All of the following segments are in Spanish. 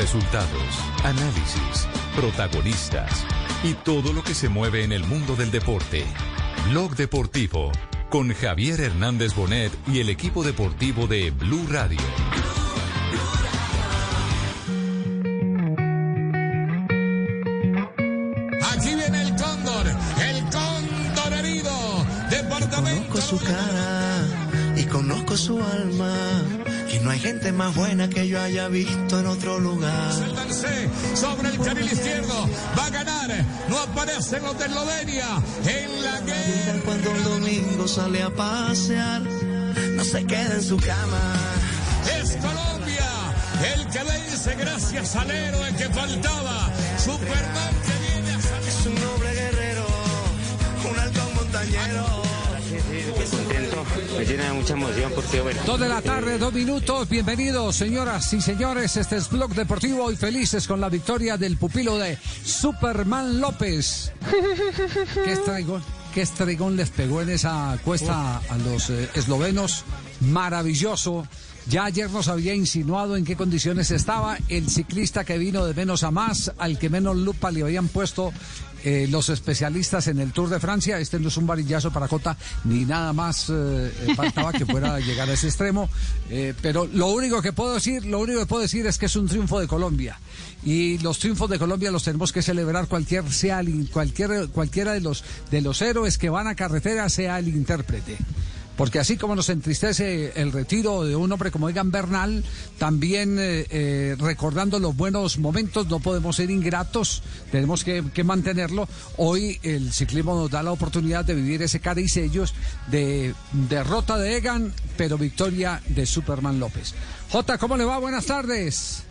Resultados, análisis, protagonistas y todo lo que se mueve en el mundo del deporte. Blog Deportivo con Javier Hernández Bonet y el equipo deportivo de Blue Radio. Aquí viene el cóndor, el cóndor herido, departamento. Conozco su cara no hay gente más buena que yo haya visto en otro lugar. Sobre el carril izquierdo, va a ganar, no aparece en los de Eslovenia, en la guerra. Cuando el domingo sale a pasear, no se queda en su cama. Es Colombia, el que vence gracias al héroe que faltaba, Superman que viene a salir. Es un noble guerrero, un halcón montañero. Me llena de mucha emoción porque bueno. Dos de la tarde, dos minutos. Bienvenidos, señoras y señores. Este es Blog Deportivo y felices con la victoria del pupilo de Superman López. ¿Qué estrigón, qué estrigón les pegó en esa cuesta a los eh, eslovenos? Maravilloso. Ya ayer nos había insinuado en qué condiciones estaba el ciclista que vino de menos a más, al que menos lupa le habían puesto eh, los especialistas en el Tour de Francia. Este no es un varillazo para Jota, ni nada más eh, eh, faltaba que fuera a llegar a ese extremo. Pero lo único que puedo decir, lo único que puedo decir es que es un triunfo de Colombia. Y los triunfos de Colombia los tenemos que celebrar cualquier sea el- cualquier, cualquiera de los de los héroes que van a carretera sea el intérprete. Porque así como nos entristece el retiro de un hombre como Egan Bernal, también eh, eh, recordando los buenos momentos, no podemos ser ingratos, tenemos que, mantenerlo. Hoy el ciclismo nos da la oportunidad de vivir ese cara y de derrota de Egan, pero victoria de Superman López. Jota, ¿cómo le va? Buenas tardes.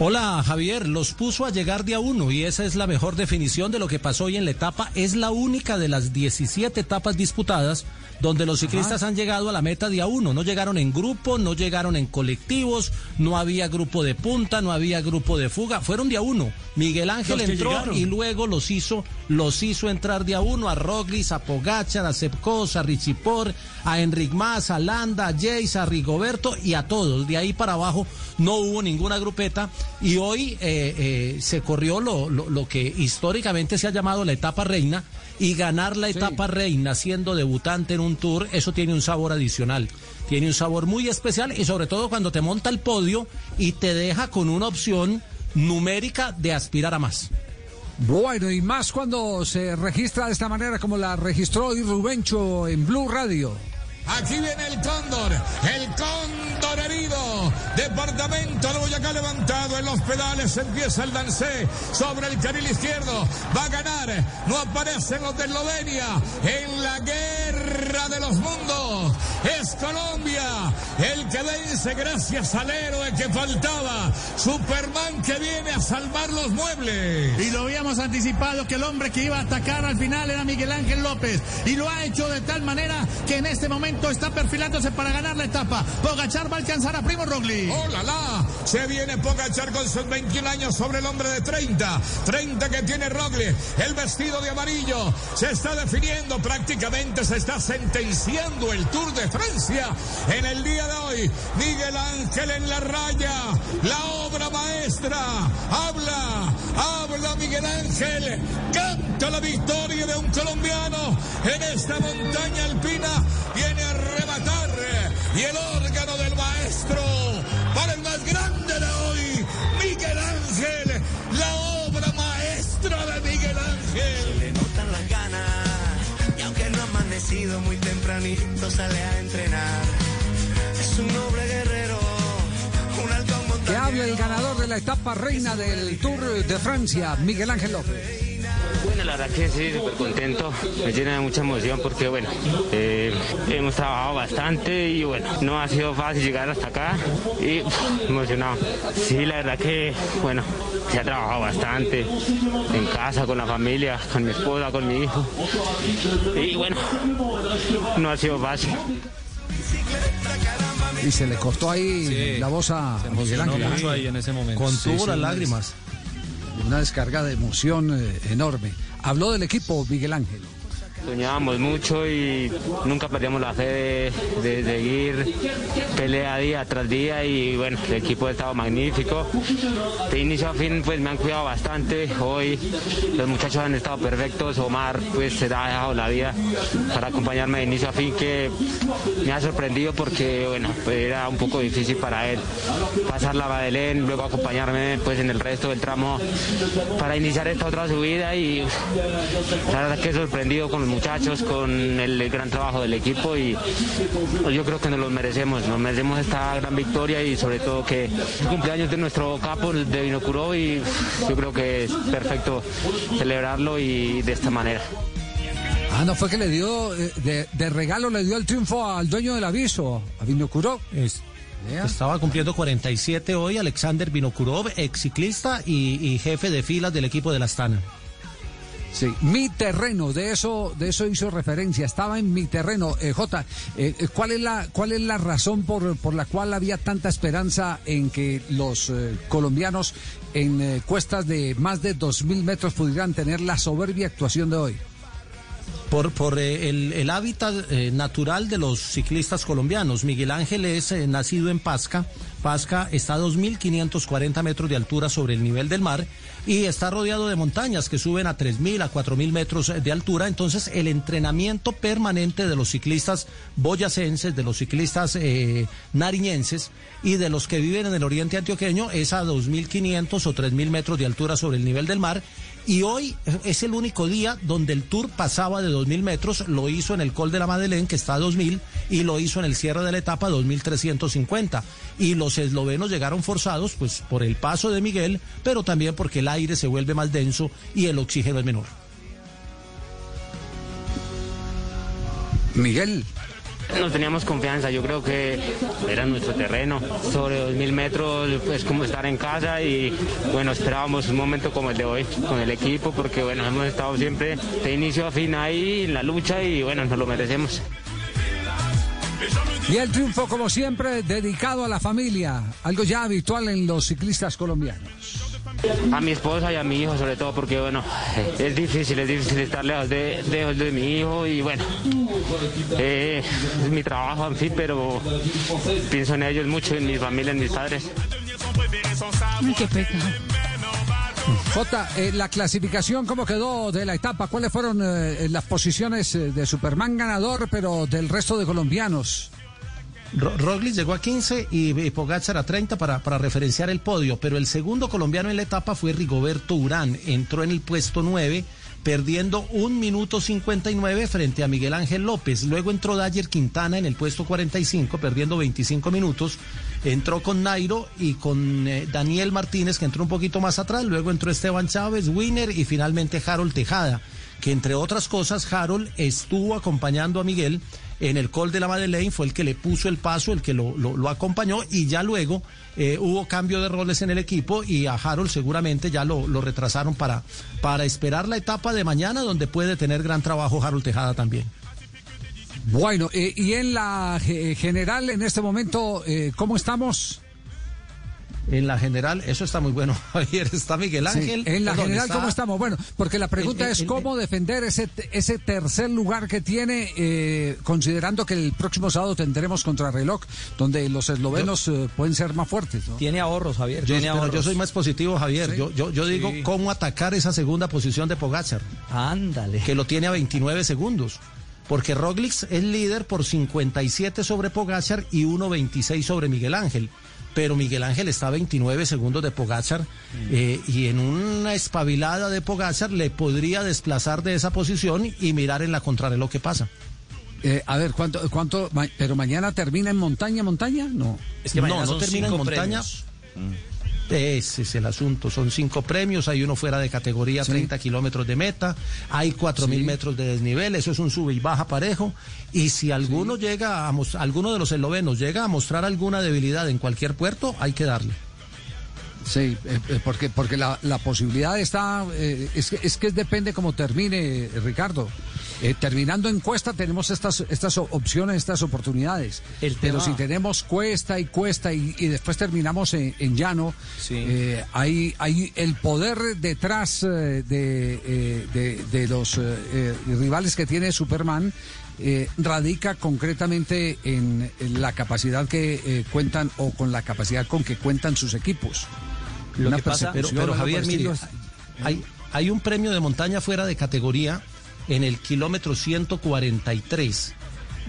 Hola Javier, los puso a llegar de a uno y esa es la mejor definición de lo que pasó hoy en la etapa. Es la única de las 17 etapas disputadas donde los ciclistas han llegado a la meta de a uno. No llegaron en grupo, no llegaron en colectivos, no había grupo de punta, no había grupo de fuga. Fueron de a uno. Miguel Ángel entró llegaron. y luego los hizo, los hizo entrar de a uno a Roglic, a Pogachar, a Sepkos, a Richipor, a Enric Mas, a Landa, a Jace, a Rigoberto y a todos. De ahí para abajo no hubo ninguna grupeta y hoy eh, eh, se corrió lo, lo- lo que históricamente se ha llamado la etapa reina y ganar la etapa reina siendo debutante en un tour, eso tiene un sabor adicional. Tiene un sabor muy especial y sobre todo cuando te monta el podio y te deja con una opción numérica de aspirar a más. Bueno, y más cuando se registra de esta manera como la registró hoy Rubencho en Blue Radio. Aquí viene el cóndor, el cóndor herido. Departamento de Boyacá levantado en los pedales. Empieza el dancé sobre el carril izquierdo. Va a ganar. No aparecen los de Eslovenia en la guerra de los mundos. Es Colombia el que vence gracias al héroe que faltaba. Superman que viene a salvar los muebles. Y lo habíamos anticipado que el hombre que iba a atacar al final era Miguel Ángel López. Y lo ha hecho de tal manera que en este momento está perfilándose para ganar la etapa. Pogachar va a alcanzar a Primo Roglic. ¡Oh, la, la! Se viene Pogachar con sus 21 años sobre el hombre de 30. 30 que tiene Roglic. El vestido de amarillo se está definiendo. Prácticamente se está sentenciando el Tour de Francia en el día de hoy. Miguel Ángel en la raya. La obra maestra. Habla. Habla Miguel Ángel. Canta la victoria de un colombiano en esta montaña alpina. Viene. Y el órgano del maestro para el más grande de hoy, Miguel Ángel, la obra maestra de Miguel Ángel. Le notan las ganas y aunque no ha amanecido muy tempranito sale a entrenar. Es un noble guerrero, un halcón Que montañero. hable el ganador de la etapa reina del Tour de Francia, Miguel Ángel López. Bueno, la verdad que sí, súper contento, me llena de mucha emoción porque bueno, eh, hemos trabajado bastante y bueno, no ha sido fácil llegar hasta acá y emocionado. Sí, la verdad que bueno, se ha trabajado bastante en casa, con la familia, con mi esposa, con mi hijo y bueno, no ha sido fácil. Y se le cortó ahí la voz a Miguel Ángel. ¿eh? en ese momento. Contuvo las lágrimas. Una descarga de emoción eh, enorme. Habló del equipo Miguel Ángel. Soñábamos mucho y nunca perdíamos la fe de, seguir pelea día tras día y bueno, el equipo ha estado magnífico. De inicio a fin pues me han cuidado bastante. Hoy los muchachos han estado perfectos. Omar pues se ha dejado la vida para acompañarme de inicio a fin que me ha sorprendido porque bueno, era un poco difícil para él pasar la Badelén, luego acompañarme pues en el resto del tramo para iniciar esta otra subida y la verdad que sorprendido con muchachos, con el, gran trabajo del equipo y pues, yo creo que nos lo merecemos, nos merecemos esta gran victoria y sobre todo que es cumpleaños de nuestro capo de Vinocuró y yo creo que es perfecto celebrarlo y de esta manera. Ah, no fue que le dio, eh, de, regalo le dio el triunfo al dueño del aviso, a Vinocuró. Estaba cumpliendo 47 hoy Alexander Vinokurov, ex ciclista y, jefe de filas del equipo de la Astana. Sí, mi terreno, de eso, de eso hizo referencia, estaba en mi terreno. Eh, J, eh, eh, ¿cuál, es la, ¿cuál es la razón por, por la cual había tanta esperanza en que los colombianos en cuestas de más de 2.000 metros pudieran tener la soberbia actuación de hoy? por, por eh, el, hábitat eh, natural de los ciclistas colombianos. Miguel Ángel es eh, nacido en Pasca. Pasca está a 2.540 metros de altura sobre el nivel del mar y está rodeado de montañas que suben a 3.000 a 4.000 metros de altura. Entonces, el entrenamiento permanente de los ciclistas boyacenses, de los ciclistas nariñenses y de los que viven en el oriente antioqueño es a 2.500 o 3.000 metros de altura sobre el nivel del mar y hoy es el único día donde el Tour pasaba de 2.000 metros, lo hizo en el Col de la Madeleine, que está a 2.000, y lo hizo en el cierre de la etapa 2.350. Y los eslovenos llegaron forzados, pues por el paso de Miguel, pero también porque el aire se vuelve más denso y el oxígeno es menor. Miguel, nos teníamos confianza, yo creo que era nuestro terreno. Sobre 2.000 metros es como estar en casa y bueno, esperábamos un momento como el de hoy con el equipo porque bueno, hemos estado siempre de inicio a fin ahí en la lucha y bueno, nos lo merecemos. Y el triunfo, como siempre, dedicado a la familia, algo ya habitual en los ciclistas colombianos. A mi esposa y a mi hijo sobre todo porque bueno, es difícil, es difícil estar lejos de, de, mi hijo y bueno, eh, es mi trabajo en fin, pero pienso en ellos mucho, en mi familia, en mis padres. qué pecado. Jota, eh, la clasificación, ¿cómo quedó de la etapa? ¿Cuáles fueron eh, las posiciones de Superman ganador, pero del resto de colombianos? Roglic llegó a 15 y, Pogacar a 30 para, para referenciar el podio, pero el segundo colombiano en la etapa fue Rigoberto Urán, entró en el puesto 9 perdiendo un minuto 59 frente a Miguel Ángel López. Luego entró Dyer Quintana en el puesto 45, perdiendo 25 minutos. Entró con Nairo y con eh, Daniel Martínez, que entró un poquito más atrás. Luego entró Esteban Chávez, Winner y finalmente Harold Tejada, que entre otras cosas Harold estuvo acompañando a Miguel en el Col de la Madeleine, fue el que le puso el paso, el que lo, lo, acompañó y ya luego eh, hubo cambio de roles en el equipo y a Harold seguramente ya lo, retrasaron para, para esperar la etapa de mañana donde puede tener gran trabajo Harold Tejada también. Bueno, eh, y en la general en este momento, eh, ¿cómo estamos? En la general, eso está muy bueno, Javier, está Miguel Ángel. en la general, ¿cómo estamos? Bueno, porque la pregunta es cómo defender ese, ese tercer lugar que tiene, eh, considerando que el próximo sábado tendremos contrarreloj, donde los eslovenos eh, pueden ser más fuertes. Tiene ahorros, Javier. Yo, yo soy más positivo, Javier. Yo, yo, yo digo cómo atacar esa segunda posición de Pogacar. Ándale. Que lo tiene a 29 segundos porque Roglic es líder por 57 sobre Pogacar y 1.26 sobre Miguel Ángel pero Miguel Ángel está a 29 segundos de Pogachar eh, y en una espabilada de Pogachar le podría desplazar de esa posición y mirar en la contrarreloj qué pasa. Eh, a ver, ¿cuánto, cuánto, pero mañana termina en montaña, montaña? No. Es que no, no termina en montaña. Ese es el asunto. Son cinco premios. Hay uno fuera de categoría, 30 kilómetros de meta. Hay cuatro mil metros de desnivel. Eso es un sube y baja parejo. Y si alguno llega a alguno de los eslovenos llega a mostrar alguna debilidad en cualquier puerto, hay que darle. Sí, eh, eh, porque, porque la, posibilidad está, eh, es, que, es que depende cómo termine, Ricardo. Eh, terminando en cuesta tenemos estas, estas opciones, estas oportunidades. Pero si tenemos cuesta y cuesta y, después terminamos en, llano, eh, hay, hay el poder detrás eh, de, de, los rivales que tiene Superman. radica concretamente en, la capacidad que cuentan o con la capacidad con que cuentan sus equipos. Lo que pasa, pero, pero Javier, mire, hay, hay un premio de montaña fuera de categoría en el kilómetro 143.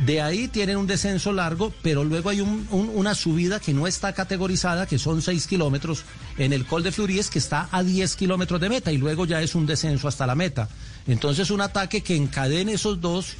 De ahí tienen un descenso largo, pero luego hay una subida que no está categorizada, que son 6 kilómetros, en el Col de Fluries, que está a 10 kilómetros de meta, y luego ya es un descenso hasta la meta. Entonces, un ataque que encadene esos dos,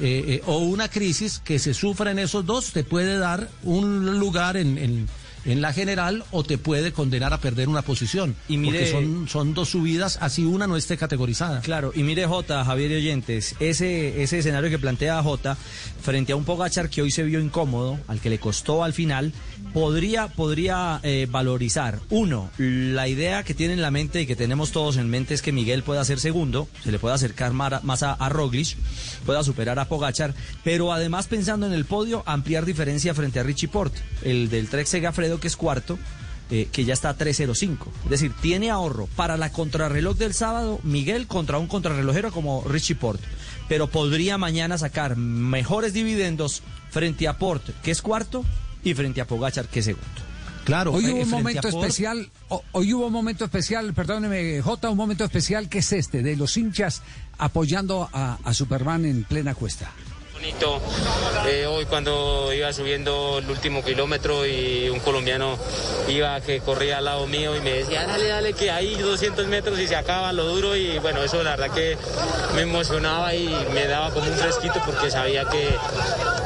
eh, eh, o una crisis que se sufra en esos dos, te puede dar un lugar en en la general o te puede condenar a perder una posición. Y mire, porque son, son dos subidas, así una no esté categorizada. Claro, y mire J, Javier y oyentes, ese, ese escenario que plantea J frente a un Pogachar que hoy se vio incómodo, al que le costó al final, podría, podría eh, valorizar, uno, la idea que tiene en la mente y que tenemos todos en mente es que Miguel pueda ser segundo, se le puede acercar más a, a Roglic, pueda superar a Pogachar, pero además pensando en el podio, ampliar diferencia frente a Richie Port, el del Trek Segafredo que es cuarto, eh, que ya está a 3.05. Es decir, tiene ahorro para la contrarreloj del sábado Miguel contra un contrarrelojero como Richie Port. Pero podría mañana sacar mejores dividendos frente a Port, que es cuarto, y frente a Pogachar, que es segundo. Claro, hoy hubo un momento especial, hoy hubo un momento especial, perdóneme, J, un momento especial que es este, de los hinchas apoyando a Superman en plena cuesta Eh, hoy cuando iba subiendo el último kilómetro y un colombiano iba que corría al lado mío y me decía, dale, dale, que hay 200 metros y se acaba lo duro y bueno, eso la verdad que me emocionaba y me daba como un fresquito porque sabía que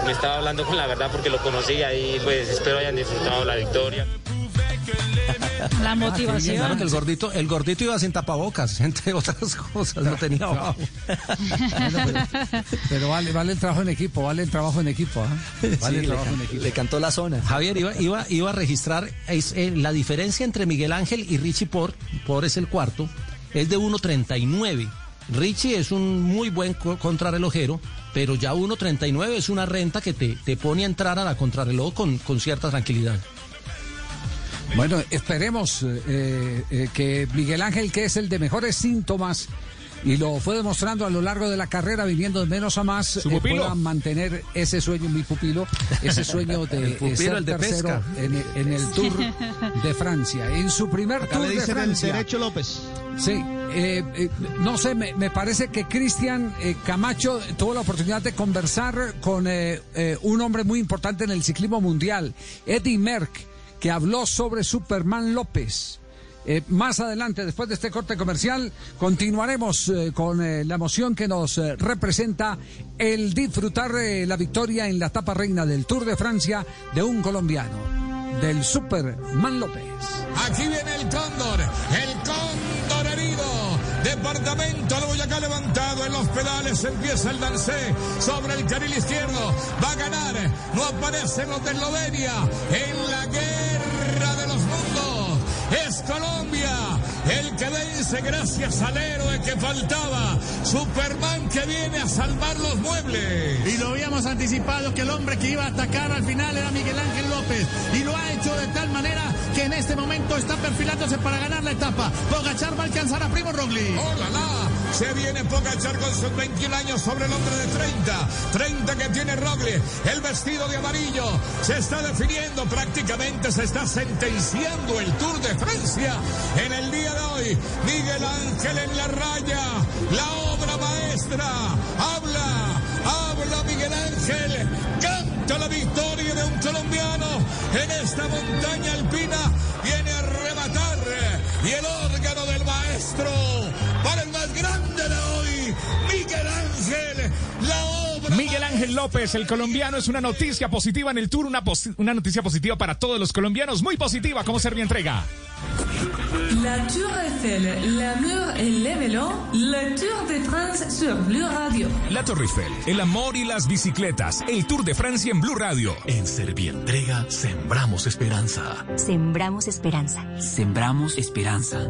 me estaba hablando con la verdad porque lo conocía y pues espero hayan disfrutado la victoria. La motivación. claro que el gordito, el gordito iba sin tapabocas, entre otras cosas, no tenía pero, vale, vale el trabajo en equipo, vale el trabajo en equipo. ¿ah? Vale el trabajo le, en equipo. Le cantó la zona. Javier iba, iba, iba a registrar es, eh, la diferencia entre Miguel Ángel y Richie Por, Por es el cuarto, es de 1.39. Richie es un muy buen contrarrelojero, pero ya 1.39 es una renta que te, te pone a entrar a la contrarreloj con, con cierta tranquilidad. Bueno, esperemos eh, eh, que Miguel Ángel, que es el de mejores síntomas, y lo fue demostrando a lo largo de la carrera, viniendo de menos a más, eh, pueda mantener ese sueño, mi pupilo, ese sueño de ser tercero en, el Tour de Francia. En su primer Tour de Francia. El derecho López. Sí, no sé, me, me, parece que Cristian Camacho tuvo la oportunidad de conversar con un hombre muy importante en el ciclismo mundial, Eddie Merck que habló sobre Superman López. Eh, más adelante, después de este corte comercial, continuaremos eh, con eh, la emoción que nos representa el disfrutar la victoria en la etapa reina del Tour de Francia de un colombiano, del Superman López. Aquí viene el cóndor, el. Departamento de Boyacá levantado en los pedales. Empieza el dancé sobre el carril izquierdo. Va a ganar. No aparecen los de Eslovenia en la guerra de los mundos. Es Colombia el que vence gracias al héroe que faltaba. Superman que viene a salvar los muebles. Y lo habíamos anticipado que el hombre que iba a atacar al final era Miguel Ángel López. Y lo ha hecho de tal manera que en este momento está perfilándose para ganar la etapa. Pogachar va a alcanzar a Primo Rogli. ¡Hola, Se viene Pogachar con sus 21 años sobre el hombre de 30. 30 que tiene Rogli. El vestido de amarillo se está definiendo prácticamente, se está sentenciando el Tour de Francia en el día de hoy. Miguel Ángel en la raya. La obra maestra. Habla, habla Miguel Ángel. Canta la victoria de un colombiano en esta montaña alpina. Viene a rematar. Y el órgano del maestro para el más grande de hoy. Ángel López, el colombiano, es una noticia positiva en el Tour, una, una noticia positiva para todos los colombianos, muy positiva como ser mi entrega. La Tour Eiffel, l'amour et le vélo, la Tour de France sur Blue Radio. La Tour Eiffel, el amor y las bicicletas, el Tour de Francia en Blue Radio. En Servientrega sembramos esperanza. Sembramos esperanza. Sembramos esperanza.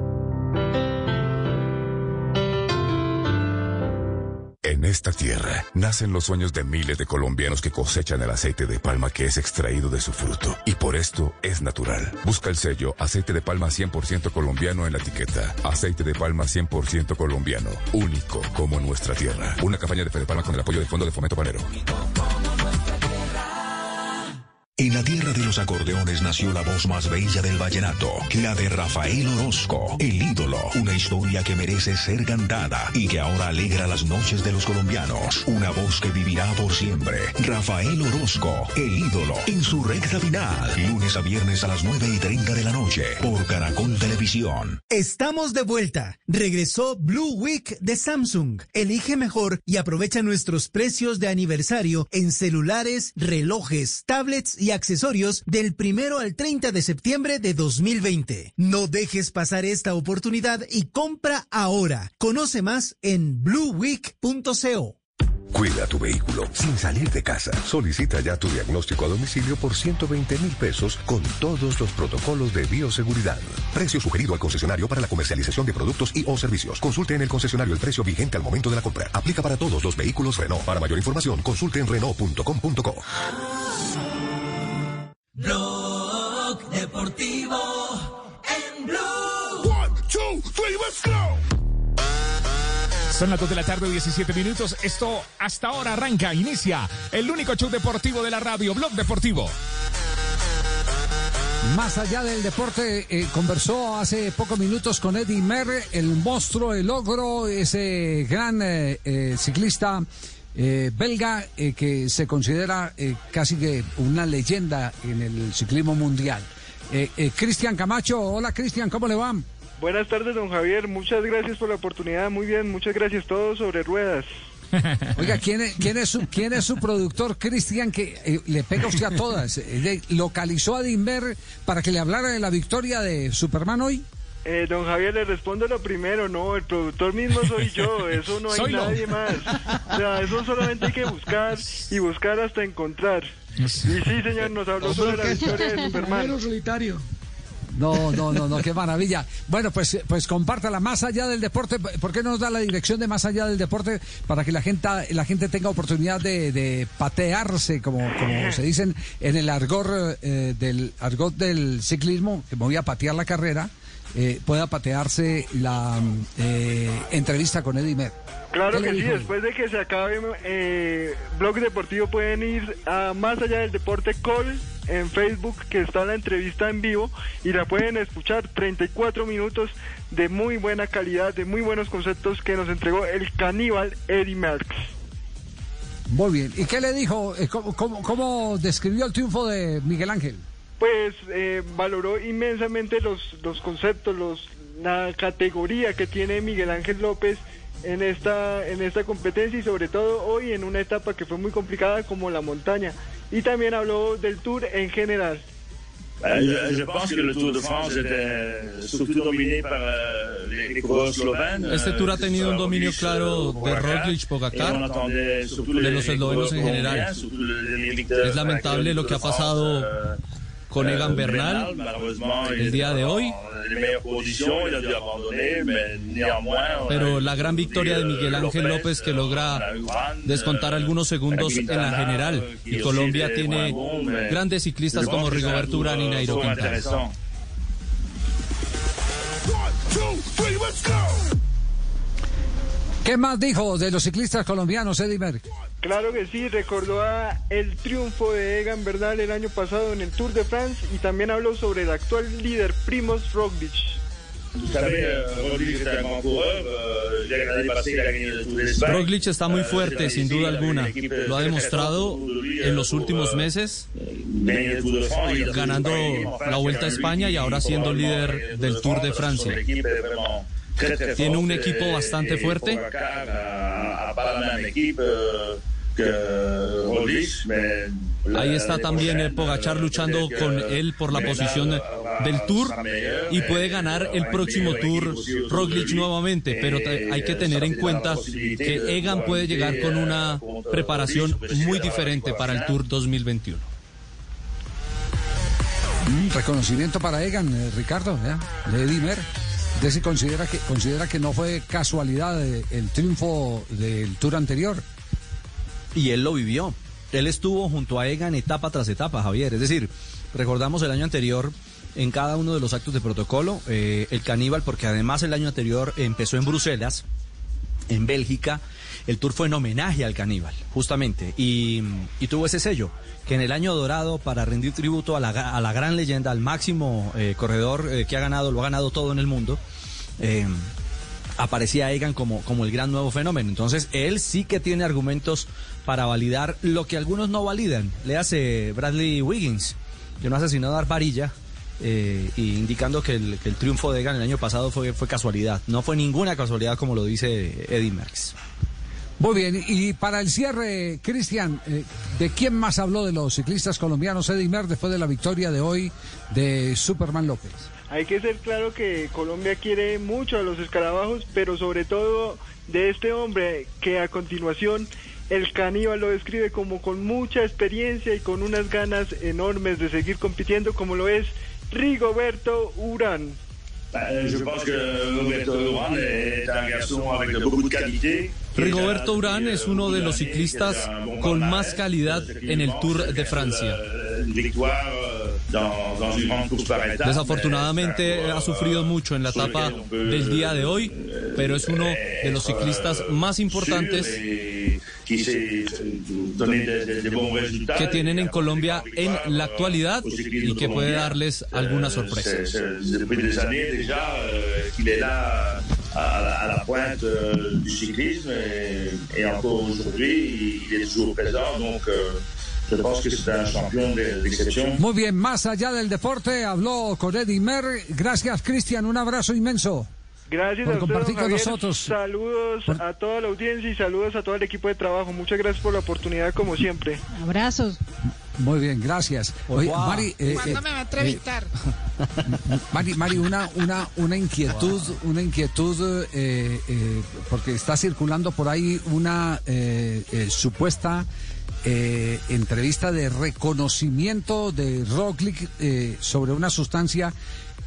En esta tierra nacen los sueños de miles de colombianos que cosechan el aceite de palma que es extraído de su fruto. Y por esto es natural. Busca el sello aceite de palma 100% colombiano en la etiqueta. Aceite de palma 100% colombiano. Único como nuestra tierra. Una campaña de Fede Palma con el apoyo del Fondo de Fomento Panero. En la tierra de los acordeones nació la voz más bella del vallenato, la de Rafael Orozco, el ídolo, una historia que merece ser cantada y que ahora alegra las noches de los colombianos, una voz que vivirá por siempre. Rafael Orozco, el ídolo, en su recta final, lunes a viernes a las 9 y 30 de la noche, por Caracol Televisión. Estamos de vuelta. Regresó Blue Week de Samsung. Elige mejor y aprovecha nuestros precios de aniversario en celulares, relojes, tablets y accesorios del primero al 30 de septiembre de 2020. No dejes pasar esta oportunidad y compra ahora. Conoce más en blueweek.co. Cuida tu vehículo sin salir de casa. Solicita ya tu diagnóstico a domicilio por 120 mil pesos con todos los protocolos de bioseguridad. Precio sugerido al concesionario para la comercialización de productos y o servicios. Consulte en el concesionario el precio vigente al momento de la compra. Aplica para todos los vehículos Renault. Para mayor información, consulte en Renault.com.co. Blog Deportivo en Blue. One, two, three, let's go. Son las 2 de la tarde, 17 minutos. Esto hasta ahora arranca, inicia el único show deportivo de la radio, Blog Deportivo. Más allá del deporte, eh, conversó hace pocos minutos con Eddie Merre, el monstruo, el ogro, ese gran eh, eh, ciclista eh, belga eh, que se considera eh, casi que una leyenda en el ciclismo mundial. Eh, eh, Cristian Camacho, hola Cristian, ¿cómo le va? Buenas tardes, don Javier. Muchas gracias por la oportunidad. Muy bien, muchas gracias. Todo sobre ruedas. Oiga, ¿quién es, quién es, su, quién es su productor, Cristian, que eh, le pega usted a todas? Le localizó a Dimber para que le hablara de la victoria de Superman hoy? Eh, don Javier, le respondo lo primero. No, el productor mismo soy yo. Eso no hay nadie más. O sea, eso solamente hay que buscar y buscar hasta encontrar. Y sí, señor, nos habló sobre la victoria de Superman. solitario. No, no, no, no, qué maravilla. Bueno, pues, pues compártala más allá del deporte. ¿Por qué no nos da la dirección de más allá del deporte para que la gente, la gente tenga oportunidad de, de patearse, como, como se dicen en el argot eh, del argot del ciclismo, que me voy a patear la carrera, eh, pueda patearse la eh, entrevista con Eddie Mer. Claro ¿Qué que sí, después de que se acabe eh, Blog Deportivo pueden ir a Más Allá del Deporte Call en Facebook que está la entrevista en vivo y la pueden escuchar 34 minutos de muy buena calidad, de muy buenos conceptos que nos entregó el caníbal Eddie Merckx. Muy bien. ¿Y qué le dijo? Eh, ¿Cómo, cómo, cómo describió el triunfo de Miguel Ángel? Pues eh, valoró inmensamente los, los conceptos, los, la categoría que tiene Miguel Ángel López en esta, en esta competencia y sobre todo hoy en una etapa que fue muy complicada como la montaña. Y también habló del tour en general. Je, je pense que le Tour de France était surtout dominé par les, les coureurs slovènes. Este tour ha tenido un dominio claro de Roglic, Pogacar, de los eslovenos en general. Es lamentable lo que ha pasado con Euh, Egan Bernal el día de hoy. Pero la gran victoria de Miguel Ángel López que logra descontar algunos segundos en la general. Y Colombia tiene grandes ciclistas como Rigoberto Urán y Nairo Quintana. ¿Qué más dijo de los ciclistas colombianos, Eddie Mer? Claro que sí, recordó a el triunfo de Egan Bernal el año pasado en el Tour de France y también habló sobre el actual líder Primoz Roglic. Savez, euh, Roglic está muy Euh, fuerte, sin duda alguna. Lo ha demostrado en los últimos meses, ganando la Vuelta a España y ahora siendo líder del Tour de Francia. Tiene un equipo bastante fuerte. Ahí está también eh, Pogachar luchando con él por la posición del Tour y puede ganar el próximo Tour Roglic nuevamente, pero te- hay que tener en cuenta que Egan puede llegar con una preparación muy diferente para el Tour 2021. Mm, reconocimiento para Egan, eh, Ricardo, ¿ya? de Eddie Mer. Desi considera que, considera que no fue casualidad eh, el triunfo del tour anterior. Y él lo vivió. Él estuvo junto a Egan etapa tras etapa, Javier. Es decir, recordamos el año anterior en cada uno de los actos de protocolo, eh, el caníbal, porque además el año anterior empezó en Bruselas, en Bélgica, el tour fue en homenaje al caníbal, justamente, y, tuvo ese sello, que en el año dorado, para rendir tributo a la, gran leyenda, al máximo eh, corredor eh, que ha ganado, lo ha ganado todo en el mundo, eh, aparecía Egan como, el gran nuevo fenómeno. Entonces, él sí que tiene argumentos para validar lo que algunos no validan. Le hace Bradley Wiggins, que no asesinó a varilla, y indicando que el, triunfo de Egan el año pasado fue casualidad. No fue ninguna casualidad como lo dice Eddie Merckx. Muy bien, y para el cierre, Cristian, eh, ¿de quién más habló de los ciclistas colombianos Eddie Merckx después de la victoria de hoy de Superman López? Hay que ser claro que Colombia quiere mucho a los escarabajos, pero sobre todo de este hombre que a continuación el caníbal lo describe como con mucha experiencia y con unas ganas enormes de seguir compitiendo como lo es Rigoberto Urán. Je pense que Roberto Urán est un garçon avec beaucoup de qualité. Rigoberto Urán es uno de los ciclistas con más calidad en el Tour de Francia. Desafortunadamente ha sufrido mucho en la etapa del día de hoy, pero es uno de los ciclistas más importantes que tienen en Colombia en la actualidad y que puede darles alguna sorpresa. À la, à la pointe euh, du cyclisme et, et encore aujourd'hui, il est toujours présent. Donc, euh, je pense que c'est un champion d'exception. Muy bien, más allá del deporte, habló con Eddie Mer. Gracias, Cristian. Un abrazo inmenso. Gracias por a usted, compartir con Javier. nosotros. Saludos a toda la audiencia y saludos a todo el equipo de trabajo. Muchas gracias por la oportunidad, como siempre. Abrazos. Muy bien, gracias. Oye. Mari, eh, ¿Cuándo eh, me va a entrevistar? Mari, Mari, una, una, una inquietud, una inquietud, eh, eh, porque está circulando por ahí una eh, eh, supuesta eh, entrevista de reconocimiento de Roglic eh, sobre una sustancia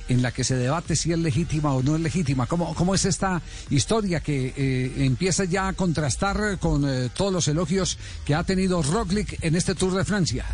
en la que se debate si es legítima o no es legítima. ¿Cómo, cómo es esta historia que eh, empieza ya a contrastar con eh, todos los elogios que ha tenido Roglic en este Tour de Francia?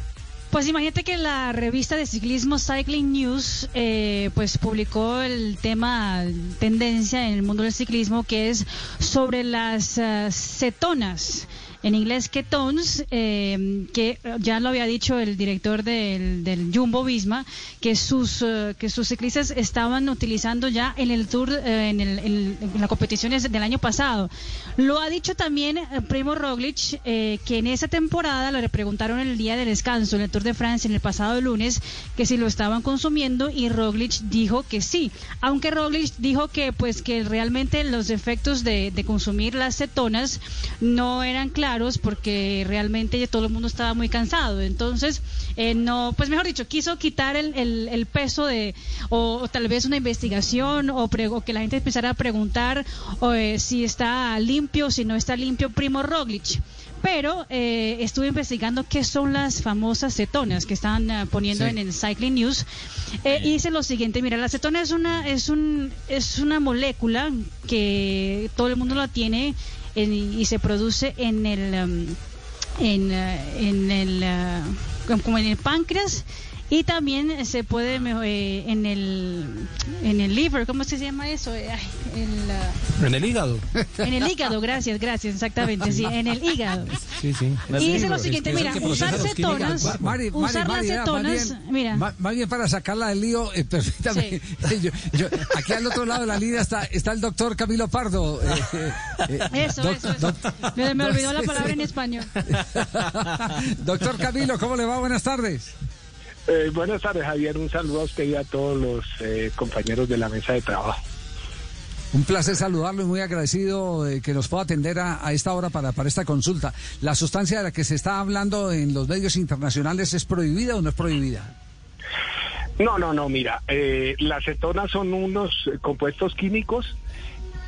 Pues imagínate que la revista de ciclismo Cycling News eh, pues publicó el tema tendencia en el mundo del ciclismo que es sobre las eh, cetonas. En inglés, ketones, eh, que ya lo había dicho el director del, del Jumbo Visma, que sus, eh, que sus ciclistas estaban utilizando ya en el Tour, eh, en, el, en- las competiciones del año pasado. Lo ha dicho también eh, Primo Roglic, eh, que en esa temporada le preguntaron el día de descanso en el Tour de Francia en el pasado lunes que si lo estaban consumiendo y Roglic dijo que sí. Aunque Roglic dijo que pues que realmente los efectos de, de consumir las cetonas no eran claros porque realmente todo el mundo estaba muy cansado. Entonces, eh, no, pues mejor dicho, quiso quitar el, el- el peso de, o, o tal vez una investigación, o, pre- o que la gente empezara a preguntar o, eh, si está limpio, si no está limpio, Primo Roglic. Pero eh, estuve investigando qué son las famosas cetonas que están eh, poniendo Sí. en el Cycling News. Eh, y dice lo siguiente, mira, la cetona es una, es un, es una molécula que todo el mundo la tiene en- y se produce en el, um, en, eh, en el, como- como en el páncreas y también se puede eh, en el, en el liver, ¿cómo se llama eso? Eh, ay, el, ah, En el hígado. en el hígado, gracias, gracias, exactamente, sí, en el hígado. Sí, sí. Y dice lo siguiente, mira, usar cetonas, Mari, Mari, usar Mari, las más cetonas, mira. ma- Más bien para sacarla del lío, eh, permítame. Yo- yo- aquí al otro lado de la línea está, está el doctor Camilo Pardo. eh, Eso, doc- eso, eso. doc- Me, me olvidó la palabra en español. Doctor Camilo, ¿cómo le va? Buenas tardes. Eh, buenas tardes, Javier. Un saludo a usted y a todos los eh, compañeros de la mesa de trabajo. Un placer saludarlo y muy agradecido de que nos pueda atender a, a esta hora para, para esta consulta. ¿La sustancia de la que se está hablando en los medios internacionales es prohibida o no es prohibida? No, no, no, mira, eh, las cetonas son unos eh, compuestos químicos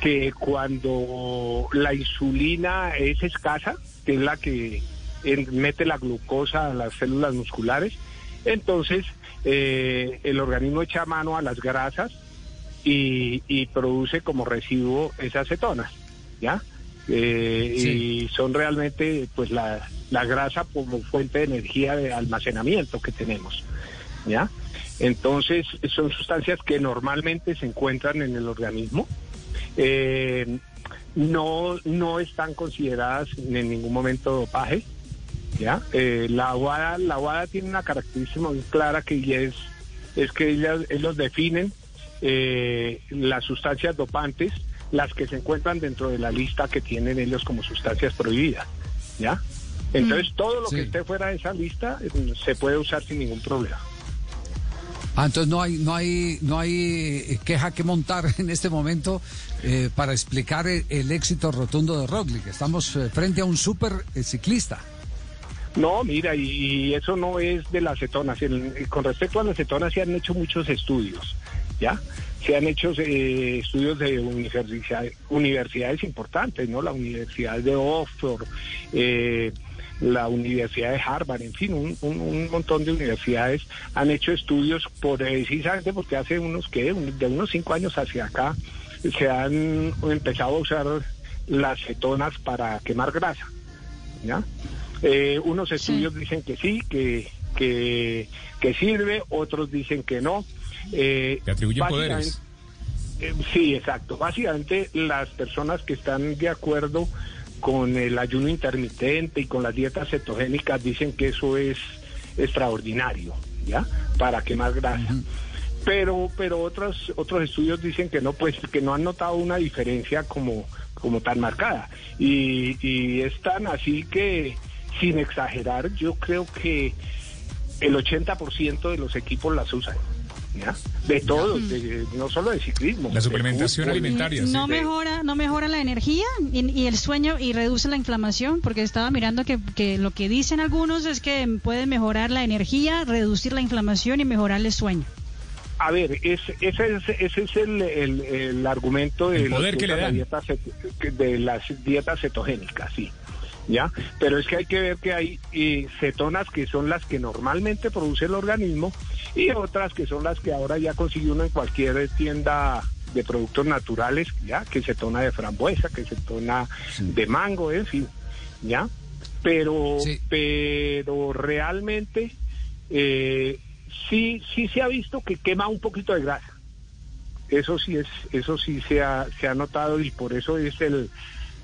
que cuando la insulina es escasa, que es la que eh, mete la glucosa a las células musculares, entonces eh, el organismo echa mano a las grasas y, y produce como residuo esas cetonas, ¿ya? Eh, Y son realmente pues la, la grasa como fuente de energía de almacenamiento que tenemos, ¿ya? Entonces son sustancias que normalmente se encuentran en el organismo. Eh, no, no están consideradas en ningún momento dopaje. ¿Ya? Eh, la aguada, la aguada tiene una característica muy clara que es, es que ellas, ellos definen eh, las sustancias dopantes, las que se encuentran dentro de la lista que tienen ellos como sustancias prohibidas, ¿ya? Entonces todo lo que esté fuera de esa lista eh, se puede usar sin ningún problema. Ah, entonces no hay, no hay, no hay queja que montar en este momento eh, para explicar el, el éxito rotundo de Roglic. Estamos eh, frente a un super eh, ciclista. No, mira, y, eso no es de las cetonas. El- con respecto a las cetonas se han hecho muchos estudios, ¿ya? Se han hecho eh, estudios de universidad- universidades importantes, ¿no? La Universidad de Oxford, eh, la Universidad de Harvard, en fin, un, un- un montón de universidades han hecho estudios por, precisamente porque hace unos, que De unos cinco años hacia acá se han empezado a usar las cetonas para quemar grasa, ¿ya? Eh, unos estudios dicen que sí, que, que, que sirve, otros dicen que no. Eh, Te atribuyen poderes. eh, sí, exacto. Básicamente las personas que están de acuerdo con el ayuno intermitente y con las dietas cetogénicas dicen que eso es extraordinario, ¿ya? Para quemar grasa. Pero, pero otros, otros estudios dicen que no, pues que no han notado una diferencia como, como tan marcada. Y, y es tan así que, sin exagerar, yo creo que el 80% de los equipos las usan. ¿ya? De todos, de- no solo de ciclismo. La suplementación de alimentaria, No mejora, no mejora la energía y, y el sueño y reduce la inflamación, porque estaba mirando que, que lo que dicen algunos es que puede mejorar la energía, reducir la inflamación y mejorar el sueño. A ver, es- ese es, ese es el, el- el argumento de, El poder que le la dieta de las dietas cetogénicas, sí. ¿Ya? Pero es que hay que ver que hay eh, cetonas que son las que normalmente produce el organismo y otras que son las que ahora ya consigue uno en cualquier tienda de productos naturales, ¿ya? Que cetona de frambuesa, que cetona de mango, en fin, ¿ya? Pero, pero realmente eh, sí, sí se ha visto que quema un poquito de grasa. Eso sí es, eso sí se ha, se ha notado y por eso es el,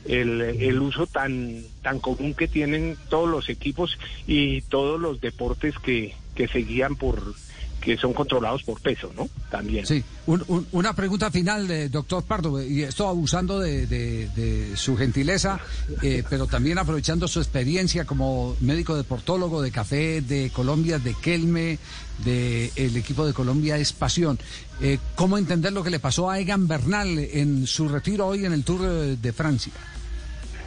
el, el uso tan, tan común que tienen todos los equipos y todos los deportes que, que se guían por, que son controlados por peso, ¿no? También. Sí, Un- un- una pregunta final, de doctor Pardo, y esto abusando de, de- de su gentileza, eh, pero también aprovechando su experiencia como médico deportólogo de Café, de Colombia, de Kelme, del equipo de Colombia es Pasión. Eh, ¿Cómo entender lo que le pasó a Egan Bernal en su retiro hoy en el Tour eh, de Francia?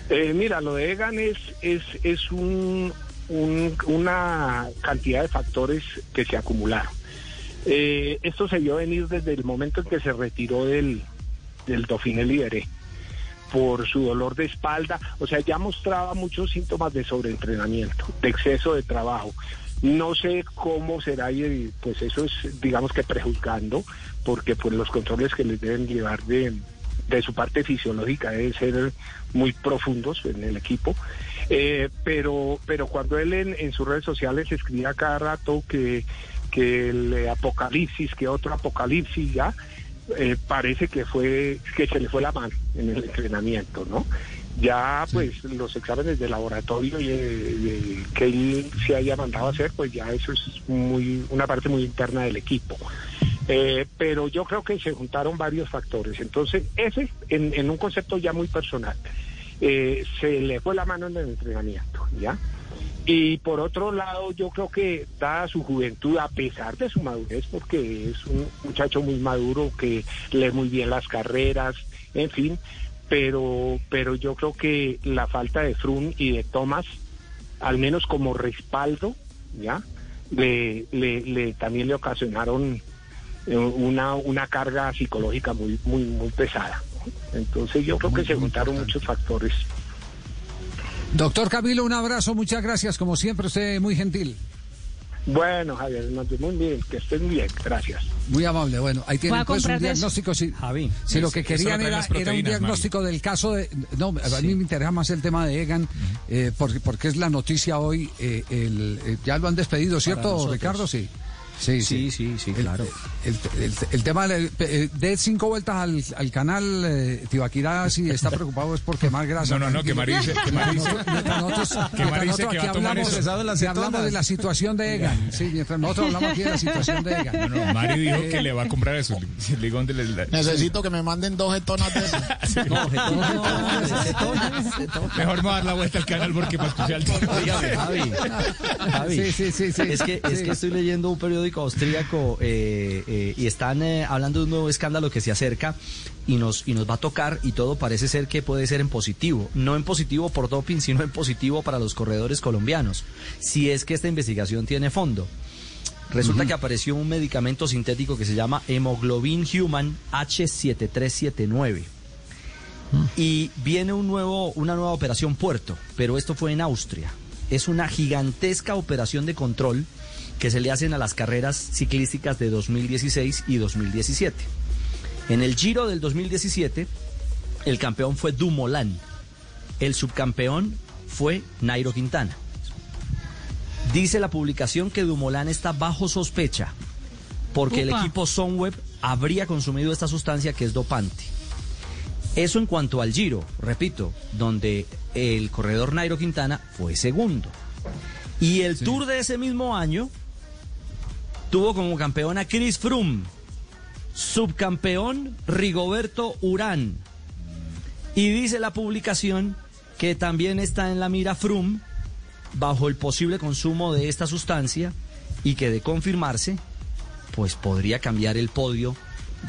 Eh, mira, lo de Egan es, es, es un, un- una cantidad de factores que se acumularon. Eh, esto se vio venir desde el momento en que se retiró del, del Dauphiné Libéré por su dolor de espalda, o sea, ya mostraba muchos síntomas de sobreentrenamiento, de exceso de trabajo. No sé cómo será y pues eso es, digamos que prejuzgando, porque pues los controles que les deben llevar de, de su parte fisiológica deben ser muy profundos en el equipo. Eh, pero, pero cuando él en sus redes sociales escribía cada rato que, que el apocalipsis, que otro apocalipsis ya, eh, parece que fue que se le fue la mano en el entrenamiento, ¿no? Ya pues los exámenes de laboratorio y, y que él se haya mandado a hacer, pues ya eso es muy una parte muy interna del equipo. Eh, pero yo creo que se juntaron varios factores. Entonces, ese, en, en un concepto ya muy personal, eh, se le fue la mano en el entrenamiento, ¿ya? Y por otro lado, yo creo que dada su juventud, a pesar de su madurez, porque es un muchacho muy maduro que lee muy bien las carreras, en fin, pero, pero yo creo que la falta de Frun y de Thomas, al menos como respaldo, ¿ya? Le, le, le- también le ocasionaron eh, una, una carga psicológica muy, muy, muy pesada. Entonces yo creo que se juntaron muchos factores. Doctor Camilo, un abrazo, muchas gracias, como siempre, usted muy gentil. Bueno, Javier muy bien, que estén bien, gracias. Muy amable, bueno, ahí tienen pues un diagnóstico. Si, Javi. si lo que querían lo era, era un diagnóstico del caso de... No, a mí me interesa más el tema de Egan, eh, porque, porque es la noticia hoy. eh, el, eh, ya lo han despedido, ¿cierto. Ricardo? Sí. Sí, Sí, sí, sí, claro. El, el- el tema, del- eh, de cinco vueltas al, al canal, eh, Tibaquirá, si está preocupado es por quemar grasa. No, no, no, que Mari dice- que Mari dice- Mientras nosotros, que dice va aquí a tomar hablamos, eso. de hablamos de la situación de Egan. Sí, mientras nosotros hablamos aquí de la situación de Egan. No, no, Mari dijo Eh, que le va a comprar eso. Le digo, ¿dónde le- Necesito que me manden dos etonas de. No, Getona. Mejor me voy a dar la vuelta al canal porque para escuchar el tema. Óigame, Javi, Javi, Sí, sí, sí, sí. Es, que, es Sí. que estoy leyendo un periódico austríaco eh, eh, y están eh, hablando de un nuevo escándalo que se acerca y nos, y nos va a tocar y todo parece ser que puede ser en positivo. No en positivo por doping, sino en positivo para los corredores colombianos. Si es que esta investigación tiene fondo. Resulta que apareció un medicamento sintético que se llama Hemoglobin Human H7379. Y viene un nuevo, una nueva operación Puerto, pero esto fue en Austria. Es una gigantesca operación de control que se le hacen a las carreras ciclísticas de 2016 y 2017. En el Giro del 2017, el campeón fue Dumoulin. El subcampeón fue Nairo Quintana. Dice la publicación que Dumoulin está bajo sospecha porque el equipo Sunweb habría consumido esta sustancia que es dopante. Eso en cuanto al Giro, repito, donde el corredor Nairo Quintana fue segundo. Y el Tour de ese mismo año tuvo como campeón a Chris Froome, subcampeón Rigoberto Urán. Y dice la publicación que también está en la mira Froome bajo el posible consumo de esta sustancia y que de confirmarse, pues podría cambiar el podio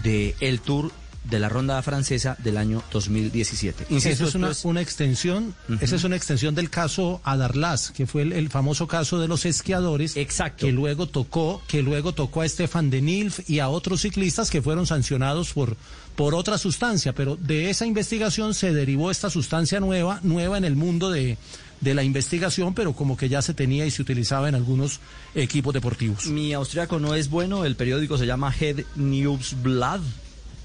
del el Tour de la ronda francesa del año 2017. Insisto, Esa es una, es- una extensión, esa es una extensión del caso Adarlas, que fue el, el famoso caso de los esquiadores, Exacto. que luego tocó, que luego tocó a Stefan de Nilf y a otros ciclistas que fueron sancionados por por otra sustancia, pero de esa investigación se derivó esta sustancia nueva, nueva en el mundo de de la investigación, pero como que ya se tenía y se utilizaba en algunos equipos deportivos. Mi austriaco no es bueno, el periódico se llama Head Newsblad,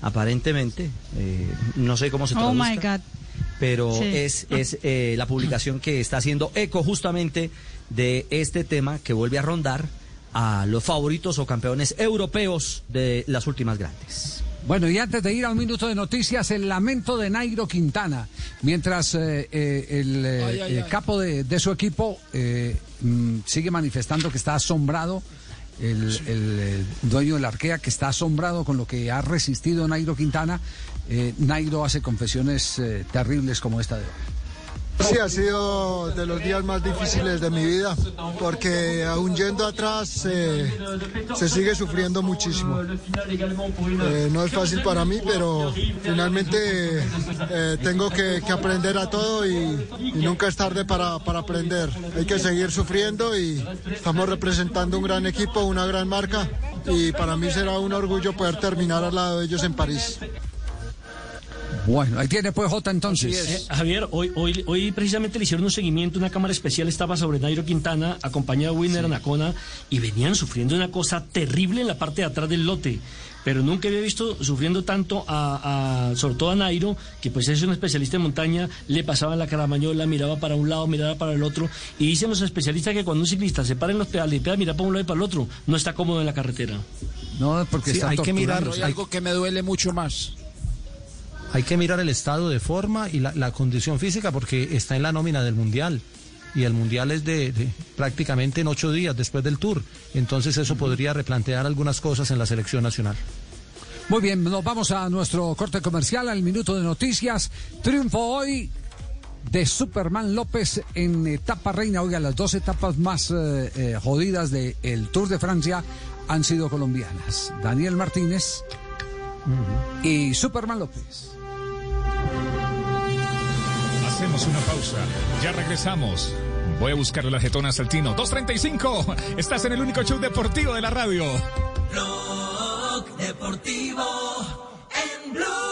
aparentemente, eh, no sé cómo se Oh traduzca. my God. pero Sí. es, es eh, la publicación que está haciendo eco justamente de este tema que vuelve a rondar a los favoritos o campeones europeos de las últimas grandes. Bueno, y antes de ir a un minuto de noticias, el lamento de Nairo Quintana. Mientras eh, eh, el Ay, ay, ay. capo de, de su equipo eh, mm, sigue manifestando que está asombrado, el, el, dueño de la arquea, que está asombrado con lo que ha resistido Nairo Quintana, eh, Nairo hace confesiones eh, terribles como esta de hoy. Sí, ha sido de los días más difíciles de mi vida, porque aún yendo atrás eh, se sigue sufriendo muchísimo. Eh, no es fácil para mí, pero finalmente eh, tengo que, aprender a todo y, y nunca es tarde para, para aprender. Hay que seguir sufriendo y estamos representando un gran equipo, una gran marca y para mí será un orgullo poder terminar al lado de ellos en París. Bueno, ahí tiene pues Jota entonces. Eh, Javier, hoy, hoy, hoy precisamente le hicieron un seguimiento, una cámara especial estaba sobre Nairo Quintana, acompañado de Winner Anacona, y venían sufriendo una cosa terrible en la parte de atrás del lote. Pero nunca había visto sufriendo tanto a, a- sobre todo a Nairo, que pues es un especialista en montaña, le pasaba la caramañola, miraba para un lado, miraba para el otro, y dicen los especialistas que cuando un ciclista se para en los pedales y pega, mira para un lado y para el otro, no está cómodo en la carretera. No, porque Sí, está hay que mirar, hay- Algo que me duele mucho más. Hay que mirar el estado de forma y la, la condición física porque está en la nómina del Mundial. Y el Mundial es de, de prácticamente en ocho días después del Tour. Entonces eso podría replantear algunas cosas en la selección nacional. Muy bien, nos vamos a nuestro corte comercial, al minuto de noticias. Triunfo hoy de Superman López en etapa reina. Oiga, las dos etapas más eh, eh, jodidas del Tour de Francia han sido colombianas. Daniel Martínez y Superman López. Una pausa. Ya regresamos. Voy a buscarle las jetonas al Tino. 2.35. Estás en el único show deportivo de la radio. Blog Deportivo en Blue.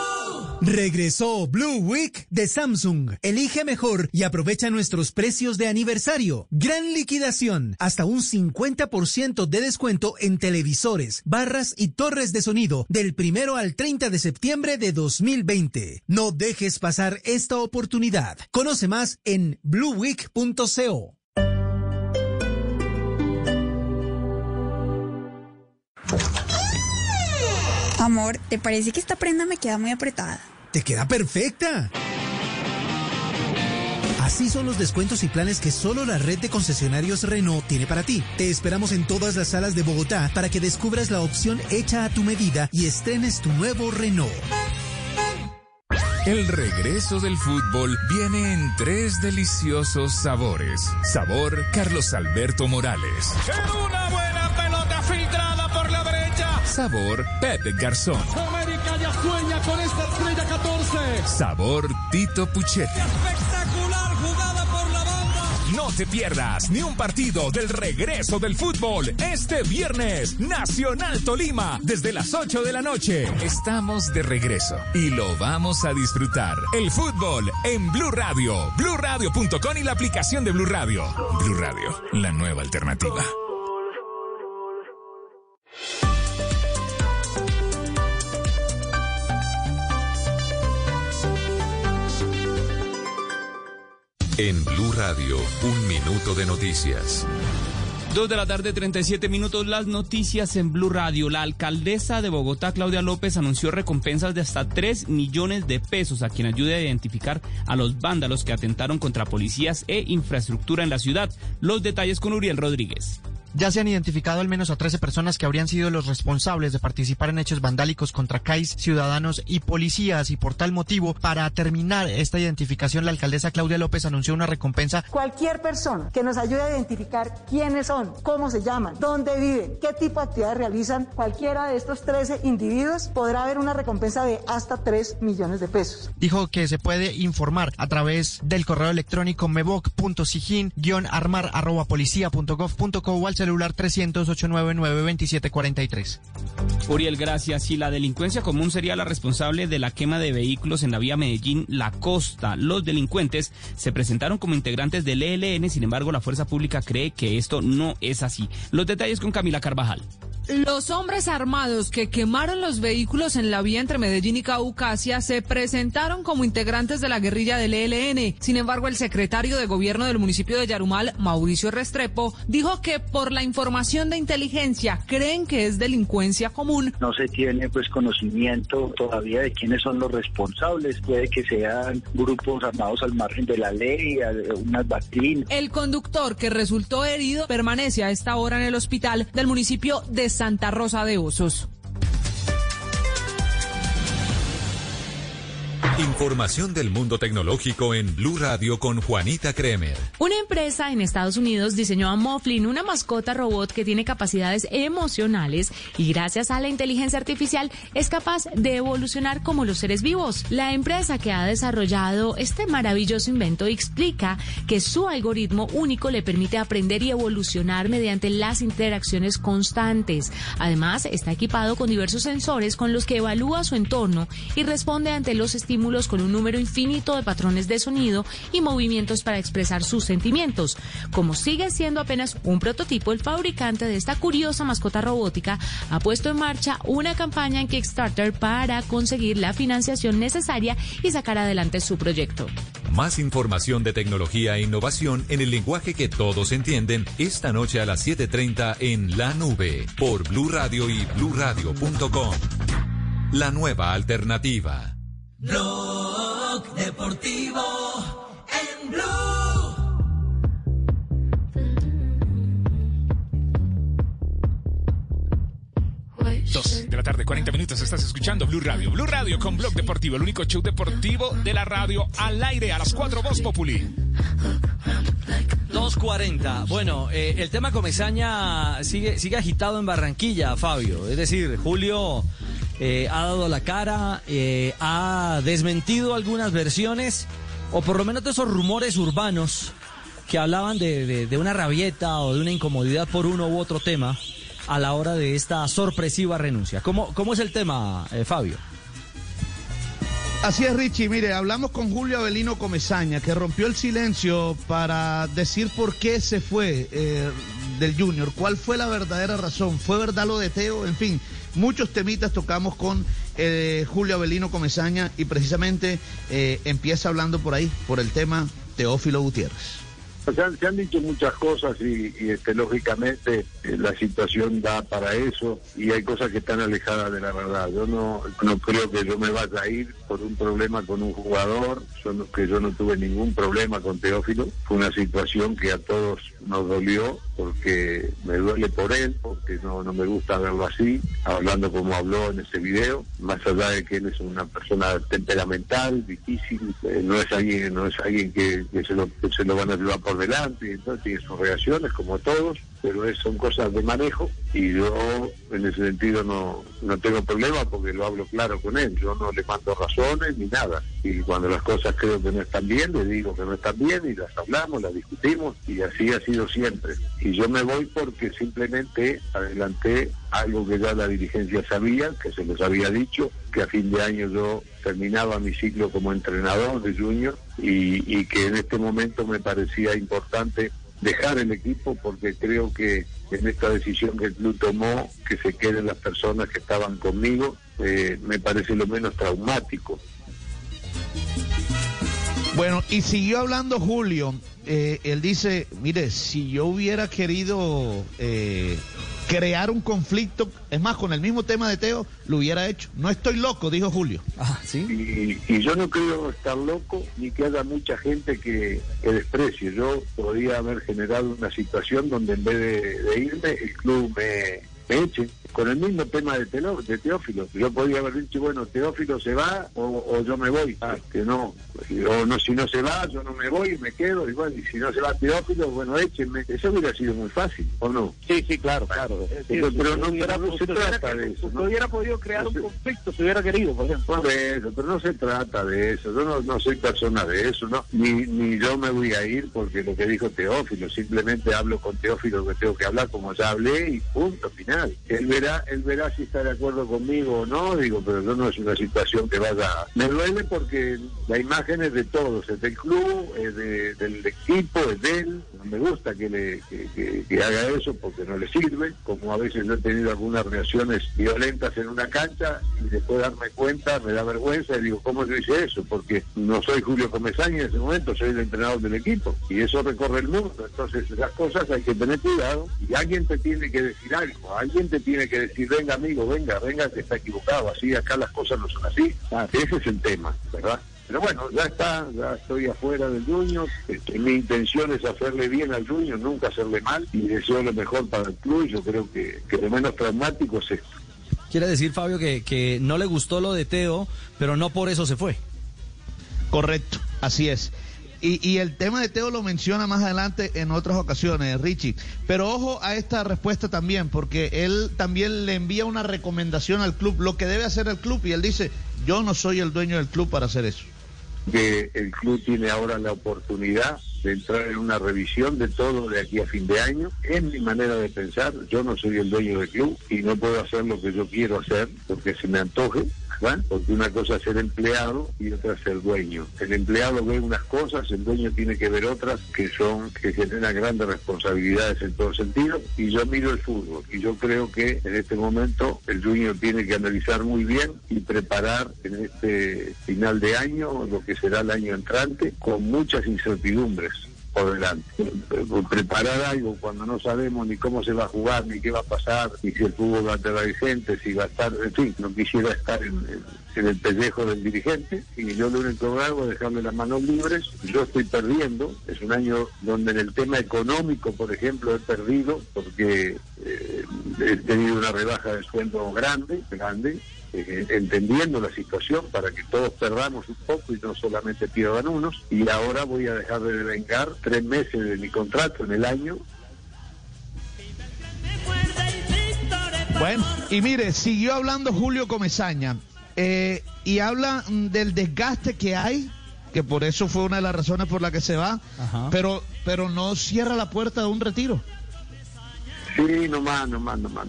Regresó Blue Week de Samsung. Elige mejor y aprovecha nuestros precios de aniversario. Gran liquidación. Hasta un 50% de descuento en televisores, barras y torres de sonido del primero al 30 de septiembre de 2020. No dejes pasar esta oportunidad. Conoce más en blueweek.co. Amor, ¿te parece que esta prenda me queda muy apretada? Te queda perfecta. Así son los descuentos y planes que solo la red de concesionarios Renault tiene para ti. Te esperamos en todas las salas de Bogotá para que descubras la opción hecha a tu medida y estrenes tu nuevo Renault. El regreso del fútbol viene en tres deliciosos sabores. Sabor Carlos Alberto Morales. Una buena Sabor Pepe Garzón. América ya sueña con esta estrella 14. Sabor Tito Puchetti. Espectacular jugada por la banda. No te pierdas ni un partido del regreso del fútbol este viernes. Nacional Tolima, desde las 8 de la noche. Estamos de regreso y lo vamos a disfrutar. El fútbol en Blue Radio, bluradio.com y la aplicación de Blue Radio. Blue Radio, la nueva alternativa. En Blue Radio, un minuto de noticias. Dos de la tarde, 37 minutos, las noticias en Blue Radio. La alcaldesa de Bogotá, Claudia López, anunció recompensas de hasta 3 millones de pesos a quien ayude a identificar a los vándalos que atentaron contra policías e infraestructura en la ciudad. Los detalles con Uriel Rodríguez. Ya se han identificado al menos a 13 personas que habrían sido los responsables de participar en hechos vandálicos contra CAIS, ciudadanos y policías y por tal motivo, para terminar esta identificación, la alcaldesa Claudia López anunció una recompensa. Cualquier persona que nos ayude a identificar quiénes son, cómo se llaman, dónde viven, qué tipo de actividades realizan, cualquiera de estos 13 individuos podrá haber una recompensa de hasta 3 millones de pesos. Dijo que se puede informar a través del correo electrónico mevoc.sigin-armar.policía.gov.co o al celular 300-899-2743. Uriel, gracias. Y la delincuencia común sería la responsable de la quema de vehículos en la vía Medellín-La Costa. Los delincuentes se presentaron como integrantes del ELN, sin embargo, la fuerza pública cree que esto no es así. Los detalles con Camila Carvajal. Los hombres armados que quemaron los vehículos en la vía entre Medellín y Caucasia se presentaron como integrantes de la guerrilla del ELN. Sin embargo, el secretario de gobierno del municipio de Yarumal, Mauricio Restrepo, dijo que por la información de inteligencia creen que es delincuencia común. No se tiene pues conocimiento todavía de quiénes son los responsables. Puede que sean grupos armados al margen de la ley, unas batín. El conductor que resultó herido permanece a esta hora en el hospital del municipio de Santa Rosa de Osos. Información del mundo tecnológico en Blue Radio con Juanita Kremer. Una empresa en Estados Unidos diseñó a Moflin, una mascota robot que tiene capacidades emocionales y gracias a la inteligencia artificial es capaz de evolucionar como los seres vivos. La empresa que ha desarrollado este maravilloso invento explica que su algoritmo único le permite aprender y evolucionar mediante las interacciones constantes. Además, está equipado con diversos sensores con los que evalúa su entorno y responde ante los estímulos con un número infinito de patrones de sonido y movimientos para expresar sus sentimientos. Como sigue siendo apenas un prototipo, el fabricante de esta curiosa mascota robótica ha puesto en marcha una campaña en Kickstarter para conseguir la financiación necesaria y sacar adelante su proyecto. Más información de tecnología e innovación en el lenguaje que todos entienden esta noche a las 7:30 en La Nube por Blue Radio y bluradio.com. La nueva alternativa. Blog Deportivo en Blue. Dos de la tarde, 40 minutos, estás escuchando Blue Radio. Blue Radio con Blog Deportivo, el único show deportivo de la radio al aire a las 4 Voz Populi. 2.40. Bueno, eh, el tema Comesaña sigue, sigue agitado en Barranquilla, Fabio. Es decir, Julio eh, ha dado la cara, eh, ha desmentido algunas versiones, o por lo menos de esos rumores urbanos que hablaban de, de- una rabieta o de una incomodidad por uno u otro tema a la hora de esta sorpresiva renuncia. ¿Cómo, cómo es el tema, eh, Fabio? Así es, Richie. Mire, hablamos con Julio Avelino Comezaña, que rompió el silencio para decir por qué se fue del Junior. ¿Cuál fue la verdadera razón? ¿Fue verdad lo de Teo? En fin, muchos temitas tocamos con eh, Julio Avelino Comezaña y precisamente eh, empieza hablando por ahí, por el tema Teófilo Gutiérrez. O sea, se han dicho muchas cosas y, este, lógicamente eh, la situación da para eso y hay cosas que están alejadas de la verdad. Yo no, no creo que yo me vaya a ir por un problema con un jugador, yo no- que yo no tuve ningún problema con Teófilo. Fue una situación que a todos nos dolió porque me duele por él, porque no, no me gusta verlo así, hablando como habló en ese video, más allá de que él es una persona temperamental, difícil, eh, no es alguien, no es alguien que, que se, lo, que se lo van a llevar por delante, y entonces tiene sus reacciones como todos, pero es- son cosas de manejo y yo en ese sentido no, no tengo problema porque lo hablo claro con él, yo no le mando razones ni nada. Y cuando las cosas creo que no están bien, le digo que no están bien y las hablamos, las discutimos y así ha sido siempre. Y yo me voy porque simplemente adelanté algo que ya la dirigencia sabía, que se les había dicho, que a fin de año yo terminaba mi ciclo como entrenador de Junior y, que en este momento me parecía importante dejar el equipo porque creo que en esta decisión que el club tomó, que se queden las personas que estaban conmigo, eh, me parece lo menos traumático. Bueno, y siguió hablando Julio. eh, él dice, mire, si yo hubiera querido eh, crear un conflicto, es más, con el mismo tema de Teo, lo hubiera hecho. No estoy loco, dijo Julio. Ah, Y, y yo no creo estar loco ni que haya mucha gente que, que desprecie. Yo podría haber generado una situación donde en vez de, de irme, el club me, me eche. Con el mismo tema de, Telo- de Teófilo. Yo podría haber dicho, bueno, Teófilo se va o, o yo me voy. Ah, que no. O no, si no se va, yo no me voy y me quedo. Y bueno, y si no se va Teófilo, bueno, échenme. Eso hubiera sido muy fácil, ¿o no? Sí, sí, claro, claro. Pero, no, hubiera- pero no se hubiera- trata de eso. ¿no? hubiera podido crear un conflicto, si hubiera querido, por ejemplo. Por eso, pero no se trata de eso. Yo no, no soy persona de eso, ¿no? Ni, ni yo me voy a ir porque lo que dijo Teófilo, simplemente hablo con Teófilo que tengo que hablar como ya hablé y punto final. Él él verá si está de acuerdo conmigo o no, digo, pero yo no es una situación que vaya. Me duele porque la imagen es de todos, es del club, es de- del equipo, es de él. No me gusta que, le, que, que- que haga eso porque no le sirve, como a veces yo he tenido algunas reacciones violentas en una cancha y después darme cuenta me da vergüenza y digo, ¿cómo yo hice eso? Porque no soy Julio Comesaña en ese momento, soy el entrenador del equipo y eso recorre el mundo. Entonces esas cosas hay que tener cuidado y alguien te tiene que decir algo, alguien te tiene que decir, venga amigo, venga, venga, que está equivocado, así acá las cosas no son así. Ese es el tema, ¿verdad? Pero bueno, ya está, ya estoy afuera del Junior. Este, mi intención es hacerle bien al Junior, nunca hacerle mal y deseo lo mejor para el club. y Yo creo que, que lo menos traumático es esto. Quiere decir, Fabio, que, que no le gustó lo de Teo, pero no por eso se fue. Correcto, así es. Y, y el tema de Teo lo menciona más adelante en otras ocasiones, Richie. Pero ojo a esta respuesta también, porque él también le envía una recomendación al club, lo que debe hacer el club, y él dice, yo no soy el dueño del club para hacer eso. Que el club tiene ahora la oportunidad de entrar en una revisión de todo de aquí a fin de año. Es mi manera de pensar. Yo no soy el dueño del club y no puedo hacer lo que yo quiero hacer porque se me antoje. Porque una cosa es ser empleado y otra es ser dueño. El empleado ve unas cosas, el dueño tiene que ver otras que son que generan grandes responsabilidades en todo sentido. Y yo miro el fútbol y yo creo que en este momento el Junior tiene que analizar muy bien y preparar en este final de año lo que será el año entrante con muchas incertidumbres por delante. Preparar algo cuando no sabemos ni cómo se va a jugar, ni qué va a pasar, ni si el fútbol va a tener gente, si va a estar, en fin, no quisiera estar en, el pellejo del dirigente y yo lo único que hago es dejarle las manos libres. Yo estoy perdiendo, es un año donde en el tema económico, por ejemplo, he perdido porque eh, he tenido una rebaja de sueldo grande, grande, eh, entendiendo la situación para que todos perdamos un poco y no solamente pierdan unos. Y ahora voy a dejar de devengar tres meses de mi contrato en el año. Bueno, y mire, siguió hablando Julio Comesaña eh, y habla mm, del desgaste que hay, que por eso fue una de las razones por la que se va, pero, pero no cierra la puerta de un retiro. Sí, no más, no más, no más,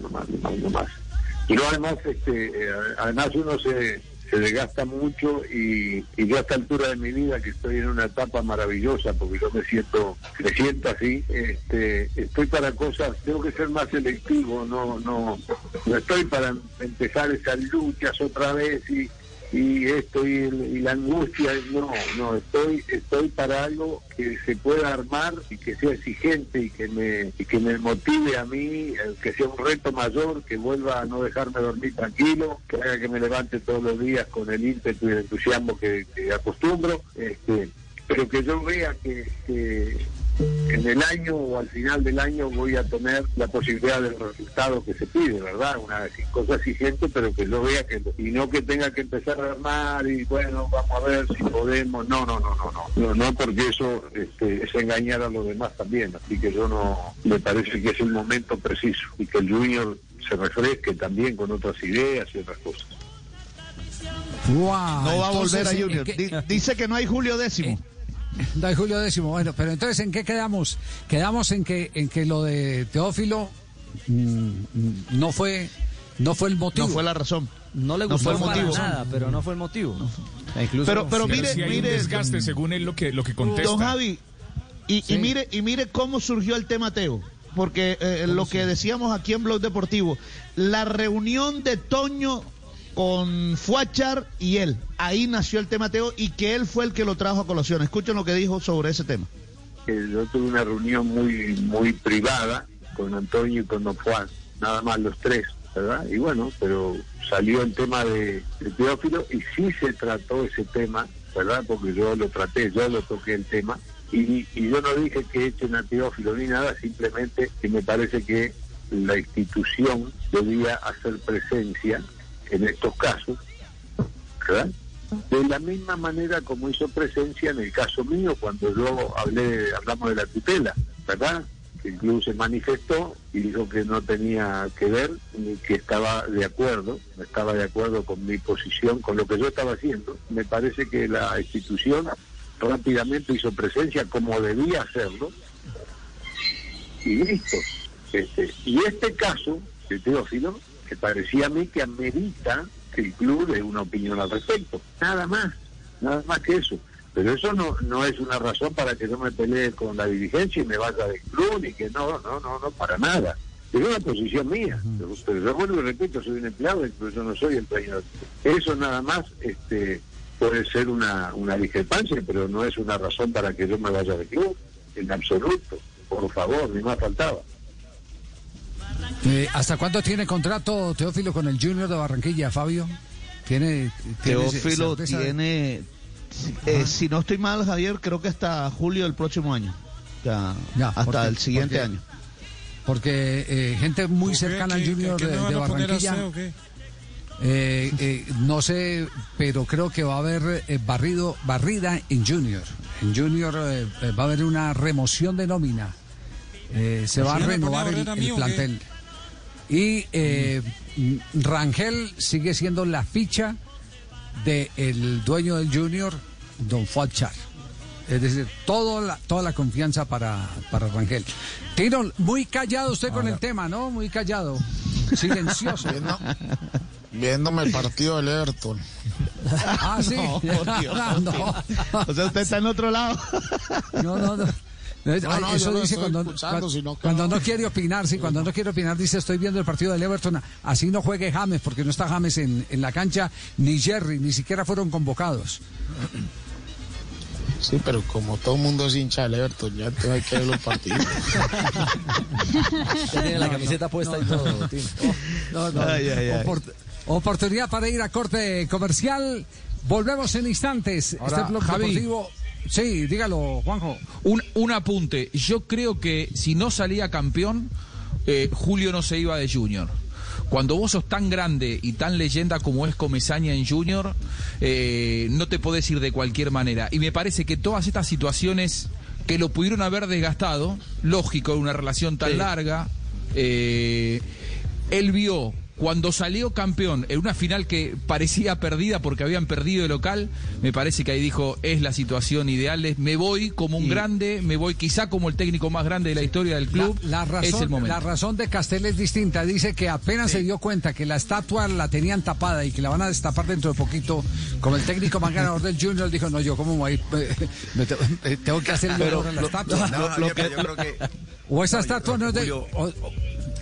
Y luego además, este, eh, además uno se, se desgasta mucho y, y yo a esta altura de mi vida que estoy en una etapa maravillosa porque yo me siento creciente así este estoy para cosas tengo que ser más selectivo no no no estoy para empezar esas luchas otra vez y y esto y, y la angustia no no estoy estoy para algo que se pueda armar y que sea exigente y que me y que me motive a mí eh, que sea un reto mayor que vuelva a no dejarme dormir tranquilo que haga que me levante todos los días con el ímpetu y el entusiasmo que, que acostumbro este pero que yo vea que, que en el año o al final del año voy a tener la posibilidad del resultado que se pide, ¿verdad? Una cosa exigente, pero que yo vea que, y no que tenga que empezar a armar y bueno, vamos a ver si podemos, no, no, no, no, no, no, no porque eso este, es engañar a los demás también, así que yo no, me parece que es el momento preciso y que el Junior se refresque también con otras ideas y otras cosas. Guau, No va a volver a ¿en Junior. dice que no hay Julio décimo. No hay Julio décimo. Bueno, pero entonces ¿en qué quedamos? Quedamos en que en que lo de Teófilo mm, no fue no fue el motivo. No fue la razón. No le No gustó fue el para motivo. nada, pero no fue el motivo. E incluso- Pero- pero mire, sí hay un mire, desgaste según él lo que, lo que contesta. Don Javi, y, Sí. y mire y mire cómo surgió el tema Teo, porque eh, lo que decíamos aquí en Blog Deportivo, la reunión de Toño con Fuachar y él, ahí nació el tema Teo y que él fue el que lo trajo a colación. Escuchen lo que dijo sobre ese tema. yo tuve una reunión muy muy privada con Antonio y con Don Juan, nada más los tres, ¿verdad? Y bueno, pero salió el tema de, de Teófilo y sí se trató ese tema, ¿verdad? Porque yo lo traté, yo lo toqué el tema. Y, y yo no dije que echen a Teófilo ni nada, simplemente que me parece que la institución debía hacer presencia en estos casos, ¿verdad? De la misma manera como hizo presencia en el caso mío cuando yo hablé, hablamos de la tutela, ¿verdad? Que incluso se manifestó y dijo que no tenía que ver ni que estaba de acuerdo, no estaba de acuerdo con mi posición, con lo que yo estaba haciendo. Me parece que la institución rápidamente hizo presencia como debía hacerlo y listo. Este, y este caso de Teófilo, que parecía a mí que amerita que el club dé una opinión al respecto. Nada más, nada más que eso. Pero eso no, no es una razón para que yo me pelee con la dirigencia y me vaya del club, ni que no, no, no, no, para nada. Es una posición mía. Pero, pero yo vuelvo y repito, soy un empleado, pero yo no soy el entrenador. Eso nada más este, puede ser una, una discrepancia, pero no es una razón para que yo me vaya del club, en absoluto. Por favor, ni más faltaba. Eh, ¿Hasta cuándo tiene contrato Teófilo con el Junior de Barranquilla, Fabio? Tiene, tiene Teófilo tiene, eh, si no estoy mal, Javier, creo que hasta julio del próximo año. Ya, Ya, hasta porque- el siguiente porque- año. Porque eh, gente muy cercana al Junior de, de Barranquilla. eh, eh, no sé, pero creo que va a haber eh, barrido, barrida en Junior. En Junior va a haber una remoción de nómina. Eh, se va a ¿Sí me pone a renovar el, barrer a mí el o qué? Y eh, Rangel sigue siendo la ficha del dueño del Junior, Don Fuachar. Es decir, toda la, toda la confianza para, para Rangel. Tino, muy callado usted con el tema, ¿no? Muy callado. Silencioso. Viéndome el partido del Everton. Ah, sí. No, por Dios. No. O sea, usted está en otro lado. No, no, no. No, no, Eso yo lo dice estoy cuando, no, cuando claro. no quiere opinar, sí, cuando no quiere opinar dice estoy viendo el partido del Everton, así no juegue James, porque no está James en, en la cancha, ni Jerry, ni siquiera fueron convocados. Sí, pero como todo el mundo es hincha del Everton, ya te hay que ver los partidos. Tiene la camiseta puesta y todo. No, no, Ay, ay, ay. opor- Oportunidad para ir a corte comercial. Volvemos en instantes. Ahora, este blog Javi. deportivo. Sí, dígalo, Juanjo. Un, un apunte. Yo creo que si no salía campeón, eh, Julio no se iba de Junior. Cuando vos sos tan grande y tan leyenda como es Comesaña en Junior, eh, no te podés ir de cualquier manera. Y me parece que todas estas situaciones que lo pudieron haber desgastado, lógico, en una relación tan Sí. larga, eh, él vio cuando salió campeón en una final que parecía perdida porque habían perdido el local, me parece que ahí dijo, es la situación ideal, me voy como un grande, me voy quizá como el técnico más grande de la historia del club. La, la es el razón, momento. la razón de Castel es distinta. Dice que apenas se dio cuenta que la estatua la tenían tapada y que la van a destapar dentro de poquito, como el técnico más ganador del Junior, dijo, no, yo como voy a ir, me te- me tengo que hacer el Pero a la lo- estatua. no, No, yo creo que- O esa estatua no es que de... Julio- O,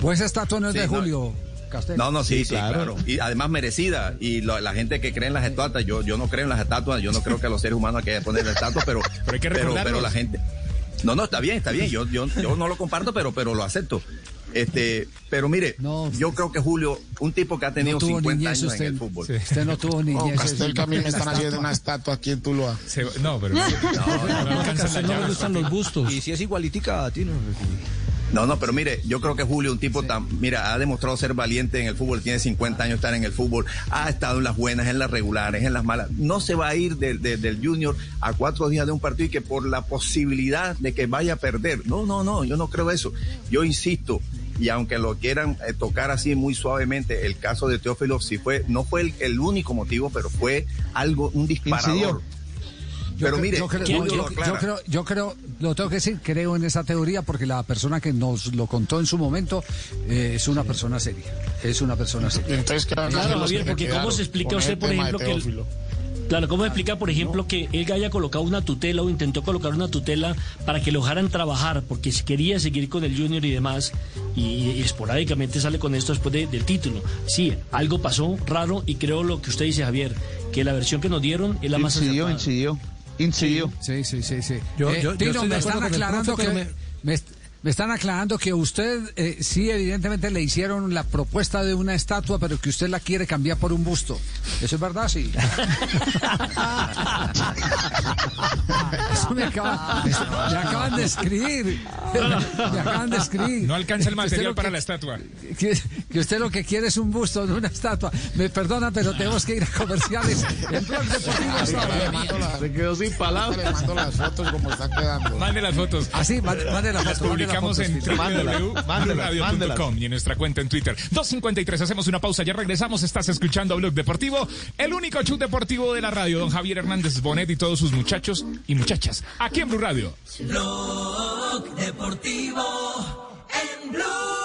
o esa estatua no es Sí, de. Julio Castel. No, no, sí, sí, claro. Y además merecida. Y lo- la gente que cree en las estatuas, yo, yo no creo en las estatuas, yo no creo que a los seres humanos hay que poner estatuas, pero, Pero hay que pero, pero la gente. No, no, está bien, está bien. Yo, yo, yo no lo comparto, pero, pero lo acepto. Este, pero mire, yo creo que Julio, un tipo que ha tenido tuvo 50 niñez años usted. en el fútbol. Sí. Usted no tuvo niñez. Oh, Castel, que a mí me están haciendo una estatua aquí en Tuluá. no, pero. los bustos. Y si es igualitica a ti, no. No, no, pero mire, yo creo que Julio, un tipo tan, mira, ha demostrado ser valiente en el fútbol, tiene 50 años estar en el fútbol, ha estado en las buenas, en las regulares, en las malas. No se va a ir del- del- del Junior a cuatro días de un partido y que por la posibilidad de que vaya a perder. No, no, no, yo no creo eso. Yo insisto, y aunque lo quieran eh, tocar así muy suavemente, el caso de Teófilo sí fue, no fue el, el único motivo, pero fue algo, un disparador. Incidió. Yo Pero mire, yo creo, yo- creo, yo creo, lo tengo que decir, creo en esa teoría porque la persona que nos lo contó en su momento eh, es una persona seria. Es una persona seria. Entonces, Claro, Javier, porque ¿cómo se explica usted, por ejemplo, que... el- Claro, ¿cómo explica, por ejemplo, que él haya colocado una tutela o intentó colocar una tutela para que lo dejaran trabajar porque quería seguir con el Junior y demás y, y esporádicamente sale con esto después de- del título? Sí, algo pasó raro y creo lo que usted dice, Javier, que la versión que nos dieron es la más Incidió, acertada. incidió. Incidió. Sí, sí, sí, sí. Yo- Eh, yo- yo estoy me están aclarando que me, est- me están aclarando que usted eh, sí evidentemente le hicieron la propuesta de una estatua, pero que usted la quiere cambiar por un busto. ¿Eso es verdad? Sí. Eso me, acaba- me acaban de escribir. Me acaban de escribir. No alcanza el material para que- la estatua. que, que usted lo que quiere es un busto, no una estatua. Me perdona, pero tenemos que ir a comerciales. En Blog Deportivo hasta ahora. Se quedó sin palabras. Le mando las fotos como están quedando. Mande las fotos. Así, mande, mande la Las foto, mande la publicamos en www.radio.com y en nuestra cuenta en Twitter. 253, hacemos una pausa, ya regresamos. Estás escuchando Blog Deportivo, el único chut deportivo de la radio. Don Javier Hernández Bonet y todos sus muchachos y muchachas. Aquí en Blue Radio. Blog Deportivo en Blue.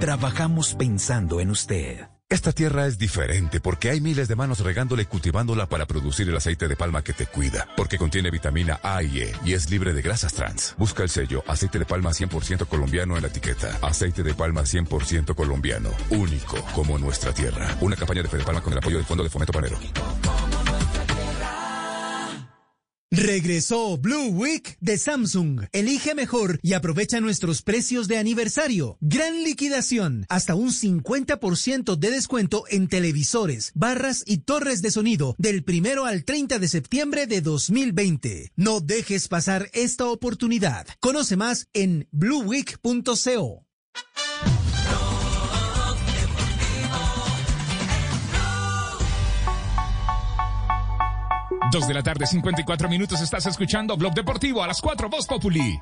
Trabajamos pensando en usted. Esta tierra es diferente porque hay miles de manos regándola y cultivándola para producir el aceite de palma que te cuida, porque contiene vitamina A y E y es libre de grasas trans. Busca el sello aceite de palma 100% colombiano en la etiqueta. Aceite de palma 100% colombiano, único como nuestra tierra. Una campaña de Fede Palma con el apoyo del Fondo de Fomento Panero. Regresó Blue Week de Samsung. Elige mejor y aprovecha nuestros precios de aniversario. Gran liquidación. Hasta un 50% de descuento en televisores, barras y torres de sonido del primero al 30 de septiembre de 2020. No dejes pasar esta oportunidad. Conoce más en blueweek.co. Dos de la tarde, 54 minutos. Estás escuchando Blog Deportivo a las 4, Voz Populi.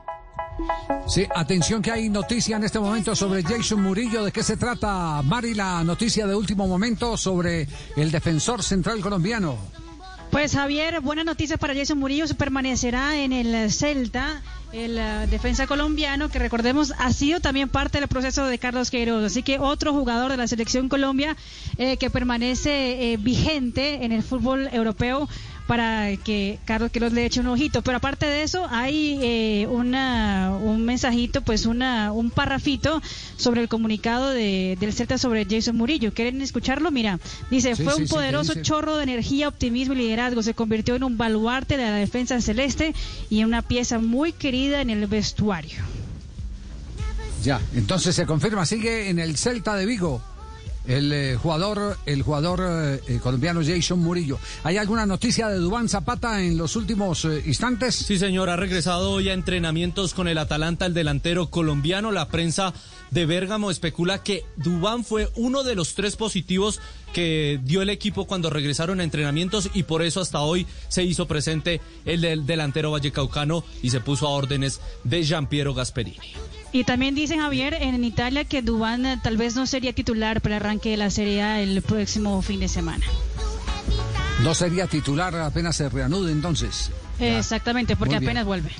Sí, atención que hay noticia en este momento sobre Jason Murillo. ¿De qué se trata, Mari? La noticia de último momento sobre el defensor central colombiano. Pues Javier, buena noticia para Jason Murillo, se permanecerá en el Celta, el eh, defensa colombiano, que recordemos ha sido también parte del proceso de Carlos Queiroz, así que otro jugador de la selección Colombia eh, que permanece eh, vigente en el fútbol europeo para que Carlos Queiroz le eche un ojito. Pero aparte de eso, hay eh, una, un mensajito, pues una, un parrafito sobre el comunicado de, del Celta sobre Jason Murillo. ¿Quieren escucharlo? Mira, dice, Sí, fue sí, un sí, ¿qué poderoso chorro de energía, optimismo y liderazgo. Se convirtió en un baluarte de la defensa celeste y en una pieza muy querida en el vestuario. Ya, entonces se confirma, sigue en el Celta de Vigo. El eh, jugador, el jugador eh, eh, colombiano Jason Murillo. ¿Hay alguna noticia de Dubán Zapata en los últimos instantes? Sí, señor, ha regresado hoy a entrenamientos con el Atalanta, el delantero colombiano. La prensa de Bérgamo especula que Dubán fue uno de los tres positivos que dio el equipo cuando regresaron a entrenamientos y por eso hasta hoy se hizo presente el del delantero vallecaucano y se puso a órdenes de Giampiero Gasperini. Y también dicen, Javier, en Italia que Dubán eh, tal vez no sería titular para el arranque de la Serie A el próximo fin de semana. No sería titular apenas se reanude entonces. Exactamente, porque apenas vuelve.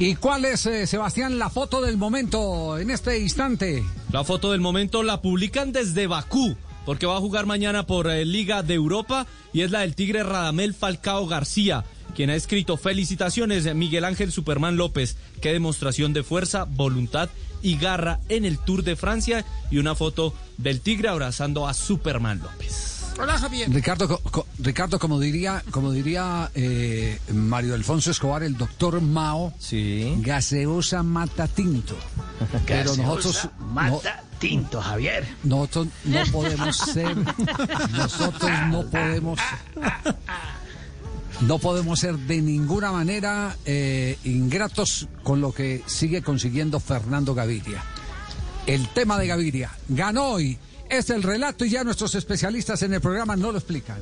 ¿Y cuál es, eh, Sebastián, la foto del momento en este instante? La foto del momento la publican desde Bakú, porque va a jugar mañana por eh, Liga de Europa y es la del Tigre Radamel Falcao García, quien ha escrito felicitaciones Miguel Ángel Superman López, qué demostración de fuerza, voluntad y garra en el Tour de Francia y una foto del Tigre abrazando a Superman López. Hola, Javier. Ricardo, co- co- Ricardo como diría, como diría eh, Mario Alfonso Escobar, el doctor Mao, gaseosa mata tinto. Pero nosotros mata tinto, Javier. no- nosotros no podemos ser, nosotros no podemos, no podemos ser de ninguna manera eh, ingratos con lo que sigue consiguiendo Fernando Gaviria. El tema de Gaviria ganó hoy. Es el relato y ya nuestros especialistas en el programa no lo explican.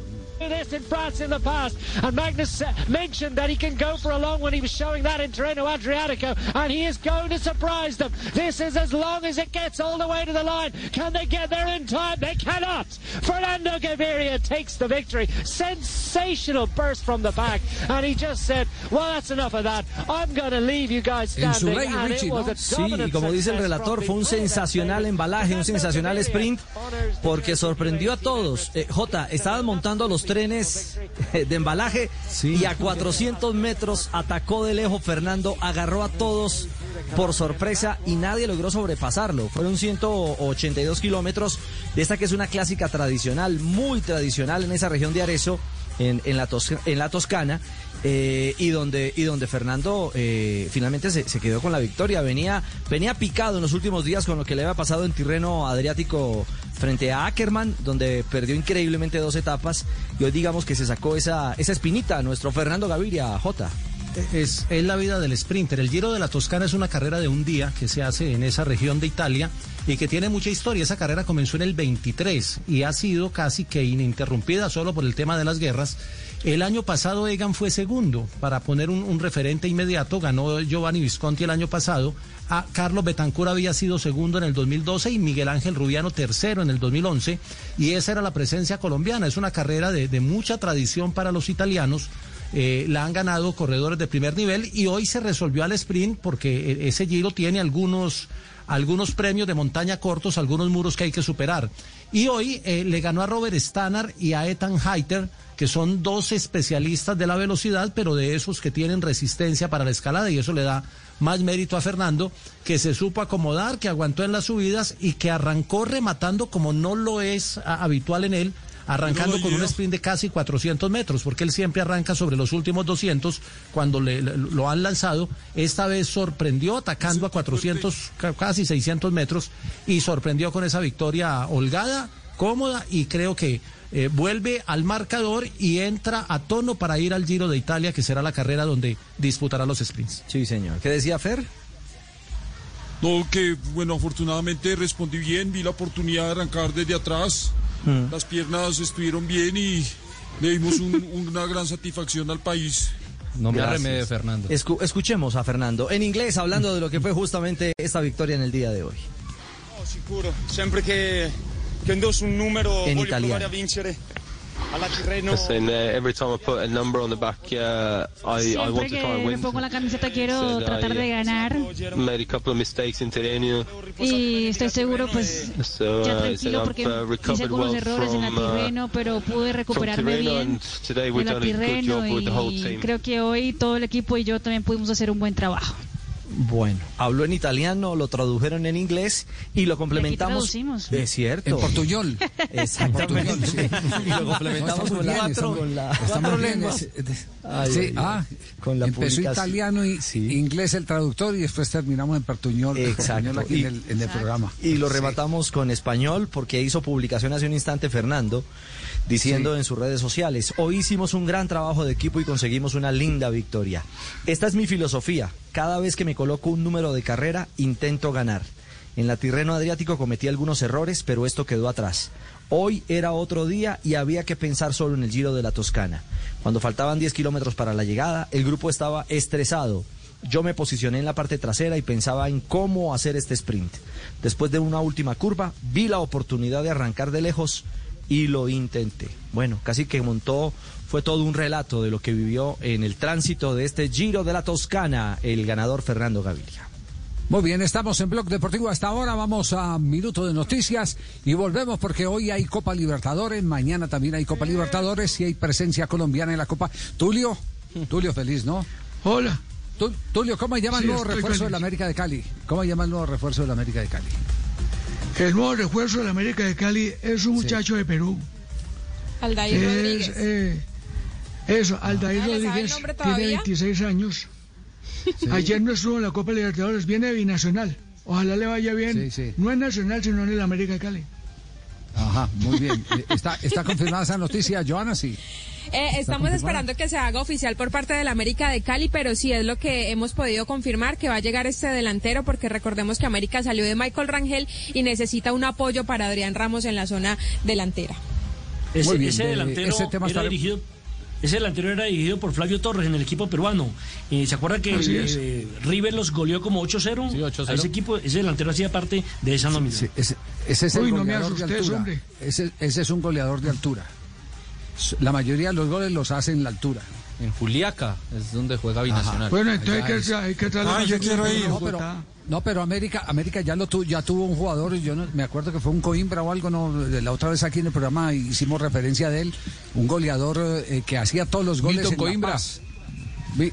this in France in the past. And Magnus uh, mentioned that he can go for a long when he was showing that in Treno Adriatico. And he is going to surprise them. This is as long as it gets all the way to the line. Can they get there in time? They cannot. Fernando Gaviria takes the victory. Sensational burst from the back. And he just said, well, that's enough of that. I'm going to leave you guys En standing. Zuley, And it Richie, was ¿no? a Sí, y como dice el relator, fue un sensacional embalaje, un sensacional sprint, porque sorprendió a todos. Eh, Jota, estaban montando los trenes eh, de embalaje y a 400 metros atacó de lejos Fernando, agarró a todos por sorpresa y nadie logró sobrepasarlo. Fueron 182 kilómetros de esta que es una clásica tradicional, muy tradicional en esa región de Arezzo, en, en la, Tosca- en la Toscana. eh, y donde y donde Fernando eh, finalmente se, se quedó con la victoria venía venía picado en los últimos días con lo que le había pasado en Tirreno Adriático frente a Ackerman donde perdió increíblemente dos etapas y hoy digamos que se sacó esa esa espinita nuestro Fernando Gaviria J Es, es la vida del sprinter. El Giro de la Toscana es una carrera de un día que se hace en esa región de Italia y que tiene mucha historia. Esa carrera comenzó en el 23 y ha sido casi que ininterrumpida solo por el tema de las guerras. El año pasado Egan fue segundo, para poner un, referente inmediato, ganó Giovanni Visconti el año pasado. A Carlos Betancur había sido segundo en el 2012 y Miguel Ángel Rubiano tercero en el 2011. Y esa era la presencia colombiana. Es una carrera de, mucha tradición para los italianos. Eh, la han ganado corredores de primer nivel y hoy se resolvió al sprint porque eh, ese giro tiene algunos, algunos premios de montaña cortos, algunos muros que hay que superar. Y hoy eh, le ganó a Robert Stannard y a Ethan Heiter, que son dos especialistas de la velocidad, pero de esos que tienen resistencia para la escalada y eso le da más mérito a Fernando, que se supo acomodar, que aguantó en las subidas y que arrancó rematando como no lo es habitual en él, arrancando con un sprint de casi 400 metros, porque él siempre arranca sobre los últimos 200 cuando le, lo han lanzado. Esta vez sorprendió atacando a 400, ca- casi 600 metros y sorprendió con esa victoria holgada, cómoda y creo que eh, vuelve al marcador y entra a tono para ir al Giro de Italia, que será la carrera donde disputará los sprints. Sí, señor. ¿Qué decía Fer? No, que bueno, afortunadamente respondí bien, vi la oportunidad de arrancar desde atrás, Mm. las piernas estuvieron bien y le dimos un- una gran satisfacción al país. No me arremede, Fernando. Escu- escuchemos a Fernando en inglés hablando de lo que fue justamente esta victoria en el día de hoy. No, sicuro, sempre che, voglio italiano. provare a vincere. Alla Tirreno Listen, every time I put a number on the back, I, I Siempre want to try and que me pongo la camiseta quiero uh, tratar de ganar Made a couple of mistakes in Tirreno, y estoy seguro pues so ya uh, tranquilo porque uh, hice recovered algunos well errores en uh, Tirreno, pero pude recuperarme bien a good Tirreno job with the whole y team. creo que hoy todo el equipo y yo también pudimos hacer un buen trabajo. Bueno, habló en italiano, lo tradujeron en inglés y lo complementamos. traducimos. Es cierto. En portuñol. Exactamente. y lo complementamos No, con, la, estamos con la- Estamos cuatro lenguas. Ay, sí, ay, ah, Con la empezó italiano y inglés el traductor y después terminamos en portuñol, Exacto. portuñol aquí Y- en el, en el programa. Y lo rematamos con español porque hizo publicación hace un instante Fernando diciendo Sí. en sus redes sociales, hoy hicimos un gran trabajo de equipo y conseguimos una linda victoria. Esta es mi filosofía, cada vez que me coloco un número de carrera intento ganar. En la Tirreno Adriático cometí algunos errores, pero esto quedó atrás. Hoy era otro día y había que pensar solo en el Giro de la Toscana. Cuando faltaban 10 kilómetros para la llegada, el grupo estaba estresado. Yo me posicioné en la parte trasera y pensaba en cómo hacer este sprint. Después de una última curva, vi la oportunidad de arrancar de lejos y lo intenté. Bueno, casi que montó, fue todo un relato de lo que vivió en el tránsito de este Giro de la Toscana el ganador Fernando Gaviria. Muy bien, estamos en Blog Deportivo hasta ahora. Vamos a Minuto de Noticias y volvemos porque hoy hay Copa Libertadores, mañana también hay Copa Libertadores y hay presencia colombiana en la Copa. Tulio, Tulio feliz, ¿no? Hola. Tu- Tulio, ¿cómo llama el Sí, nuevo refuerzo de la. América de Cali? ¿Cómo llama el nuevo refuerzo de la América de Cali? El nuevo refuerzo de la América de Cali es un muchacho de Perú. Aldair Es, Rodríguez. eh, eso, Aldair Ah, ¿le sabe el Rodríguez tiene todavía? 26 años. Ayer no estuvo en la Copa Libertadores, viene binacional. Ojalá le vaya bien. No es nacional, sino en el América de Cali. Ajá, muy bien. Eh, ¿Está, está confirmada esa noticia, Joana? Sí. Eh, estamos esperando que se haga oficial por parte del América de Cali, pero sí es lo que hemos podido confirmar, que va a llegar este delantero, porque recordemos que América salió de Michael Rangel y necesita un apoyo para Adrián Ramos en la zona delantera. Ese, Muy bien, ese de delantero ese tema era estaré- dirigido. Ese delantero era dirigido por Flavio Torres en el equipo peruano. Eh, ¿Se acuerda que eh, River los goleó como 8-0? Sí, 8-0. A ese equipo, ese delantero hacía parte de esa nómina. Ese, ese es el Uy, no me goleador de asustes, altura. hombre. Ese, ese es un goleador de altura. La mayoría de los goles los hace en la altura. En Juliaca es donde juega Binacional. Bueno, entonces hay que, hay que tratar de hacer en No, pero, Bogotá. No, pero América, América ya lo tu- ya tuvo un jugador, yo no, me acuerdo que fue un Coimbra o algo, no, la otra vez aquí en el programa hicimos referencia de él, un goleador eh, que hacía todos los goles Milton en La Coimbra. Paz.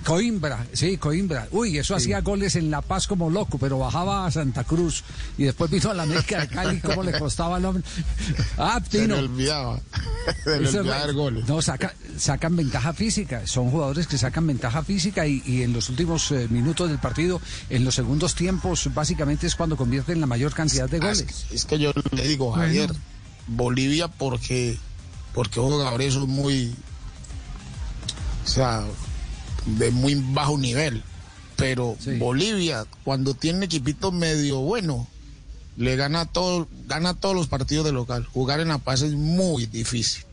Coimbra, sí, Coimbra. Uy, eso hacía goles en La Paz como loco, pero bajaba a Santa Cruz y después vino a la América de Cali, cómo le costaba el hombre. Ah, Se Tino. le olvidaba. Se le olvidaba el gol. No, saca- sacan ventaja física. Son jugadores que sacan ventaja física y, y en los últimos eh, minutos del partido, en los segundos tiempos, básicamente es cuando convierten la mayor cantidad de goles. Es que yo le digo, Javier, Bolivia porque porque jugadores son muy o sea, de muy bajo nivel, pero Bolivia cuando tiene equipito medio bueno le gana todo gana todos los partidos de local. Jugar en La Paz es muy difícil.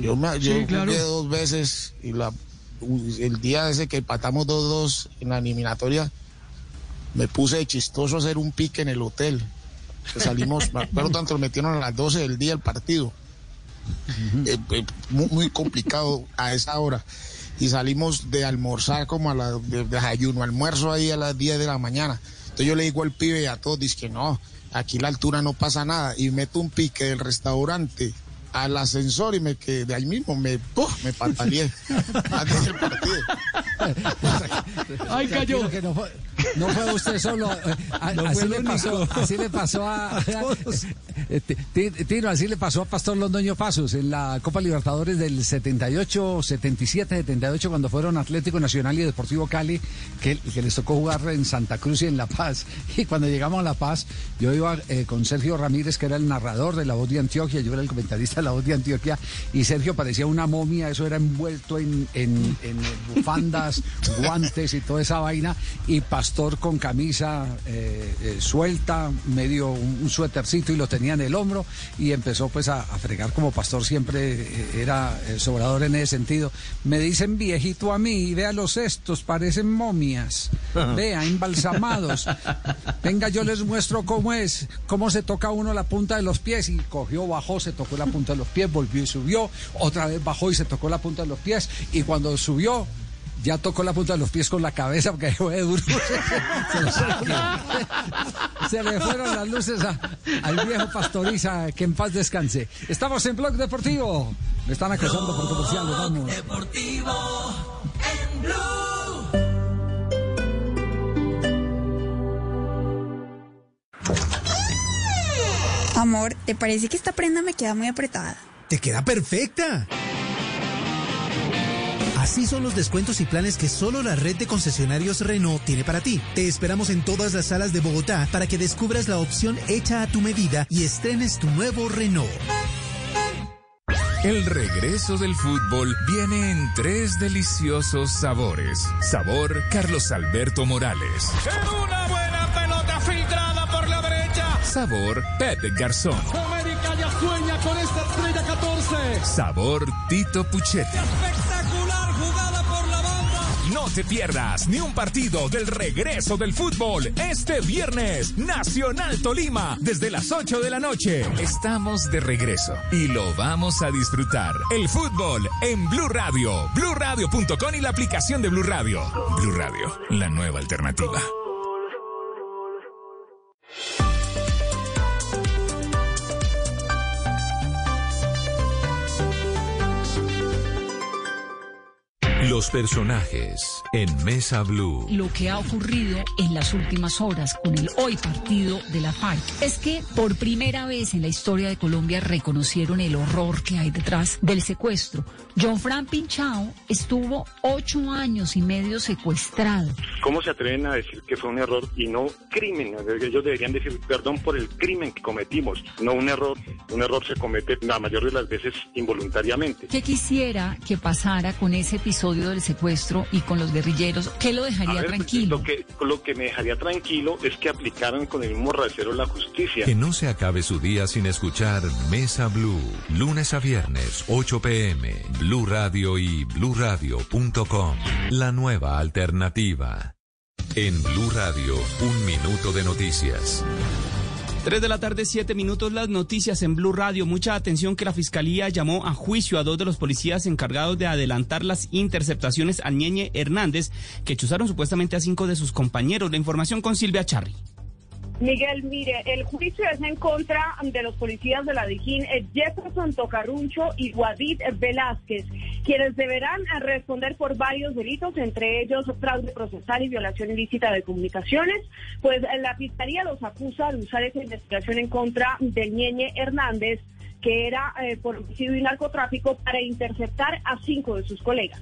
Yo, me, yo Sí, claro. jugué dos veces y la el día ese que empatamos 2-2 en la eliminatoria me puse de chistoso a hacer un pique en el hotel. Salimos, me acuerdo tanto, nos metieron a las 12 del día el partido. Eh, eh, muy, muy complicado a esa hora. Y salimos de almorzar como a la de, de desayuno, almuerzo ahí a las 10 de la mañana. Entonces yo le digo al pibe y a todos, dice que no, aquí la altura no pasa nada. Y meto un pique del restaurante al ascensor y me que de ahí mismo me, ¡puf! me pataleé antes del partido. Ay, cayó. Que no, fue, no fue usted solo. eh, a- No así, fue le pasó, así le pasó a. eh, Ti- Ti- Tino, así le pasó a Pastor Londoño Pasos en la Copa Libertadores del 78, 77, 78, cuando fueron Atlético Nacional y Deportivo Cali, que, que les tocó jugar en Santa Cruz y en La Paz. Y cuando llegamos a La Paz, yo iba eh, con Sergio Ramírez, que era el narrador de La Voz de Antioquia, yo era el comentarista La Voz de Antioquia, y Sergio parecía una momia, eso era envuelto en, en- en bufandas, guantes y toda esa vaina, y Pastor con camisa eh, eh, suelta, medio un, un suétercito y lo tenía en el hombro, y empezó pues a, a fregar como Pastor siempre eh, era sobrador en ese sentido. Me dicen viejito a mí, vea los estos, parecen momias, vea, embalsamados. Venga, yo les muestro cómo es, cómo se toca uno la punta de los pies, y cogió, bajó, se tocó la punta punta de los pies, volvió y subió, otra vez bajó y se tocó la punta de los pies, y cuando subió, ya tocó la punta de los pies con la cabeza porque se, le fueron las luces al viejo pastoriza, que en paz descanse. Estamos en Blog Deportivo. Me están acusando por comerciales, vamos. Deportivo. Amor, ¿te parece que esta prenda me queda muy apretada? Te queda perfecta. Así son los descuentos y planes que solo la red de concesionarios Renault tiene para ti. Te esperamos en todas las salas de Bogotá para que descubras la opción hecha a tu medida y estrenes tu nuevo Renault. El regreso del fútbol viene en tres deliciosos sabores. Sabor Carlos Alberto Morales. una Sabor Pepe Garzón. América ya sueña con esta estrella 14. Sabor Tito Puchetti. Espectacular jugada por la banda. No te pierdas ni un partido del regreso del fútbol este viernes. Nacional Tolima, desde las 8 de la noche. Estamos de regreso y lo vamos a disfrutar. El fútbol en Blue Radio, bluradio.com y la aplicación de Blue Radio. Blue Radio, la nueva alternativa. Los personajes en Mesa Blue. lo que ha ocurrido en las últimas horas con el hoy partido de la FARC es que por primera vez en la historia de Colombia reconocieron el horror que hay detrás del secuestro. John Fran Pinchao estuvo ocho años y medio secuestrado. ¿Cómo se atreven a decir que fue un error y no crimen? Ellos deberían decir perdón por el crimen que cometimos, no un error. Un error se comete la mayor de las veces involuntariamente. ¿Qué quisiera que pasara con ese episodio del secuestro y con los guerrilleros? ¿Qué lo dejaría ver, tranquilo? Lo que, lo que me dejaría tranquilo es que aplicaran con el mismo rasero la justicia. Que no se acabe su día sin escuchar Mesa Blue. Lunes a viernes, 8 pm. Blue Radio y bluradio.com. La nueva alternativa. En Blue Radio, un minuto de noticias. 3 de la tarde, 7 minutos, las noticias en Blue Radio. Mucha atención que la Fiscalía llamó a juicio a dos de los policías encargados de adelantar las interceptaciones a Ñeñe Hernández, que chuzaron supuestamente a cinco de sus compañeros. La información con Silvia Charri. Miguel, mire, el juicio es en contra de los policías de la Dijín, eh, Jefferson Tocarruncho y Guadid Velázquez, quienes deberán eh, responder por varios delitos, entre ellos fraude procesal y violación ilícita de comunicaciones. Pues eh, la Fiscalía los acusa de usar esa investigación en contra de Ñeñe Hernández, que era eh, por homicidio y narcotráfico, para interceptar a cinco de sus colegas.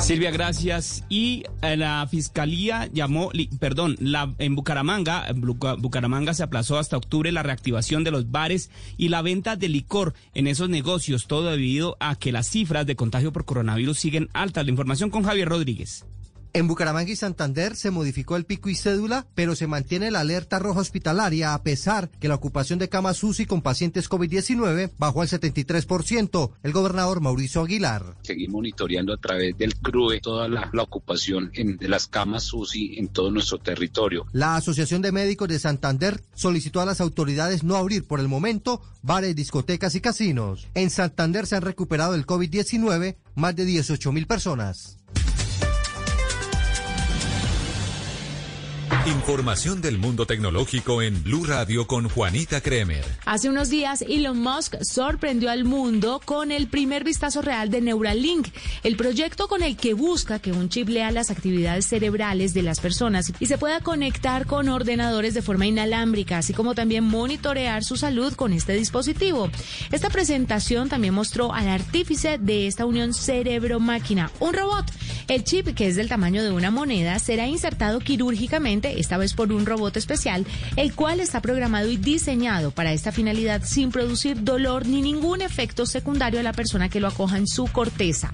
Silvia, gracias. Y eh, la fiscalía llamó, perdón, la, en Bucaramanga, Bucaramanga se aplazó hasta octubre la reactivación de los bares y la venta de licor en esos negocios, todo debido a que las cifras de contagio por coronavirus siguen altas. La información con Javier Rodríguez. En Bucaramanga y Santander se modificó el pico y cédula, pero se mantiene la alerta roja hospitalaria a pesar que la ocupación de camas UCI con pacientes COVID-19 bajó al 73%. El gobernador Mauricio Aguilar. seguir monitoreando a través del CRUE toda la, la ocupación en- de las camas UCI en todo nuestro territorio. La Asociación de Médicos de Santander solicitó a las autoridades no abrir por el momento bares, discotecas y casinos. En Santander se han recuperado del COVID-19 más de 18 mil personas. Información del mundo tecnológico en Blue Radio con Juanita Kremer. Hace unos días, Elon Musk sorprendió al mundo con el primer vistazo real de Neuralink, el proyecto con el que busca que un chip lea las actividades cerebrales de las personas y se pueda conectar con ordenadores de forma inalámbrica, así como también monitorear su salud con este dispositivo. Esta presentación también mostró al artífice de esta unión cerebro-máquina, un robot. El chip, que es del tamaño de una moneda, será insertado quirúrgicamente, esta vez por un robot especial, el cual está programado y diseñado para esta finalidad sin producir dolor ni ningún efecto secundario a la persona que lo acoja en su corteza.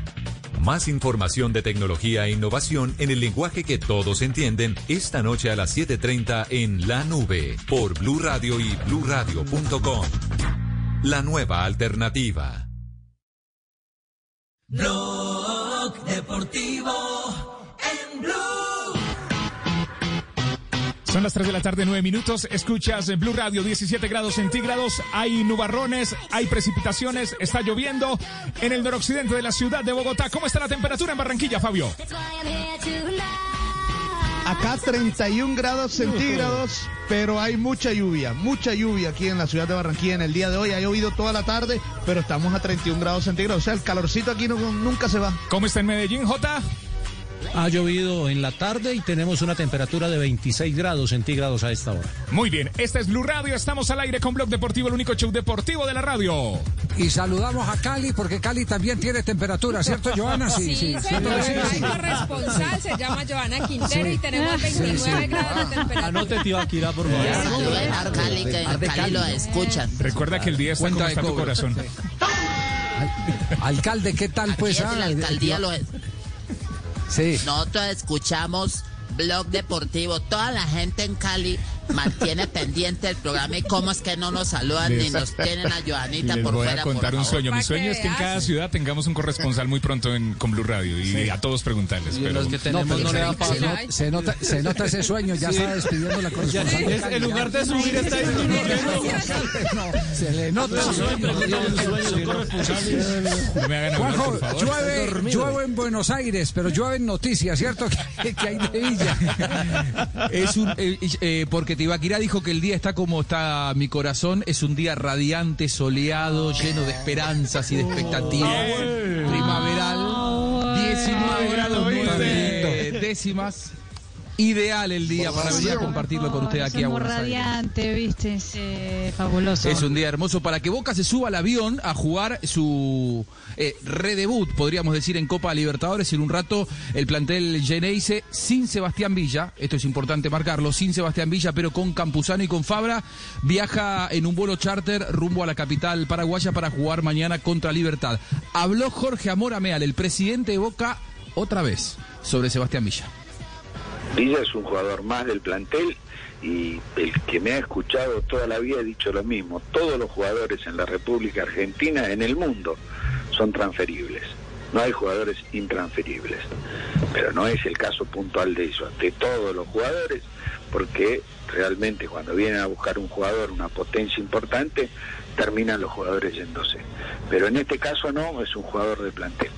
Más información de tecnología e innovación en el lenguaje que todos entienden esta noche a las 7:30 en La Nube por Blue Radio y bluradio.com. La nueva alternativa. Blog Deportivo en Blue. Son las 3 de la tarde, 9 minutos. Escuchas Blue Radio 17 grados centígrados. Hay nubarrones, hay precipitaciones, está lloviendo en el noroccidente de la ciudad de Bogotá. ¿Cómo está la temperatura en Barranquilla, Fabio? Acá 31 grados centígrados, pero hay mucha lluvia, mucha lluvia aquí en la ciudad de Barranquilla en el día de hoy. Ha llovido toda la tarde, pero estamos a 31 grados centígrados. O sea, el calorcito aquí no- nunca se va. ¿Cómo está en Medellín, Jota? Ha llovido en la tarde y tenemos una temperatura de 26 grados centígrados a esta hora. Muy bien, esta es Blue Radio, estamos al aire con Blog Deportivo, el único show deportivo de la radio. Y saludamos a Cali porque Cali también tiene temperatura, ¿cierto, Joana? Sí, sí, ¿cierto que sí? Hay corresponsal, se llama Joana Quintero y tenemos 29 grados de temperatura. Anote, tío Akira, por favor. Cali, que en Cali lo escuchan. Recuerda que el día está como está tu corazón. Alcalde, ¿qué tal pues? La ah, alcaldía lo Nosotros escuchamos Blog Deportivo. Toda la gente en Cali mantiene pendiente el programa y cómo es que no nos saludan ni nos tienen a Joanita les por voy fuera. a contar por un favor. sueño. Mi sueño es que en cada ciudad tengamos un corresponsal muy pronto en, con Blue Radio y a todos preguntarles. Y Pero los que tenemos no, le da paso. Se, no- se nota, se nota ese sueño, ya Sí. está despidiendo la corresponsal. es- en lugar de subir está disminuyendo. No, se le nota. no me hagan hablar, Juanjo, por favor. llueve, llueve en Buenos Aires, pero llueve en noticias, ¿cierto? Que, que hay de Villa. Es un, eh, eh, porque Tibaquirá dijo que el día está como está mi corazón, es un día radiante, soleado, lleno de esperanzas y de expectativas. Primaveral, 19 grados 9 décimas. Ideal el día para venir a compartirlo con usted aquí a Buenos Aires. radiante, viste, es eh, fabuloso. Es un día hermoso para que Boca se suba al avión a jugar su eh, redebut, podríamos decir, en Copa Libertadores. En un rato, el plantel Geneise sin Sebastián Villa, esto es importante marcarlo, sin Sebastián Villa, pero con Campuzano y con Fabra, viaja en un vuelo charter rumbo a la capital paraguaya para jugar mañana contra Libertad. Habló Jorge Amorameal, el presidente de Boca, otra vez sobre Sebastián Villa. Villa es un jugador más del plantel y el que me ha escuchado toda la vida ha dicho lo mismo. Todos los jugadores en la República Argentina, en el mundo, son transferibles. No hay jugadores intransferibles. Pero no es el caso puntual de ellos, de todos los jugadores, porque realmente cuando vienen a buscar un jugador, una potencia importante, terminan los jugadores yéndose. Pero en este caso no, es un jugador de plantel.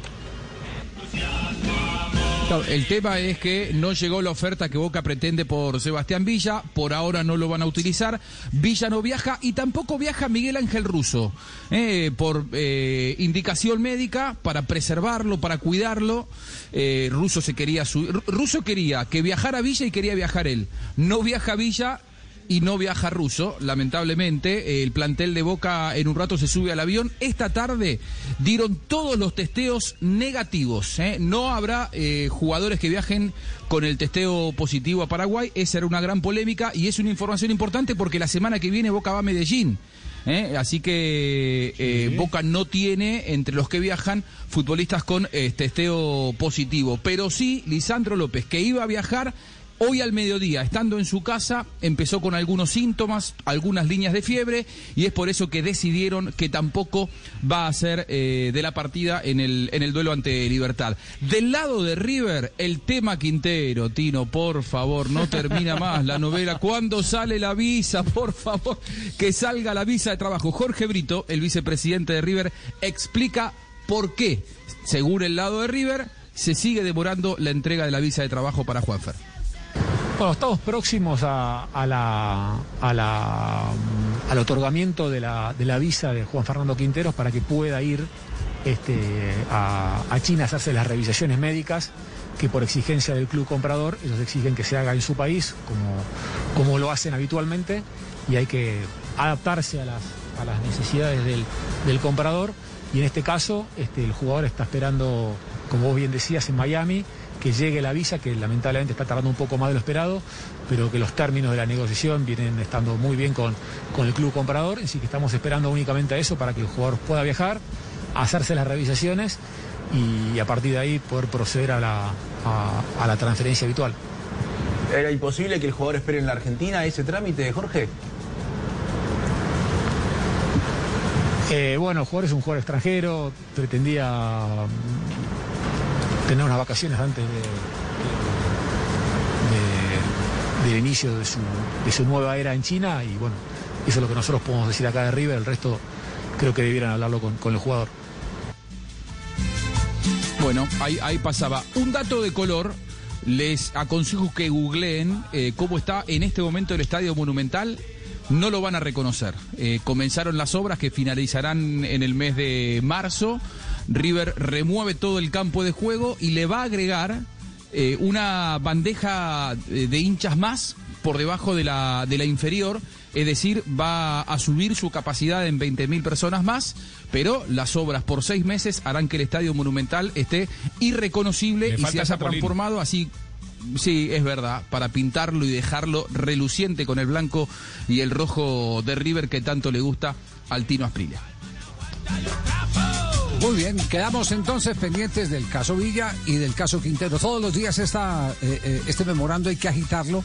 El tema es que no llegó la oferta que Boca pretende por Sebastián Villa, por ahora no lo van a utilizar, Villa no viaja y tampoco viaja Miguel Ángel Russo, eh, por eh, indicación médica, para preservarlo, para cuidarlo, eh, Russo se quería Russo quería que viajara Villa y quería viajar él, no viaja Villa y no viaja Russo, lamentablemente. El plantel de Boca en un rato se sube al avión. Esta tarde dieron todos los testeos negativos. ¿eh? No habrá eh, jugadores que viajen con el testeo positivo a Paraguay. Esa era una gran polémica y es una información importante porque la semana que viene Boca va a Medellín. ¿eh? Así que eh, Boca no tiene entre los que viajan futbolistas con eh, testeo positivo. Pero sí, Lisandro López, que iba a viajar Hoy al mediodía, estando en su casa, empezó con algunos síntomas, algunas líneas de fiebre, y es por eso que decidieron que tampoco va a ser eh, de la partida en el, en el duelo ante Libertad. Del lado de River, el tema Quintero, Tino, por favor, no termina más la novela. ¿Cuándo sale la visa? Por favor, que salga la visa de trabajo. Jorge Brito, el vicepresidente de River, explica por qué, según el lado de River, se sigue demorando la entrega de la visa de trabajo para Juanfer. Bueno, estamos próximos a, la, mm, al otorgamiento de la, de la visa de Juan Fernando Quinteros para que pueda ir este, a, a China a hacerse las revisaciones médicas que por exigencia del club comprador, ellos exigen que se haga en su país, como, como lo hacen habitualmente, y hay que adaptarse a las, a las necesidades del, del comprador. Y en este caso, este, el jugador está esperando, como vos bien decías, en Miami, que llegue la visa, que lamentablemente está tardando un poco más de lo esperado, pero que los términos de la negociación vienen estando muy bien con, con el club comprador, así que estamos esperando únicamente a eso para que el jugador pueda viajar, hacerse las revisaciones y a partir de ahí poder proceder a la, a, a la transferencia habitual. ¿Era imposible que el jugador espere en la Argentina ese trámite, Jorge? Eh, bueno, el jugador es un jugador extranjero, pretendía tener unas vacaciones antes de, de- del inicio de su, nueva era en China y bueno, eso es lo que nosotros podemos decir acá de River, el resto creo que debieran hablarlo con, el jugador. Bueno, ahí, ahí pasaba. Un dato de color. Les aconsejo que googleen eh, cómo está en este momento el Estadio Monumental. No lo van a reconocer. Eh, comenzaron las obras que finalizarán en el mes de marzo. River remueve todo el campo de juego y le va a agregar eh, una bandeja eh, de hinchas más por debajo de la, de la inferior, es decir, va a subir su capacidad en 20.000 personas más, pero las obras por seis meses harán que el Estadio Monumental esté irreconocible Le y se haya transformado. Así Sí, es verdad, para pintarlo y dejarlo reluciente con el blanco y el rojo de River que tanto le gusta al Tino Asprilla. Muy bien, quedamos entonces pendientes del caso Villa y del caso Quintero. Todos los días esta, eh, eh, este memorando hay que agitarlo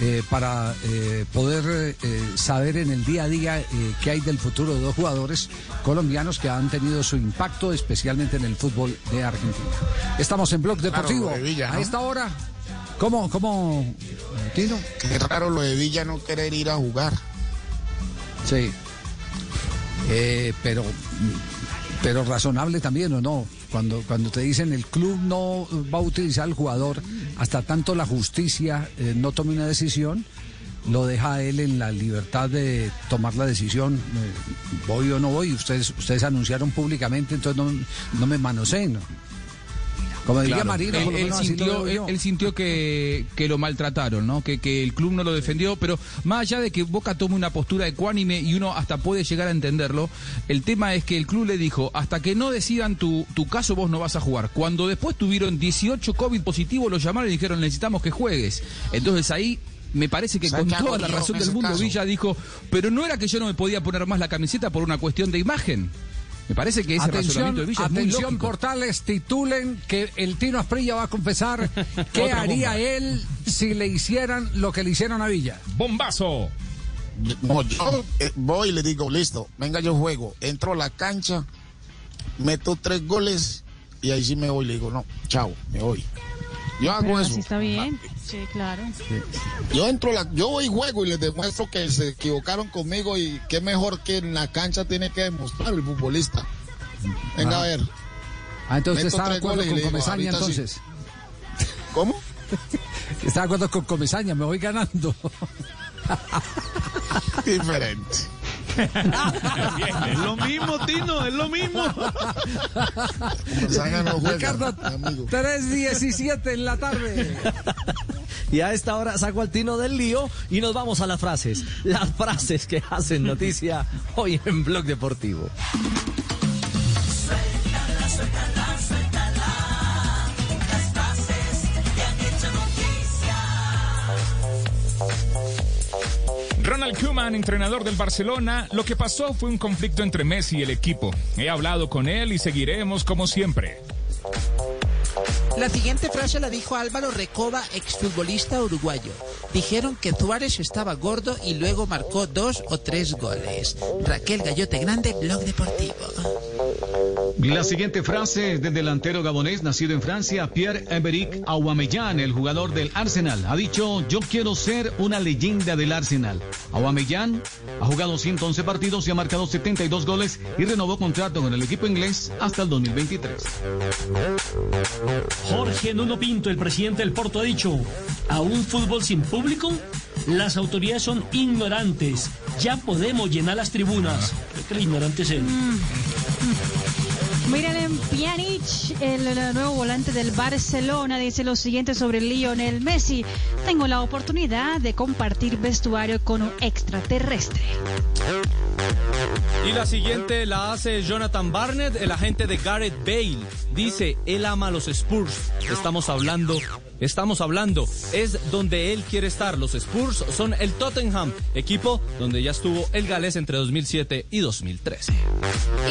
eh, para eh, poder saber en el día a día qué hay del futuro de dos jugadores colombianos que han tenido su impacto especialmente en el fútbol de Argentina. Estamos en Blog Deportivo. de Villa, ¿no? A esta hora, ¿cómo, cómo, Tino? Qué raro lo de Villa no querer ir a jugar. Sí. Pero, pero razonable también, ¿o no? Cuando, cuando te dicen el club no va a utilizar al jugador hasta tanto la justicia eh, no tome una decisión, lo deja a él en la libertad de tomar la decisión, eh, voy o no voy. Ustedes, ustedes anunciaron públicamente, entonces no, me manoseen. ¿no? Como diría Claro. Marino, él, por lo menos sintió, veo yo. él- él sintió que, que lo maltrataron, ¿no? Que, que el club no lo defendió, pero más allá de que Boca tome una postura ecuánime y uno hasta puede llegar a entenderlo, el tema es que el club le dijo, hasta que no decidan tu, tu caso vos no vas a jugar. Cuando después tuvieron 18 COVID positivos, lo llamaron y dijeron necesitamos que juegues. Entonces ahí... Me parece que ¿Sabe con toda la razón del mundo caso? Villa dijo, pero no era que yo no me podía poner más la camiseta por una cuestión de imagen. Me parece que ese Atención, de Villa atención portales, titulen que el Tino Asprilla va a confesar qué haría bomba. él si le hicieran lo que le hicieron a Villa. ¡Bombazo! No, yo eh, voy y le digo, listo, venga yo juego. Entro a la cancha, meto tres goles y ahí sí me voy. Le digo, no, chao, me voy. Yo hago Pero eso. así está bien. Sí, claro. Yo entro, la, yo voy y juego y les demuestro que se equivocaron conmigo y qué mejor que en la cancha tiene que demostrar el futbolista. Venga Ah. a ver. Ah, entonces está de acuerdo con Comesaña sí. entonces. ¿Cómo? Está de acuerdo con Comesaña, me voy ganando. Diferente. Es lo mismo, Tino, es lo mismo. No juega, amigo. 3.17 en la tarde. Y a esta hora saco al Tino del lío y nos vamos a las frases. Las frases que hacen noticia hoy en Blog Deportivo. Suéltala, suéltala, suéltala. Ronald Koeman, entrenador del Barcelona, lo que pasó fue un conflicto entre Messi y el equipo. He hablado con él y seguiremos como siempre. La siguiente frase la dijo Álvaro Recoba, exfutbolista uruguayo. Dijeron que Suárez estaba gordo y luego marcó dos o tres goles. Raquel Gallote Grande, Blog Deportivo. La siguiente frase es del delantero gabonés nacido en Francia, Pierre-Emerick Aubameyang, el jugador del Arsenal. Ha dicho, yo quiero ser una leyenda del Arsenal. Aubameyang ha jugado 111 partidos y ha marcado 72 goles y renovó contrato con el equipo inglés hasta el 2023. Jorge Nuno Pinto, el presidente del Porto, ha dicho, ¿a un fútbol sin público? Las autoridades son ignorantes. Ya podemos llenar las tribunas. Ignorante es él. Miren, Pjanic, el, el nuevo volante del Barcelona, dice lo siguiente sobre Lionel Messi. Tengo la oportunidad de compartir vestuario con un extraterrestre. Y la siguiente la hace Jonathan Barnett, el agente de Gareth Bale. Dice, él ama a los Spurs. Estamos hablando, estamos hablando, es donde él quiere estar. Los Spurs son el Tottenham, equipo donde ya estuvo el galés entre 2007 y 2013.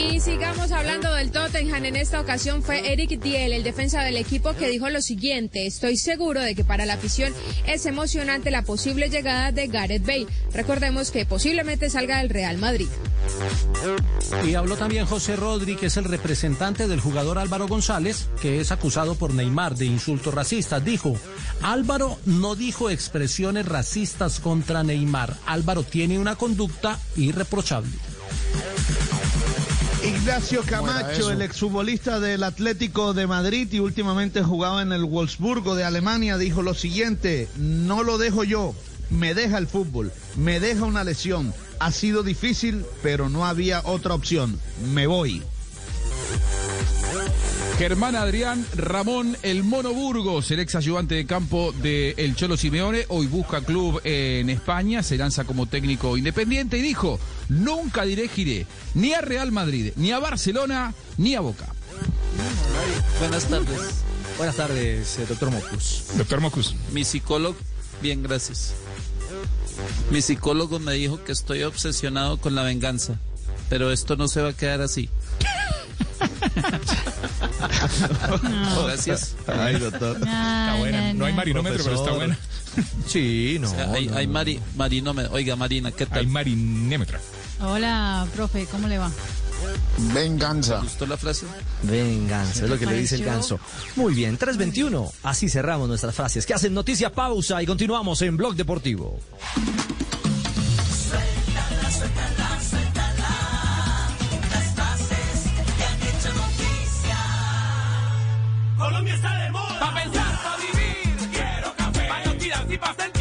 Y sigamos hablando del Tottenham. En esta ocasión fue Eric Diel, el defensa del equipo, que dijo lo siguiente: Estoy seguro de que para la afición es emocionante la posible llegada de Gareth Bale. Recordemos que posiblemente salga del Real Madrid. Y habló también José Rodri, que es el representante del jugador Álvaro González, que es acusado por Neymar de insultos racistas. Dijo, Álvaro no dijo expresiones racistas contra Neymar. Álvaro tiene una conducta irreprochable. Ignacio ¿Cómo era Camacho, el exfutbolista del Atlético de Madrid y últimamente jugaba en el Wolfsburgo de Alemania, dijo lo siguiente, no lo dejo yo, me deja el fútbol, me deja una lesión, ha sido difícil, pero no había otra opción, me voy. Germán Adrián Ramón El Mono Burgos, el ex ayudante de campo de El Cholo Simeone, hoy busca club en España, se lanza como técnico independiente y dijo, nunca dirigiré ni a Real Madrid, ni a Barcelona, ni a Boca. Buenas tardes. Buenas tardes, eh, doctor Mocus. Doctor Mocus. Mi psicólogo, bien, gracias. Mi psicólogo me dijo que estoy obsesionado con la venganza, pero esto no se va a quedar así. Gracias. Ay, doctor. Está buena. No hay marinómetro, pero está buena. Sí, no. hay, hay mari- marinómetro. Oiga, Marina, ¿qué tal? Hay marinémetro. Hola, profe, ¿cómo le va? Venganza. ¿Te gustó la frase? Venganza, es lo que le dice el ganso. Muy bien, 321. Así cerramos nuestras frases. Que hacen noticia pausa y continuamos en Blog Deportivo. Suéltala, suéltala. Colombia está de moda. Pa' pensar, pa' vivir. Quiero café. Pa' no tirar y pa' sentir.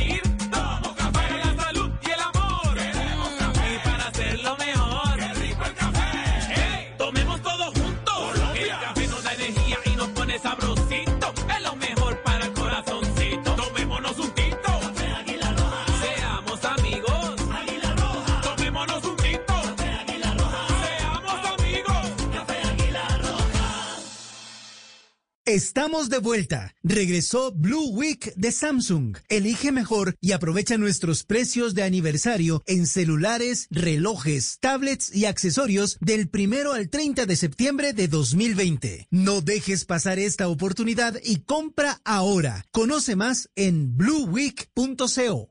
Estamos de vuelta. Regresó Blue Week de Samsung. Elige mejor y aprovecha nuestros precios de aniversario en celulares, relojes, tablets y accesorios del primero al 30 de septiembre de 2020. No dejes pasar esta oportunidad y compra ahora. Conoce más en blueweek.co.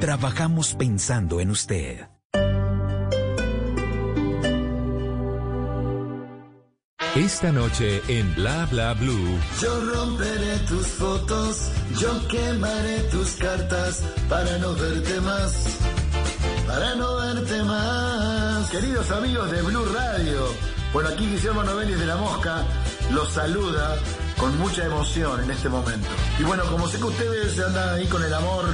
Trabajamos pensando en usted. Esta noche en Bla Bla Blue. Yo romperé tus fotos, yo quemaré tus cartas para no verte más, para no verte más. Queridos amigos de Blue Radio, bueno, aquí Guillermo Novelis de La Mosca los saluda con mucha emoción en este momento. Y bueno, como sé que ustedes andan ahí con el amor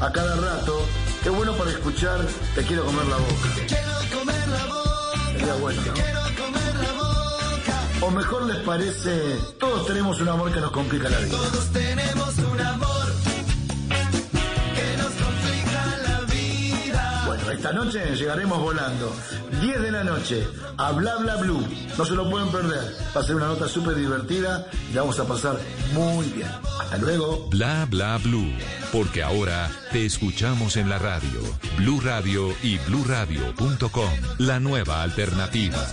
a cada rato, qué bueno para escuchar Te quiero comer la boca. Quiero comer la boca, Sería bueno, ¿no? quiero comer la boca. O mejor les parece, todos tenemos un amor que nos complica la vida. Todos tenemos un amor esta noche llegaremos volando. 10 de la noche, a Bla Bla Blue. No se lo pueden perder. Va a ser una nota súper divertida y la vamos a pasar muy bien. Hasta luego. Bla Bla Blue. Porque ahora te escuchamos en la radio. Blue Radio y bluradio.com. La nueva alternativa.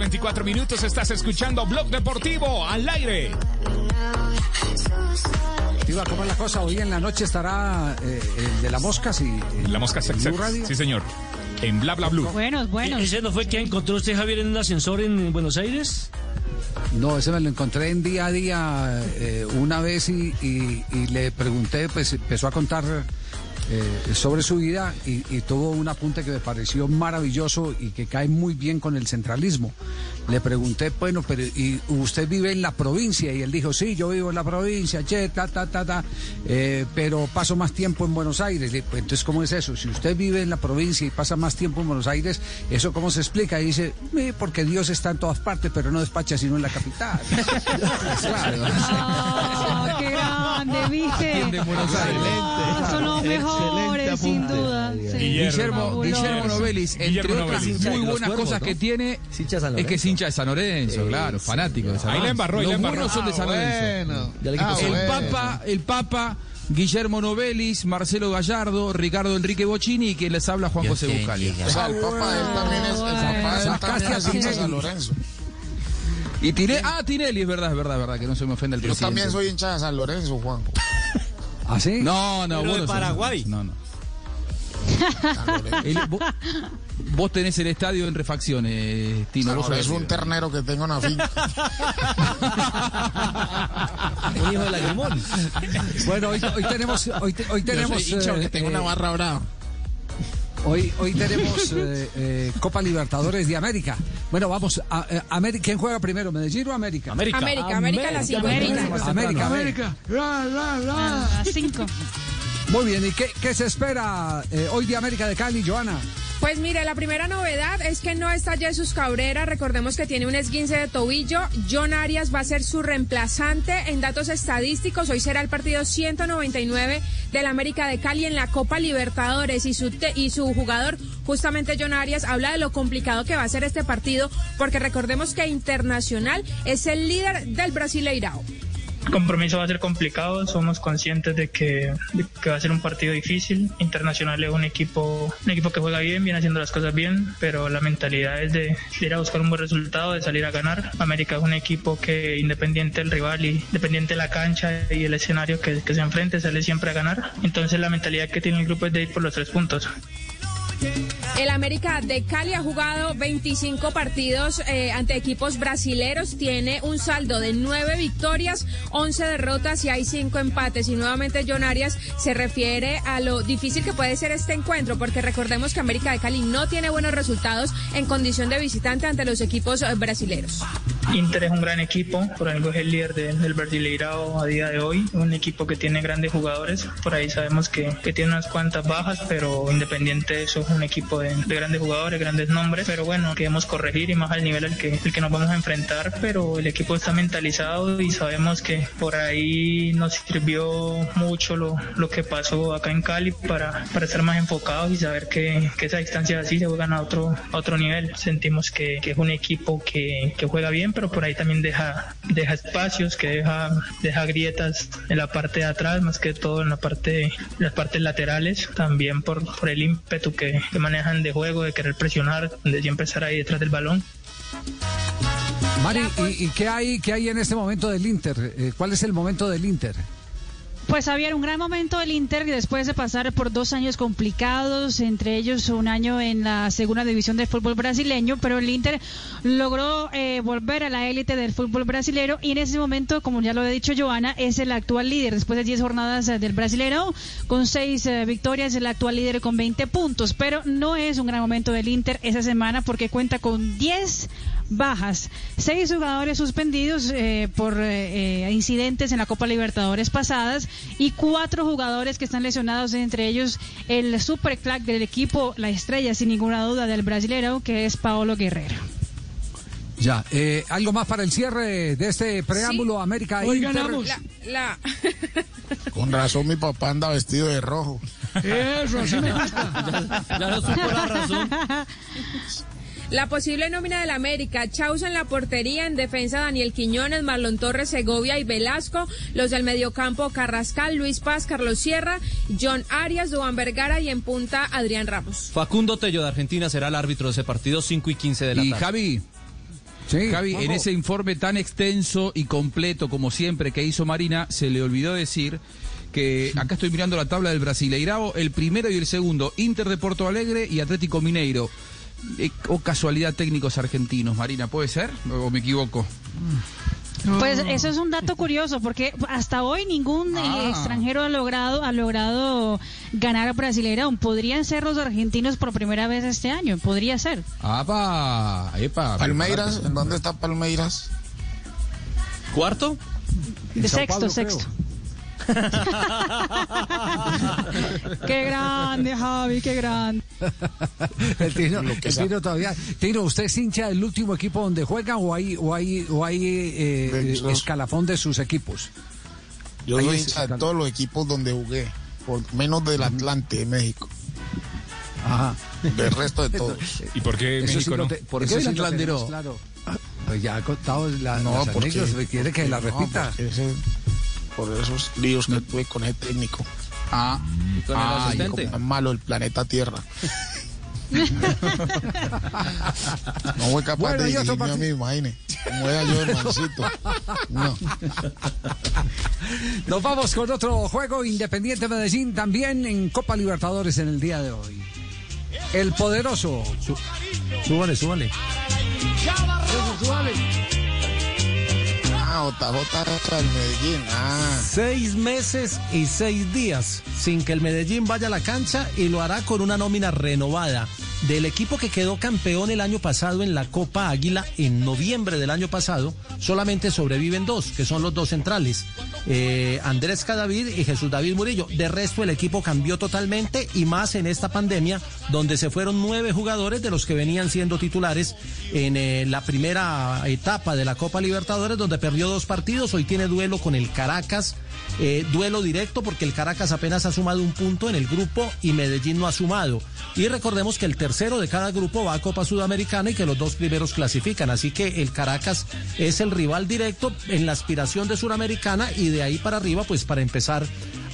24 minutos. Estás escuchando Blog Deportivo al aire. Iba, ¿cómo es la cosa? Hoy en la noche estará eh, el de la mosca, sí. La mosca sex Radio. Sí, señor. En Bla Bla Blue. Buenos, buenos. ¿Ese no fue que encontró usted, Javier, en un ascensor en Buenos Aires? No, ese me lo encontré en día a día eh, una vez y, y- y le pregunté, pues empezó a contar eh, sobre su vida y, y tuvo un apunte que me pareció maravilloso y que cae muy bien con el centralismo. Le pregunté, bueno, pero ¿y usted vive en la provincia? Y él dijo, sí, yo vivo en la provincia, che, ta, ta, ta, ta, eh, pero paso más tiempo en Buenos Aires. Le- pues, entonces, ¿cómo es eso? Si usted vive en la provincia y pasa más tiempo en Buenos Aires, ¿eso cómo se explica? Y dice, "Eh, porque Dios está en todas partes, pero no despacha sino en la capital. claro. Ah, qué grande, ¿viste? Atiende en Buenos Aires. Ah, son los mejores, sin duda. Sí. Guillermo. Guillermo Novelis, entre Guillermo otras Novelis. muy buenas cosas ¿no? que tiene, Es que Lorenzo. Hincha de San Lorenzo, claro, fanático de San Ahí la Lorenzo. embarró, ahí Los la embarró. buenos son de San Ah, Lorenzo. bueno. Del equipo Ah, El bueno. Papa, el Papa Guillermo Novelis, Marcelo Gallardo, Ricardo Enrique Bocini y quien les habla Juan José Buscalia. O sea, el papá de él también es, el papá de él también es hincha de San Lorenzo. Y Tinelli, ah, Tinelli, es verdad, es verdad, es verdad, que no se me ofenda el Yo presidente. también soy hincha de San Lorenzo, Juan. ¿Ah, sí? No, no, Pero vos de no sos- Paraguay. No, no. El- vos, vos tenés el estadio en refacciones, Tino. vos es un ternero que tengo en la finca. Un hijo de lagrimón. Bueno, hoy, hoy tenemos, hoy, te- hoy Yo tenemos. soy hincha eh, que tengo una eh, barra brava. Hoy, hoy tenemos eh, eh, Copa Libertadores de América. Bueno, vamos. A, América, ¿Quién juega primero, Medellín o América? América. América, América a cinco. América, América. América, América. A las cinco. Muy bien, ¿y qué, qué se espera eh, hoy de América de Cali, Joana? Pues mire, la primera novedad es que no está Jesús Cabrera, recordemos que tiene un esguince de tobillo, John Arias va a ser su reemplazante en datos estadísticos, hoy será el partido 199 del América de Cali en la Copa Libertadores y su, y su jugador, justamente John Arias, habla de lo complicado que va a ser este partido, porque recordemos que Internacional es el líder del Brasileirao. Compromiso va a ser complicado, somos conscientes de que, va a ser un partido difícil. Internacional es un equipo, un equipo que juega bien, viene haciendo las cosas bien, pero la mentalidad es de, ir a buscar un buen resultado, de salir a ganar. América es un equipo que independiente del rival y independiente de la cancha y el escenario que, que se enfrente, sale siempre a ganar. Entonces la mentalidad que tiene el grupo es de ir por los tres puntos. El América de Cali ha jugado 25 partidos eh, ante equipos brasileros, tiene un saldo de 9 victorias, 11 derrotas y hay 5 empates. Y nuevamente John Arias se refiere a lo difícil que puede ser este encuentro, porque recordemos que América de Cali no tiene buenos resultados en condición de visitante ante los equipos eh, brasileros. Inter es un gran equipo, por algo es el líder de- del Brasileirao a día de hoy, un equipo que tiene grandes jugadores, por ahí sabemos que, que tiene unas cuantas bajas, pero independiente de eso es un equipo de, de grandes jugadores, grandes nombres, pero bueno, queremos corregir y más al nivel al que, el que nos vamos a enfrentar, pero el equipo está mentalizado y sabemos que por ahí nos sirvió mucho lo, lo que pasó acá en Cali para, para estar más enfocados y saber que, que esa distancia así se juegan a otro, otro nivel. Sentimos que, es un equipo que, que juega bien, pero por ahí también deja, deja espacios, que deja, deja grietas en la parte de atrás, más que todo en la parte, las partes laterales, también por, por el ímpetu que, que manejan de juego, de querer presionar, de siempre estar ahí detrás del balón. Mari, ¿y, y qué, hay, qué hay en este momento del Inter? Eh, ¿Cuál es el momento del Inter? Pues había un gran momento del Inter después de pasar por dos años complicados, entre ellos un año en la segunda división del fútbol brasileño, pero el Inter logró eh, volver a la élite del fútbol brasileño y en ese momento, como ya lo ha dicho Joana, es el actual líder después de 10 jornadas eh, del Brasileiro, con 6 victorias, el actual líder con 20 puntos, pero no es un gran momento del Inter esa semana porque cuenta con 10 bajas, seis jugadores suspendidos eh, por eh, eh, incidentes en la Copa Libertadores pasadas y cuatro jugadores que están lesionados, entre ellos el super crack del equipo, la estrella sin ninguna duda del brasilero, que es Paolo Guerrero. Ya, eh, ¿algo más para el cierre de este preámbulo América Hoy Inter? ganamos. La- la- Con razón mi papá anda vestido de rojo. Eso, así me gusta. Ya no supo la razón. La posible nómina del América, Chaus en la portería, en defensa Daniel Quiñones, Marlon Torres, Segovia y Velasco, los del mediocampo Carrascal, Luis Paz, Carlos Sierra, John Arias, Duan Vergara y en punta Adrián Ramos. Facundo Tello de Argentina será el árbitro de ese partido, 5 y 15 de la Y tarde. Javi, Javi, en ese informe tan extenso y completo como siempre que hizo Marina, se le olvidó decir que acá estoy mirando la tabla del Brasileirao, el primero y el segundo, Inter de Porto Alegre y Atlético Mineiro. Eh, o casualidad técnicos argentinos, Marina, ¿puede ser? ¿O me equivoco? Pues eso es un dato curioso porque hasta hoy ningún eh, Ah. extranjero ha logrado ha logrado ganar a Brasileirão. Podrían ser los argentinos por primera vez este año, podría ser. ¡Apa! ¡Epa! Palmeiras, ¿en dónde está Palmeiras? ¿Cuarto? De sexto, sexto. qué grande, Javi, qué grande. el Tino, el. Tino todavía. Tino, ¿usted es hincha del último equipo donde juega o hay, o hay, o hay eh, escalafón de sus equipos? Yo soy hincha de todos los equipos donde jugué, por menos del Atlante de México. Ajá. Del resto de todos. ¿Y por qué sí México no? te- ¿Por qué sí el lo Atlante no? Claro. Pues ya ha contado la, No, las porque- anécdotas, quiere que la repita. Por esos líos que tuve con ese técnico. Ah, con el ah, asistente? como malo el planeta Tierra. No fue capaz Bueno, de dirigirme a mí, imagine. Como era yo, hermancito. No. Nos vamos con otro juego. Independiente Medellín también en Copa Libertadores en el día de hoy. El poderoso. Súbale, súbale. Ah, Medellín. Ah. Seis meses y seis días sin que el Medellín vaya a la cancha y lo hará con una nómina renovada. Del equipo que quedó campeón el año pasado en la Copa Águila en noviembre del año pasado, solamente sobreviven dos, que son los dos centrales, eh, Andrés Cadavid y Jesús David Murillo. De resto el equipo cambió totalmente y más en esta pandemia, donde se fueron nueve jugadores de los que venían siendo titulares en eh, la primera etapa de la Copa Libertadores, donde perdió dos partidos. Hoy tiene duelo con el Caracas. Eh, duelo directo porque el Caracas apenas ha sumado un punto en el grupo y Medellín no ha sumado. Y recordemos que el tercero de cada grupo va a Copa Sudamericana y que los dos primeros clasifican. Así que el Caracas es el rival directo en la aspiración de Suramericana y de ahí para arriba, pues para empezar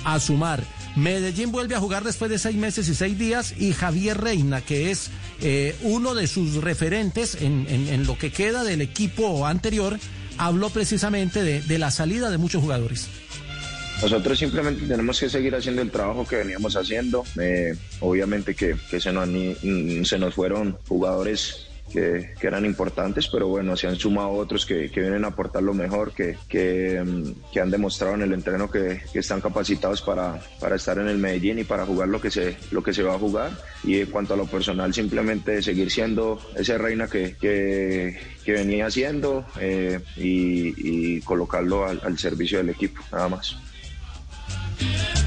a sumar. Medellín vuelve a jugar después de seis meses y seis días y Javier Reina, que es eh, uno de sus referentes en, lo que queda del equipo anterior, habló precisamente de la salida de muchos jugadores. Nosotros simplemente tenemos que seguir haciendo el trabajo que veníamos haciendo. Eh, obviamente que, que se, nos, mm, se nos fueron jugadores que, eran importantes, pero bueno, se han sumado otros que, que vienen a aportar lo mejor, que, que, mm, han demostrado en el entreno que, están capacitados para, para estar en el Medellín y para jugar lo que, se, lo que se va a jugar. Y en cuanto a lo personal, simplemente seguir siendo ese reina que, venía haciendo eh, y, colocarlo al servicio del equipo, nada más.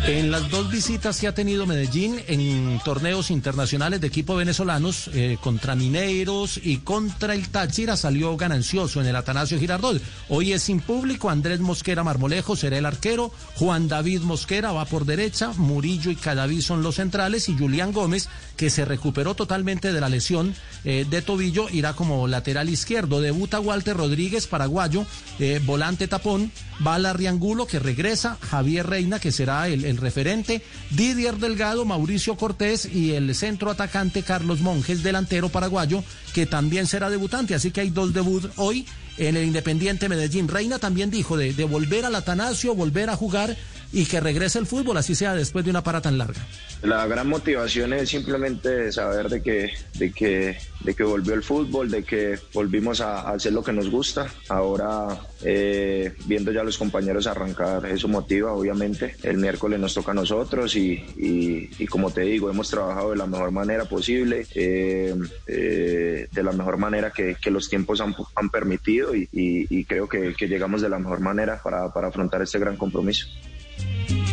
En las dos visitas que ha tenido Medellín en torneos internacionales de equipos venezolanos eh, contra Mineiros y contra el Táchira salió ganancioso en el Atanasio Girardot. Hoy es sin público, Andrés Mosquera Marmolejo será el arquero, Juan David Mosquera va por derecha, Murillo y Cadaví son los centrales y Julián Gómez, que se recuperó totalmente de la lesión eh, de tobillo, irá como lateral izquierdo. Debuta Walter Rodríguez, paraguayo, eh, volante tapón, va Larriangulo que regresa, Javier Reina que será el, referente, Didier Delgado, Mauricio Cortés y el centro atacante Carlos Monjes, delantero paraguayo, que también será debutante. Así que hay dos debuts hoy en el Independiente Medellín. Reina también dijo de, de volver al Atanasio, volver a jugar y que regrese el fútbol, así sea después de una para tan larga. La gran motivación es simplemente saber de que, de que, de que volvió el fútbol, de que volvimos a, hacer lo que nos gusta. Ahora, eh, viendo ya a los compañeros arrancar, eso motiva, obviamente. El miércoles nos toca a nosotros y, y- como te digo, hemos trabajado de la mejor manera posible, eh, eh, de la mejor manera que, los tiempos han, han permitido y, creo que, que llegamos de la mejor manera para, para afrontar este gran compromiso.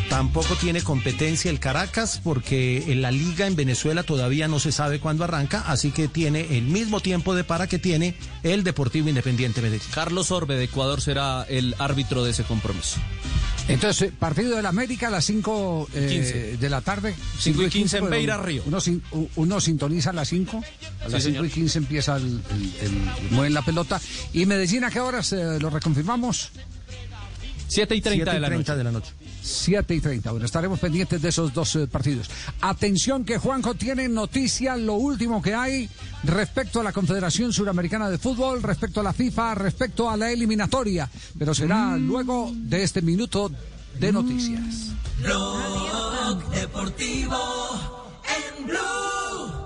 Tampoco tiene competencia el Caracas porque en la liga en Venezuela todavía no se sabe cuándo arranca, así que tiene el mismo tiempo de para que tiene el Deportivo Independiente Medellín. Carlos Orbe de Ecuador será el árbitro de ese compromiso. Entonces, partido del América a las 5 15. de la tarde. Cinco y quince en bueno, Beira Río. Uno, uno sintoniza a las 5. A las 5 señor. y 15 empieza el, el, el- mueven la pelota. ¿Y Medellín a qué horas eh, lo reconfirmamos? 7 y 30 de la 30 noche. de la noche. 7 y 30. Bueno, estaremos pendientes de esos dos eh, partidos. Atención que Juanjo tiene noticia, lo último que hay respecto a la Confederación Suramericana de Fútbol, respecto a la FIFA, respecto a la eliminatoria. Pero será luego de este minuto de noticias. Blog Deportivo en Blue.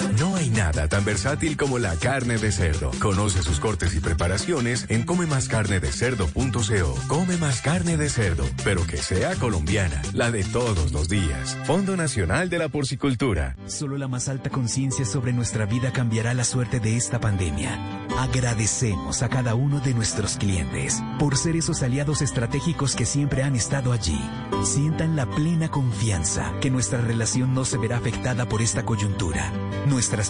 Nada tan versátil como la carne de cerdo. Conoce sus cortes y preparaciones en comemascarnedecerdo.co. Come más carne de cerdo, pero que sea colombiana, la de todos los días. Fondo Nacional de la Porcicultura. Solo la más alta conciencia sobre nuestra vida cambiará la suerte de esta pandemia. Agradecemos a cada uno de nuestros clientes por ser esos aliados estratégicos que siempre han estado allí. Sientan la plena confianza que nuestra relación no se verá afectada por esta coyuntura. Nuestras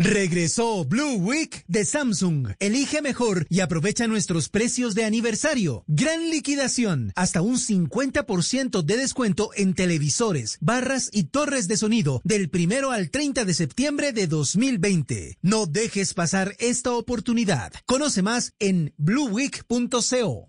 Regresó Blue Week de Samsung. Elige mejor y aprovecha nuestros precios de aniversario. Gran liquidación. Hasta un 50% de descuento en televisores, barras y torres de sonido del primero al 30 de septiembre de 2020. No dejes pasar esta oportunidad. Conoce más en blueweek.co.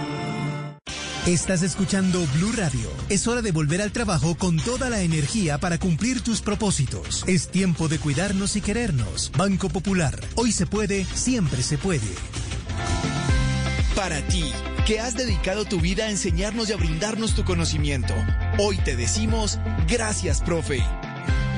Estás escuchando Blue Radio. Es hora de volver al trabajo con toda la energía para cumplir tus propósitos. Es tiempo de cuidarnos y querernos. Banco Popular. Hoy se puede, siempre se puede. Para ti, que has dedicado tu vida a enseñarnos y a brindarnos tu conocimiento, hoy te decimos gracias, profe.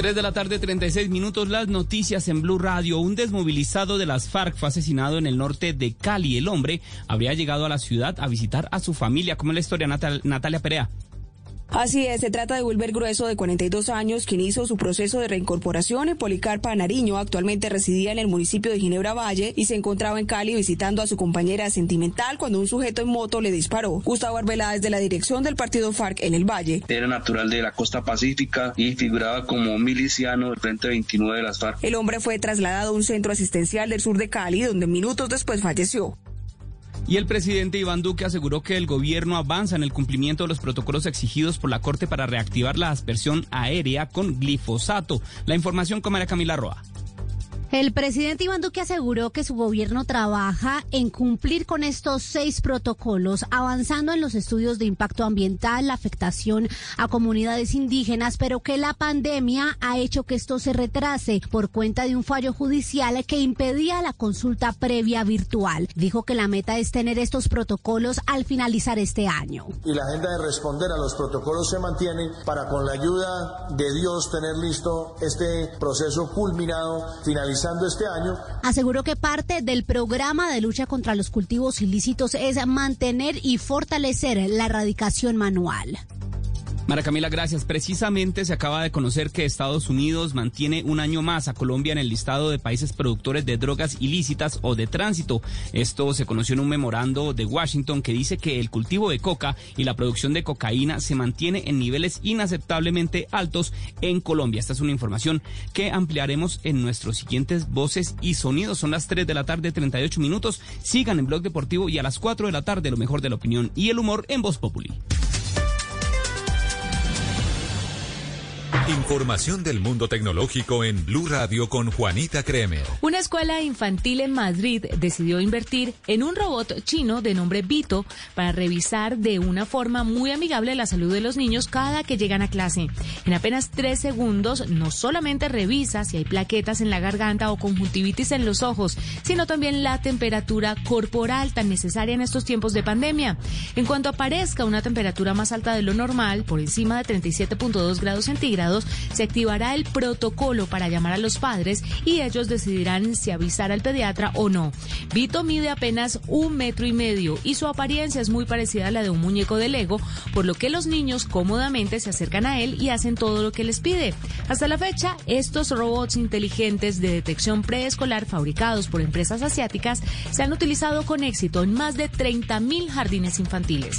3 de la tarde, 36 minutos, las noticias en Blue Radio. Un desmovilizado de las FARC fue asesinado en el norte de Cali. El hombre habría llegado a la ciudad a visitar a su familia. ¿Cómo es la historia, Natal- Natalia Perea? Así es, se trata de Wilber Grueso, de 42 años, quien hizo su proceso de reincorporación en Policarpa Nariño. Actualmente residía en el municipio de Ginebra Valle y se encontraba en Cali visitando a su compañera sentimental cuando un sujeto en moto le disparó. Gustavo Arbeláez, desde la dirección del partido FARC en el Valle. Era natural de la costa pacífica y figuraba como miliciano del Frente 29 de las FARC. El hombre fue trasladado a un centro asistencial del sur de Cali, donde minutos después falleció. Y el presidente Iván Duque aseguró que el gobierno avanza en el cumplimiento de los protocolos exigidos por la Corte para reactivar la aspersión aérea con glifosato. La información con María Camila Roa. El presidente Iván Duque aseguró que su gobierno trabaja en cumplir con estos seis protocolos, avanzando en los estudios de impacto ambiental, la afectación a comunidades indígenas, pero que la pandemia ha hecho que esto se retrase por cuenta de un fallo judicial que impedía la consulta previa virtual. Dijo que la meta es tener estos protocolos al finalizar este año. y la agenda de responder a los protocolos se mantiene para con la ayuda de Dios tener listo este proceso culminado este Aseguró que parte del programa de lucha contra los cultivos ilícitos es mantener y fortalecer la erradicación manual. Mara Camila, gracias. Precisamente se acaba de conocer que Estados Unidos mantiene un año más a Colombia en el listado de países productores de drogas ilícitas o de tránsito. Esto se conoció en un memorando de Washington que dice que el cultivo de coca y la producción de cocaína se mantiene en niveles inaceptablemente altos en Colombia. Esta es una información que ampliaremos en nuestros siguientes voces y sonidos. Son las 3 de la tarde, 38 minutos. Sigan en Blog Deportivo y a las 4 de la tarde lo mejor de la opinión y el humor en Voz Populi. Información del mundo tecnológico en Blue Radio con Juanita Kremer. Una escuela infantil en Madrid decidió invertir en un robot chino de nombre Vito para revisar de una forma muy amigable la salud de los niños cada que llegan a clase. En apenas tres segundos no solamente revisa si hay plaquetas en la garganta o conjuntivitis en los ojos, sino también la temperatura corporal tan necesaria en estos tiempos de pandemia. En cuanto aparezca una temperatura más alta de lo normal, por encima de 37.2 grados centígrados, se activará el protocolo para llamar a los padres y ellos decidirán si avisar al pediatra o no. Vito mide apenas un metro y medio y su apariencia es muy parecida a la de un muñeco de Lego, por lo que los niños cómodamente se acercan a él y hacen todo lo que les pide. Hasta la fecha, estos robots inteligentes de detección preescolar fabricados por empresas asiáticas se han utilizado con éxito en más de 30.000 jardines infantiles.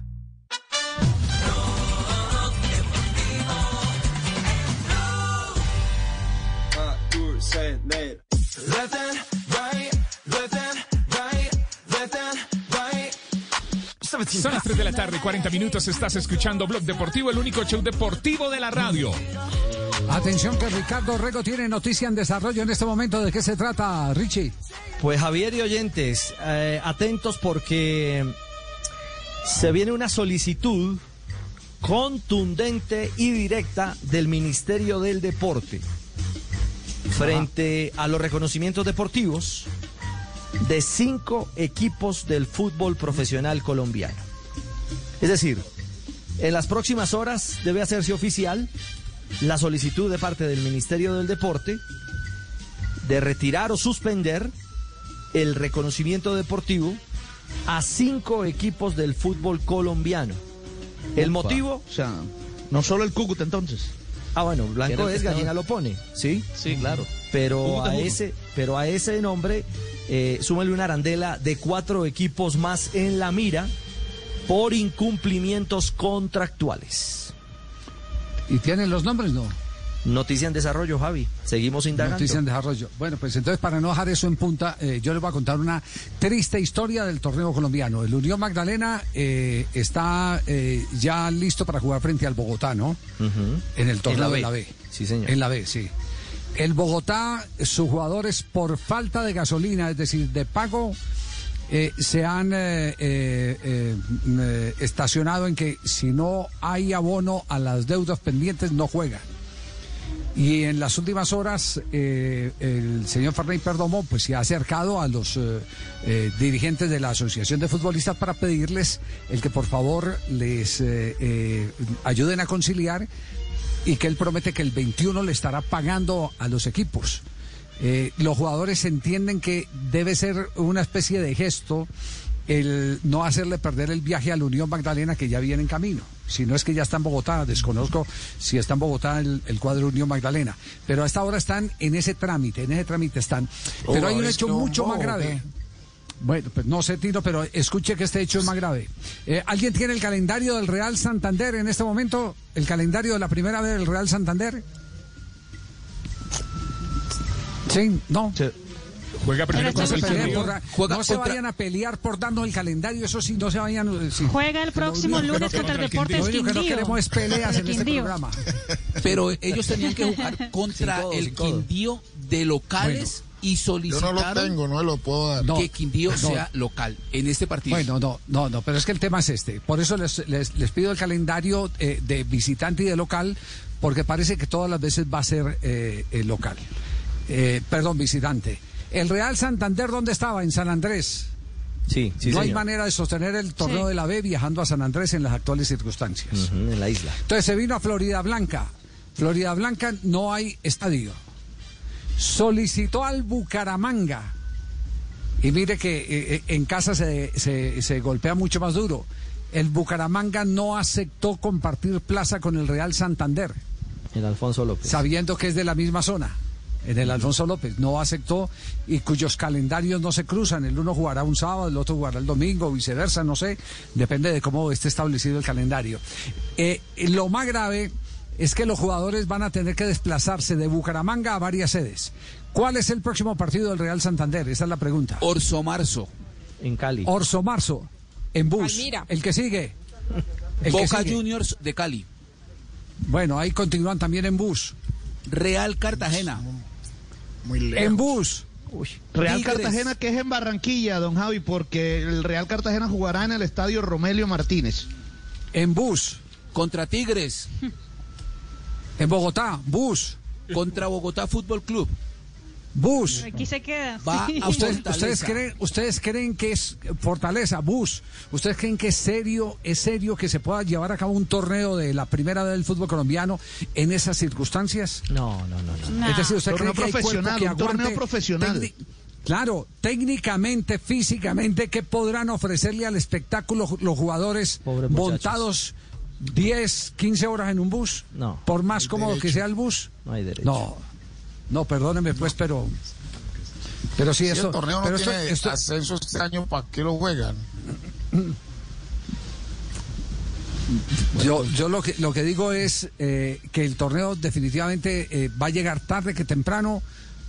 Son las 3 de la tarde, 40 minutos. Estás escuchando Blog Deportivo, el único show deportivo de la radio. Atención que Ricardo Rego tiene noticia en desarrollo en este momento. ¿De qué se trata, Richie? Pues Javier y oyentes, eh, atentos porque se viene una solicitud contundente y directa del Ministerio del Deporte frente a los reconocimientos deportivos de cinco equipos del fútbol profesional colombiano. Es decir, en las próximas horas debe hacerse oficial la solicitud de parte del Ministerio del Deporte de retirar o suspender el reconocimiento deportivo a cinco equipos del fútbol colombiano. ¿El motivo? O sea, no solo el Cúcuta entonces. Ah, bueno, Blanco es gallina estaba- lo pone, ¿sí? Sí, claro. Pero Cúcuta a uno. ese, pero a ese nombre, eh, súmale una arandela de cuatro equipos más en la mira por incumplimientos contractuales. ¿Y tienen los nombres? No. Noticia en desarrollo, Javi. Seguimos indagando. Noticia en desarrollo. Bueno, pues entonces para no dejar eso en punta, eh, yo les voy a contar una triste historia del torneo colombiano. El Unión Magdalena eh, está eh, ya listo para jugar frente al Bogotá, ¿no? En el torneo En la de la. B. Sí, señor. En la B, sí. El Bogotá, sus jugadores por falta de gasolina, es decir, de pago, eh, se han eh, eh, estacionado en que si no hay abono a las deudas pendientes, no juegan. Y en las últimas horas, el señor Ferney Perdomo pues, se ha acercado a los dirigentes de la Asociación de Futbolistas para pedirles el que por favor les ayuden a conciliar y que él promete que el 21 le estará pagando a los equipos. Eh, los jugadores entienden que debe ser una especie de gesto el no hacerle perder el viaje a la Unión Magdalena que ya viene en camino. Si no es que ya está en Bogotá, desconozco si está en Bogotá el, el cuadro Unión Magdalena. Pero a esta hora están en ese trámite, en ese trámite están. Pero hay un hecho mucho más grave. Bueno, pues no sé, Tino, pero escuche que este hecho es más grave. Eh, ¿Alguien tiene el calendario del Real Santander en este momento? ¿El calendario de la primera vez del Real Santander? Sí, no. Juega primero contra el Quindío. por Juega no se contra- vayan a pelear por darnos el calendario, eso sí, no se vayan. eh, sí. Juega el próximo Lo lunes contra el Deportes Lo único que no Quindío. queremos es peleas en este Quindío. programa. Pero ellos tenían que jugar contra el. Quindío de locales y Yo solicitaron no lo tengo, no lo puedo dar. No, que Quindío no. sea local en este partido. Bueno, no, no, no, pero es que el tema es este. Por eso les, les, les pido el calendario eh, de visitante y de local, porque parece que todas las veces va a ser eh, eh, local. Eh, perdón, visitante. El Real Santander, ¿dónde estaba? En San Andrés. Sí, sí, no hay manera de sostener el torneo Sí. de la B viajando a San Andrés en las actuales circunstancias. En la isla. Entonces se vino a Florida Blanca. Florida Blanca no hay estadio. Solicitó al Bucaramanga. Y mire que eh, eh, en casa se, se- se golpea mucho más duro. El Bucaramanga no aceptó compartir plaza con el Real Santander, El Alfonso López. sabiendo que es de la misma zona. En el Alfonso López no aceptó y cuyos calendarios no se cruzan. El uno jugará un sábado, el otro jugará el domingo, viceversa, no sé. Depende de cómo esté establecido el calendario. Eh, lo más grave es que los jugadores van a tener que desplazarse de Bucaramanga a varias sedes. ¿Cuál es el próximo partido del Real Santander? Esa es la pregunta. Orso Marzo. En Cali. Orso Marzo, en bus. Palmira. El que sigue. El que Boca sigue. Juniors de Cali. Bueno, ahí continúan también en bus. Real Cartagena. Muy En bus. Real Tigres. Cartagena que es en Barranquilla, don Javi, porque el Real Cartagena jugará en el estadio Romelio Martínez. En bus. Contra Tigres. En Bogotá, bus. Contra Bogotá Fútbol Club. Bus. Aquí se queda. Va sí. a ¿Ustedes, creen, ustedes creen que es Fortaleza, Bus? ¿Ustedes creen que es serio, es serio que se pueda llevar a cabo un torneo de la primera vez del fútbol colombiano en esas circunstancias? No, no, no. no. Es decir, ¿usted Torneo cree que profesional, que un torneo profesional. Claro, técnicamente, físicamente, ¿qué podrán ofrecerle al espectáculo los jugadores montados 10, 15 horas en un bus? No. Por más cómodo que sea el bus. No hay derecho. No, no, perdóneme pues, pero... Pero sí, Si eso... el torneo no pero esto- tiene esto- ascenso este año, ¿para qué lo juegan? Yo, yo lo que lo que digo es eh, que el torneo definitivamente eh, va a llegar tarde que temprano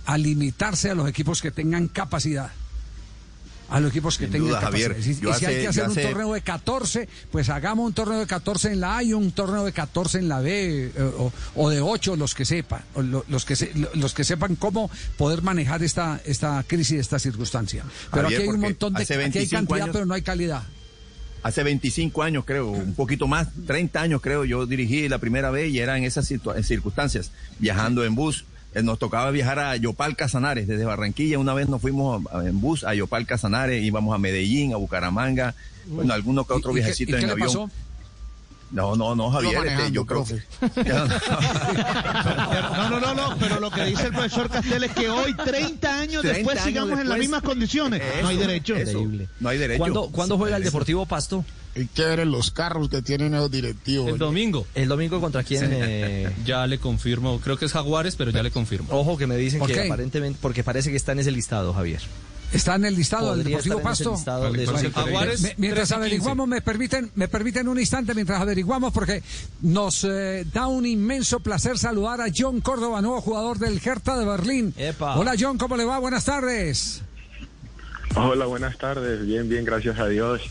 a limitarse a los equipos que tengan capacidad. A los equipos que Sin tengan duda. Javier. Si, y si hay que hacer un hace- torneo de 14, pues hagamos un torneo de 14 en la A y un torneo de 14 en la B eh, o, o de 8 los que sepan, los que se- los que sepan cómo poder manejar esta esta crisis, esta circunstancia. Pero Javier, aquí hay un montón de aquí hay 25 cantidad, años- pero no hay calidad. Hace 25 años, creo, un poquito más, 30 años, creo, yo dirigí la primera vez y era en esas circunstancias, viajando en bus. Eh, Nos tocaba viajar a Yopal Casanares, desde Barranquilla. Una vez nos fuimos en bus a Yopal Casanares, íbamos a Medellín, a Bucaramanga, bueno, alguno que otro ¿Y- y qué- viajecito y qué en avión. pasó? No, no, no, Javier, este, yo creo que... No, no, no, no, pero lo que dice el profesor Castel es que hoy, 30 años 30 después, años sigamos en las mismas condiciones. no hay derecho. eso. No hay derecho. ¿Cuándo, ¿cuándo juega el Deportivo Pasto? Y qué ver los carros que tienen esos directivos. El domingo. ¿El domingo contra quién? eh? Ya le confirmo, creo que es Jaguares, pero ya le confirmo. Ojo que me dicen ¿Por que qué? aparentemente, porque parece que está en ese listado, Javier. Está en el listado del Deportivo Pasto. de Jaguares, mientras 13 y 15. averiguamos, me permiten, me permiten un instante mientras averiguamos, porque nos eh, da un inmenso placer saludar a John Córdoba, nuevo jugador del Hertha de Berlín. Hola John, ¿cómo le va? Buenas tardes. Hola, buenas tardes. Bien, bien, gracias a Dios.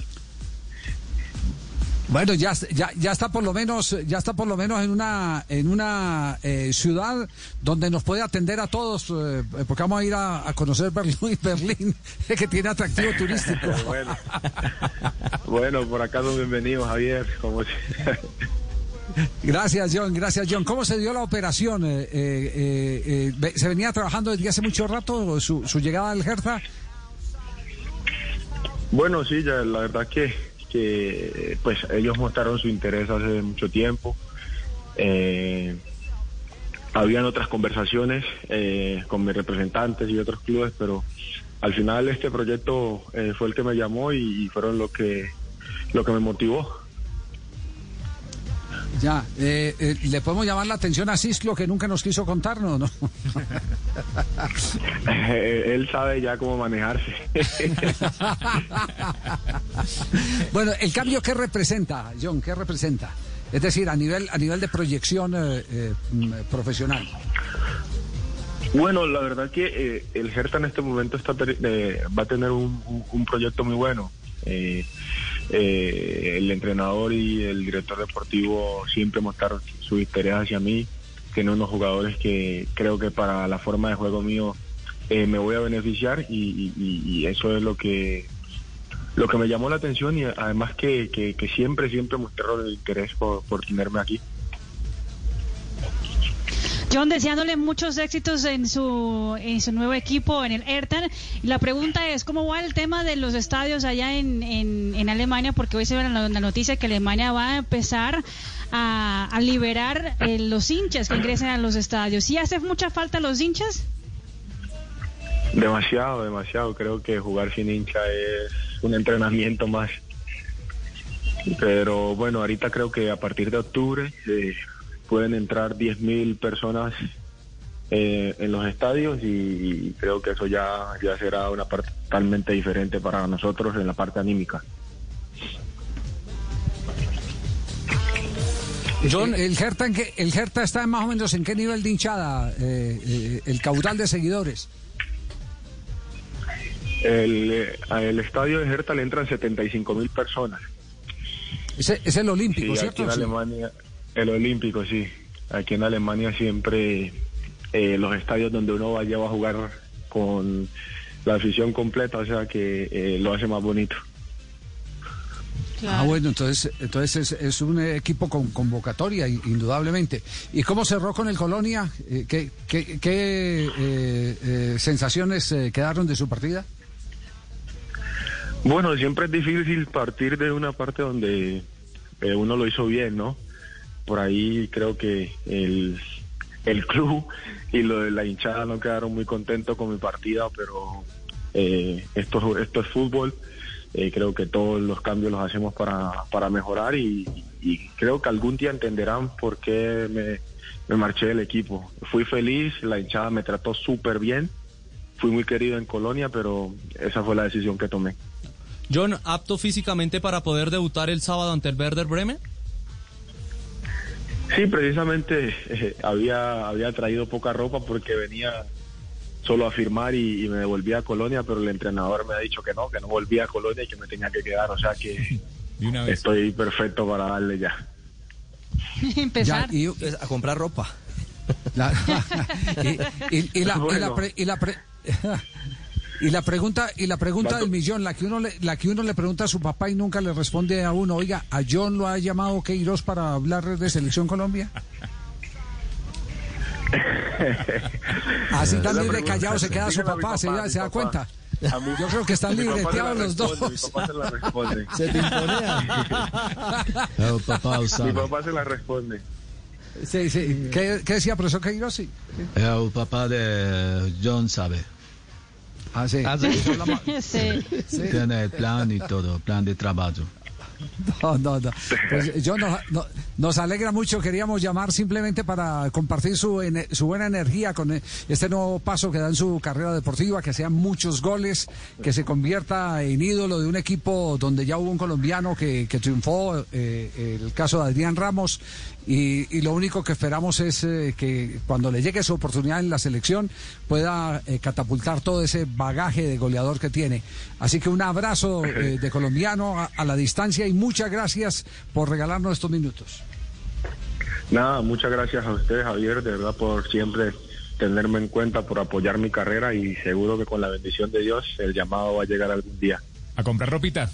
Bueno, ya, ya, ya está por lo menos, ya está por lo menos en una, en una eh, ciudad donde nos puede atender a todos, eh, porque vamos a ir a, a conocer Berlín, Berlín, que tiene atractivo turístico. bueno. bueno, por acá son bienvenidos, Javier. Como Gracias, John. Gracias, John. ¿Cómo se dio la operación? Eh, eh, eh, eh, ¿Se venía trabajando desde hace mucho rato su, su llegada al Hertha? Bueno, sí, ya la verdad que, que pues ellos mostraron su interés hace mucho tiempo. Eh, habían otras conversaciones eh, con mis representantes y otros clubes, pero al final este proyecto eh, fue el que me llamó y, fueron lo que lo que me motivó. Ya. eh, eh, ¿Le podemos llamar la atención a Cislo que nunca nos quiso contarnos? ¿no? Eh, él sabe ya cómo manejarse. bueno, el cambio qué representa, John, ¿qué representa? Es decir, a nivel a nivel de proyección eh, eh, profesional. Bueno, la verdad que eh, el Hertha en este momento está eh, va a tener un, un- un proyecto muy bueno. Eh, eh, el entrenador y el director deportivo siempre mostraron su interés hacia mí. Tiene unos jugadores que creo que para la forma de juego mío eh, me voy a beneficiar y, eso es lo que lo que me llamó la atención y además que, que- que siempre siempre mostraron el interés por, por tenerme aquí. John, deseándole muchos éxitos en su, nuevo equipo, en el Ertan. La pregunta es, ¿cómo va el tema de los estadios allá en, Alemania? Porque hoy se ve la, la noticia que Alemania va a empezar a, a liberar eh, los hinchas que ingresen a los estadios. ¿Sí hace mucha falta los hinchas? Demasiado, demasiado. Creo que jugar sin hincha es un entrenamiento más. Pero bueno, ahorita creo que a partir de octubre eh, pueden entrar 10.000 personas eh, en los estadios y, creo que eso ya, ya será una parte totalmente diferente para nosotros en la parte anímica. John, el Hertha, el Hertha está más o menos en qué nivel de hinchada, eh, eh, el caudal de seguidores. El, eh, al estadio de Hertha le entran 75.000 personas. Es, es el Olímpico, Sí, ¿cierto? aquí en Sí. El Olímpico, sí. Aquí en Alemania siempre eh, los estadios donde uno vaya va a jugar con la afición completa, o sea que eh, lo hace más bonito. Ah, bueno, entonces, entonces es, es un equipo con convocatoria, indudablemente. ¿Y cómo cerró con el Colonia? Eh, ¿Qué, qué- qué, eh, eh, sensaciones eh, quedaron de su partida? Bueno, siempre es difícil partir de una parte donde eh, uno lo hizo bien, ¿no? Por ahí creo que el, el club y lo de la hinchada no quedaron muy contentos con mi partida, pero eh, esto, esto es fútbol. Eh, creo que todos los cambios los hacemos para, para mejorar y, creo que algún día entenderán por qué me, me marché del equipo. Fui feliz, la hinchada me trató súper bien, fui muy querido en Colonia, pero esa fue la decisión que tomé. John, ¿apto físicamente para poder debutar el sábado ante el Werder Bremen? Sí, precisamente eh, había, había traído poca ropa porque venía solo a firmar y, y me devolví a Colonia, pero el entrenador me ha dicho que no, que no volvía a Colonia y que me tenía que quedar, o sea que De una vez. estoy perfecto para darle ya. Empezar. Ya, y- a comprar ropa. La- y, y- y la, y la pre- y la pre- y la pregunta y la pregunta del millón, la que uno le, la que uno le pregunta a su papá y nunca le responde a uno, oiga, ¿a John lo ha llamado Queiroz para hablar de selección Colombia? Así tan libre callado se queda su papá, se, papá, da- mi se da papá. cuenta. A mí- Yo creo que están libreteados los dos. Mi papá se la responde. Se te imponean. Mi papá se la responde. Sí, sí. ¿Qué, qué decía profesor Queiroz? Sí. El papá de John sabe. Ah, sí. Sí. Tiene el plan y todo, plan de trabajo. No, no, no. Pues yo no- no- nos alegra mucho. Queríamos llamar simplemente para compartir su, ene- su buena energía con eh, este nuevo paso que da en su carrera deportiva, que sean muchos goles, que se convierta en ídolo de un equipo donde ya hubo un colombiano que, que triunfó, eh, el caso de Adrián Ramos. Y, y lo único que esperamos es eh, que cuando le llegue su oportunidad en la selección pueda eh, catapultar todo ese bagaje de goleador que tiene. Así que un abrazo eh, de colombiano a, a la distancia y muchas gracias por regalarnos estos minutos. Nada, muchas gracias a usted, Javier, de verdad, por siempre tenerme en cuenta, por apoyar mi carrera y seguro que con la bendición de Dios el llamado va a llegar algún día. A comprar ropita.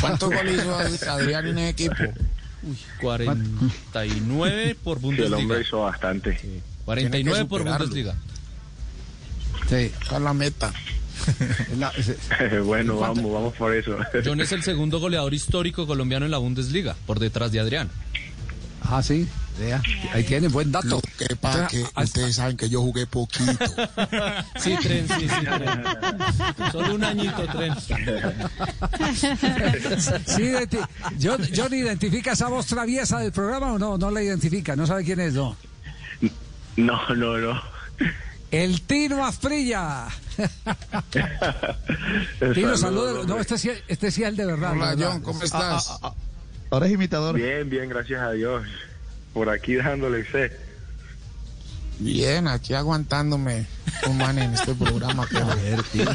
¿Cuántos goles hizo Adrián en ese equipo? 49 por Sí, el hombre Bundesliga. hizo bastante. 49 por. Bundesliga. Sí. Esa es la meta. bueno, vamos, vamos por eso. John es el segundo goleador histórico colombiano en la Bundesliga, por detrás de Adrián. Ah, sí. Vea, ahí tiene buen dato. Lo que que ustedes saben que yo jugué poquito. Sí, tren, sí, sí, tren. Solo un añito, tren. Sí, identi- John, John, ¿identifica esa voz traviesa del programa o no? No la identifica, no sabe quién es, no. No, no, no. El Tino Asprilla. Tino, saludos. No, este sí, este sí es el de verdad. Hola. John, ¿cómo estás? Ah, ah, ah. Ahora es imitador. Bien, bien, gracias a Dios. Por aquí dándole sé. Bien, aquí aguantándome un man en este programa. Pero...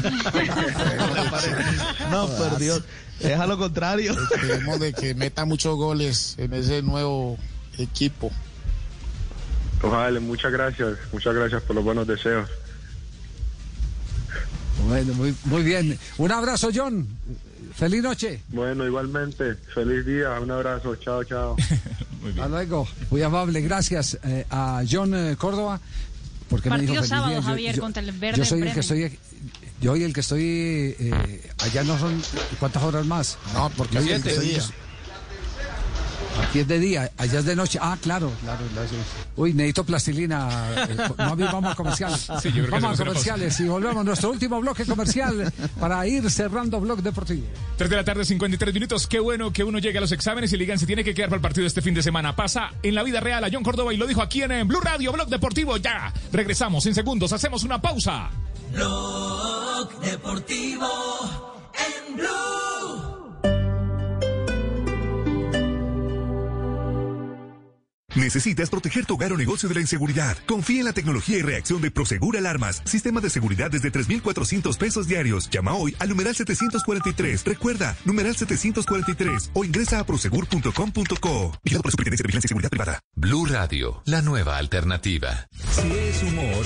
No, por Dios. Es a lo contrario. Esperemos de que meta muchos goles en ese nuevo equipo. Ojalá, muchas gracias, muchas gracias por los buenos deseos. Bueno, muy, muy bien. Un abrazo, John. Feliz noche. Bueno, igualmente, feliz día, un abrazo, chao, chao. Hasta luego. Muy amable. Gracias eh, a John eh, Córdoba. Porque me Partido dijo feliz sábado, día. Yo- Javier, yo- contra el Verde Yo soy el que estoy. Yo soy el que estoy. eh, allá no son. ¿Cuántas horas más? No, porque Siete. día. Aquí es de día, allá es de noche. Ah, claro, claro. claro, sí. Uy, necesito plastilina. Eh, no, vamos a comerciales. Sí, yo creo que vamos a comerciales y volvemos a nuestro último bloque comercial para ir cerrando Blog Deportivo. 3 de la tarde, 53 minutos. Qué bueno que uno llegue a los exámenes y Ligan se tiene que quedar para el partido este fin de semana. Pasa en la vida real a John Córdoba y lo dijo aquí en, Blue Radio, Blog Deportivo. Ya, regresamos en segundos, hacemos una pausa. Blog Deportivo en Blue. ¿Necesitas proteger tu hogar o negocio de la inseguridad? Confía en la tecnología y reacción de Prosegur Alarmas. Sistema de seguridad desde 3,400 pesos diarios. Llama hoy al numeral 743. Recuerda, numeral 743 o ingresa a prosegur.com.co. Vigilado por la Superintendencia de Vigilancia y Seguridad Privada. Blue Radio, la nueva alternativa. Si es humor,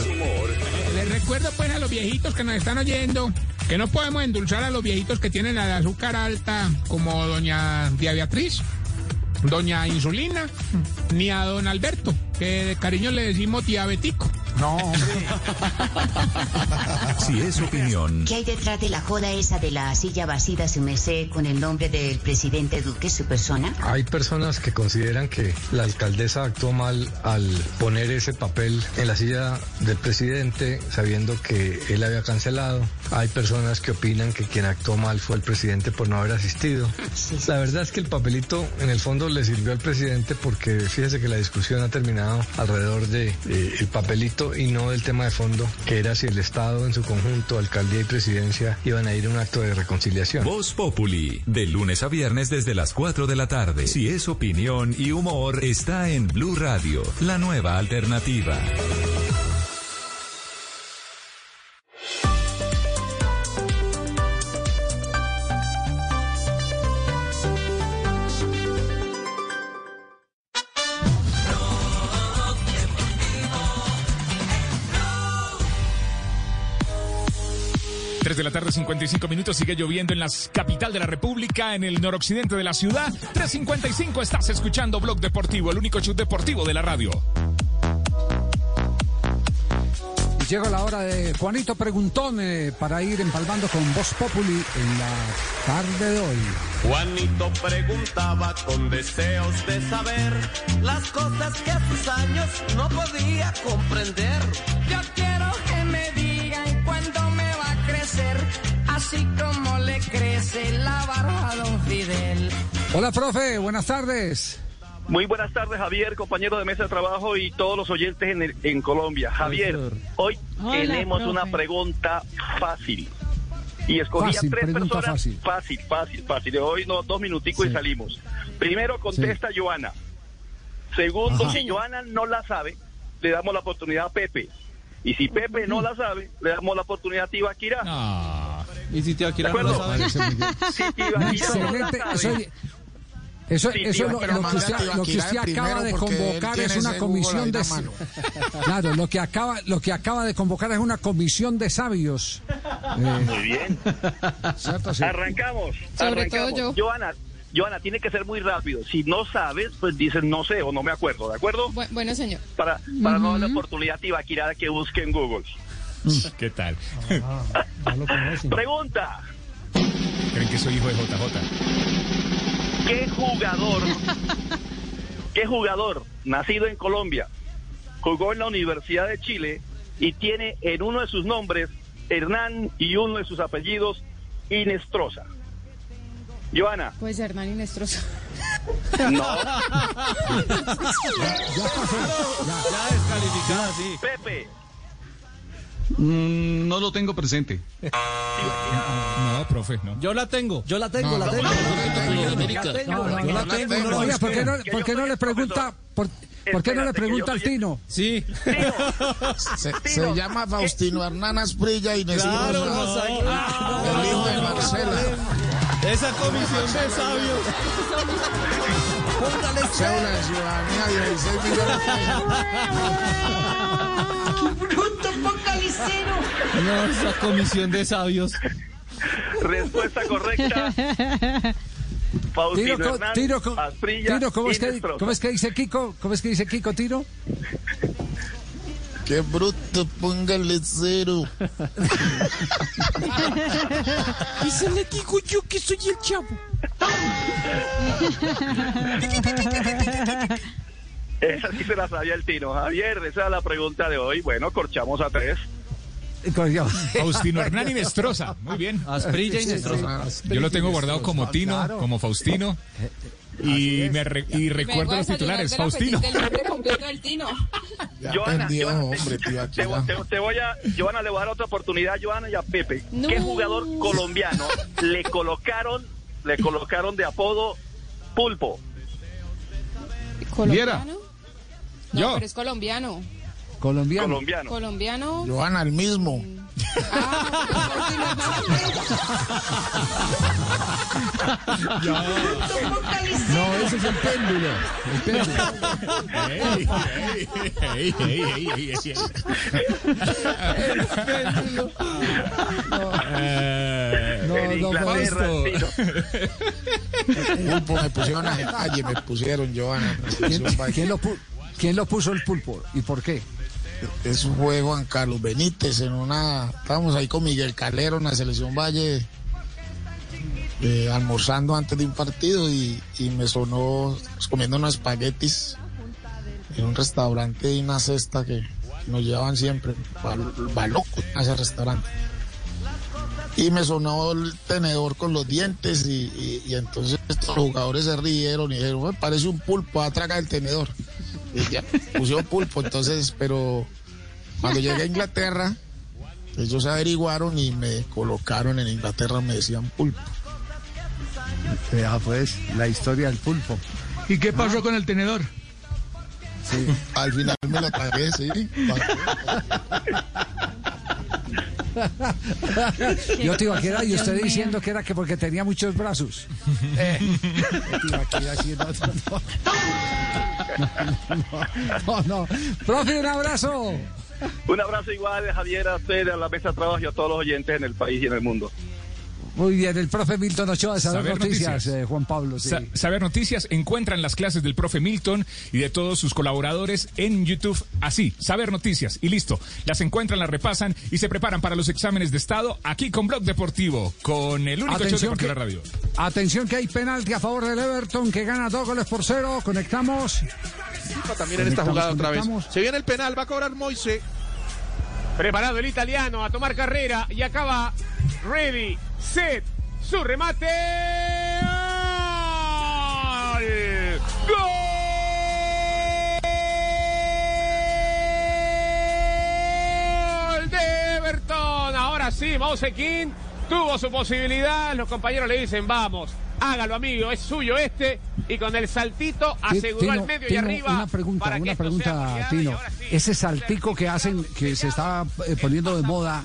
Les recuerdo pues a los viejitos que nos están oyendo que no podemos endulzar a los viejitos que tienen el azúcar alta como doña Día Beatriz, doña Insulina, ni a don Alberto, que de cariño le decimos diabético. No, si es opinión, ¿Qué hay detrás de la joda esa de la silla vacía, su merced, con el nombre del presidente Duque, su persona? Hay personas que consideran que la alcaldesa actuó mal al poner ese papel en la silla del presidente sabiendo que él había cancelado. Hay personas que opinan que quien actuó mal fue el presidente por no haber asistido. La verdad es que el papelito en el fondo le sirvió al presidente porque fíjese que la discusión ha terminado alrededor de eh, el papelito y no del tema de fondo, que era si el Estado en su conjunto, alcaldía y presidencia iban a ir a un acto de reconciliación. Voz Populi, de lunes a viernes desde las 4 de la tarde. Si es opinión y humor, está en Blue Radio, la nueva alternativa. 3 de la tarde, 55 minutos. Sigue lloviendo en la capital de la República, en el noroccidente de la ciudad. 3.55, estás escuchando Blog Deportivo, el único show deportivo de la radio. Y llegó la hora de Juanito Preguntón eh, para ir empalmando con Voz Populi en la tarde de hoy. Juanito preguntaba con deseos de saber las cosas que a sus años no podía comprender. Yo quiero así como le crece la barba a don Fidel. Hola, profe, buenas tardes. Muy buenas tardes, Javier, compañero de mesa de trabajo y todos los oyentes en, el- en Colombia. Javier, hoy Hola, tenemos profe. una pregunta fácil. Y escogí Fácil, a tres personas. fácil. fácil, fácil, fácil. De hoy no, dos minuticos y salimos. Primero contesta Joana. Segundo, Ajá. si Joana no la sabe, le damos la oportunidad a Pepe. Y si Pepe no la sabe, le damos la oportunidad a Tibaquira. ¿Y si te ¿De acuerdo? Si Tibaquira no la Excelente. sabe, Eso, eso, Sí, eso es lo, lo que usted, lo que usted acaba de convocar es una comisión de claro lo que acaba lo que acaba de convocar es una comisión de sabios Eh, Muy bien. ¿cierto? Sí. Arrancamos. Sobre arrancamos. todo yo. Joana, Joana, tiene que ser muy rápido. Si no sabes, pues dices no sé o no me acuerdo, ¿de acuerdo? Bu- bueno, señor. Para, para no darle oportunidad a de que busque en Google. ¿Qué tal? Pregunta. ¿Creen que soy hijo de JJ? ¿Qué jugador, qué jugador nacido en Colombia jugó en la Universidad de Chile y tiene en uno de sus nombres Hernán y uno de sus apellidos Inestrosa? Joana, Pues Hernán Inestrosa. no. descalificada, sí. Pepe, Mm, no lo tengo presente. No, profe, no. Yo la tengo. Yo la tengo, la tengo. No, no, yo la no, tengo, no, no oiga, ¿por qué no, por qué no le pregunta por, por qué no le pregunta al Tino? Sí. Se, se llama Faustino Hernán Asprilla y Claro, Rosa, no. el hijo de Marcela. Esa comisión de sabios. Póngale de ciudadanía, 16 millones de pesos. ¡Bruto focalicero! No, esa comisión de sabios. respuesta correcta. Faustino Tiro, co- Hernán, tiro, co- Asprilla, Tiro, ¿cómo es, que. ¿cómo es que dice Kiko? ¿Cómo es que dice Kiko, Tiro? Qué bruto, póngale cero. Y se le digo yo que soy el chavo. Esa sí se la sabía el Tino. Javier, esa es la pregunta de hoy. Bueno, corchamos a tres. Faustino Hernán Inestrosa. Muy bien. Asprilla y Nestrosa. Yo lo tengo guardado como Tino, como Faustino. Y, me re- y recuerdo los titulares. Faustino. Joana, Te, voy a, Joana, le voy a dar otra oportunidad a Joana y a Pepe. No. ¿Qué jugador colombiano le colocaron, le colocaron de apodo Pulpo? ¿Colombiano? No, Yo. pero es colombiano. Colombiano. Colombiano. Colombiano. Joana, el mismo. No, ese es el péndulo. El péndulo. Ey, ey, ey, ey, ey, ey, ey. Eh, No, no, Inglaterra, Fausto. Pulpo, me pusieron a detalle, me pusieron, Joana. ¿Quién, quién lo pu- quién lo puso el pulpo y por qué? Eso fue Juan Carlos Benítez en una. Estábamos ahí con Miguel Calero en la selección Valle, eh, almorzando antes de un partido y, y me sonó comiendo unos espaguetis en un restaurante y una cesta que nos llevaban siempre. Va, va loco a ese restaurante. Y me sonó el tenedor con los dientes y, y- entonces estos jugadores se rieron y dijeron, parece un pulpo, va a tragar el tenedor. Y ya, pusieron pulpo, entonces, pero cuando llegué a Inglaterra, ellos averiguaron y me colocaron en Inglaterra, me decían pulpo. Vea pues, la historia del pulpo. ¿Y qué pasó con el tenedor? Sí, al final me lo tragué, sí. Yo te iba a quedar y usted Dios mío. diciendo que era que porque tenía muchos brazos. Eh, yo te iba a quedar haciendo- no, no, no, no. Profe, un abrazo. Un abrazo igual, Javier, a usted, a la mesa de trabajo y a todos los oyentes en el país y en el mundo. Muy bien, el profe Milton Ochoa de Saber, Saber Noticias, Noticias. eh, Juan Pablo. sí. Sa- Saber Noticias encuentran las clases del profe Milton y de todos sus colaboradores en YouTube. Así, Saber Noticias y listo. Las encuentran, las repasan y se preparan para los exámenes de estado aquí con Blog Deportivo, con el único show Atención deportivo de que- la radio. Atención que hay penalti a favor del Everton que gana dos goles por cero. Conectamos. También en esta jugada otra vez. Conectamos. Se viene el penal, va a cobrar Moise. Preparado el italiano a tomar carrera y acaba ready, set, su remate. ¡Gol! ¡Gol de Everton! Ahora sí, Mousekin tuvo su posibilidad. Los compañeros le dicen, vamos, hágalo amigo, es suyo este. Y con el saltito aseguró al medio y arriba. Una pregunta, para una pregunta, Tino. sí, Ese saltico que hacen, que se está eh, poniendo de moda,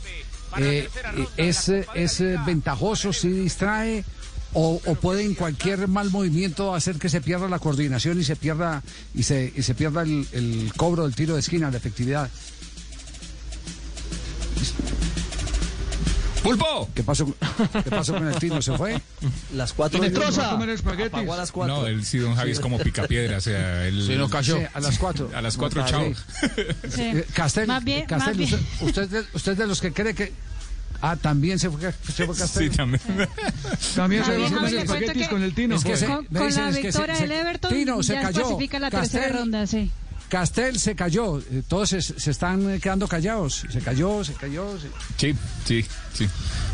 eh, ¿es, eh, es eh, ventajoso si distrae? O, o puede en cualquier mal movimiento hacer que se pierda la coordinación y se pierda y se, y se pierda el, el cobro del tiro de esquina, la efectividad. ¡Pulpo! ¿Qué pasó, ¿Qué pasó con el Tino? ¿Se fue? Las cuatro Inestrosa. Apagó a las cuatro. No, el sí, don Javi es como picapiedra, o sea, él... Se nos cayó. Sí, a las cuatro. A las cuatro, No, chao. Sí. Castel, Más bien- Castel, más bien. usted, usted, de- usted de los que cree que... Ah, también se fue, se fue Castel. Sí, también. También se va a comer espaguetis con el Tino. con, se- con me la es que victoria del Everton Tino se ya cayó. clasifica la Castel- tercera ronda, sí. Castel se cayó. eh, Todos se, se están eh, quedando callados. Se cayó, se cayó. se- Sí, sí, sí.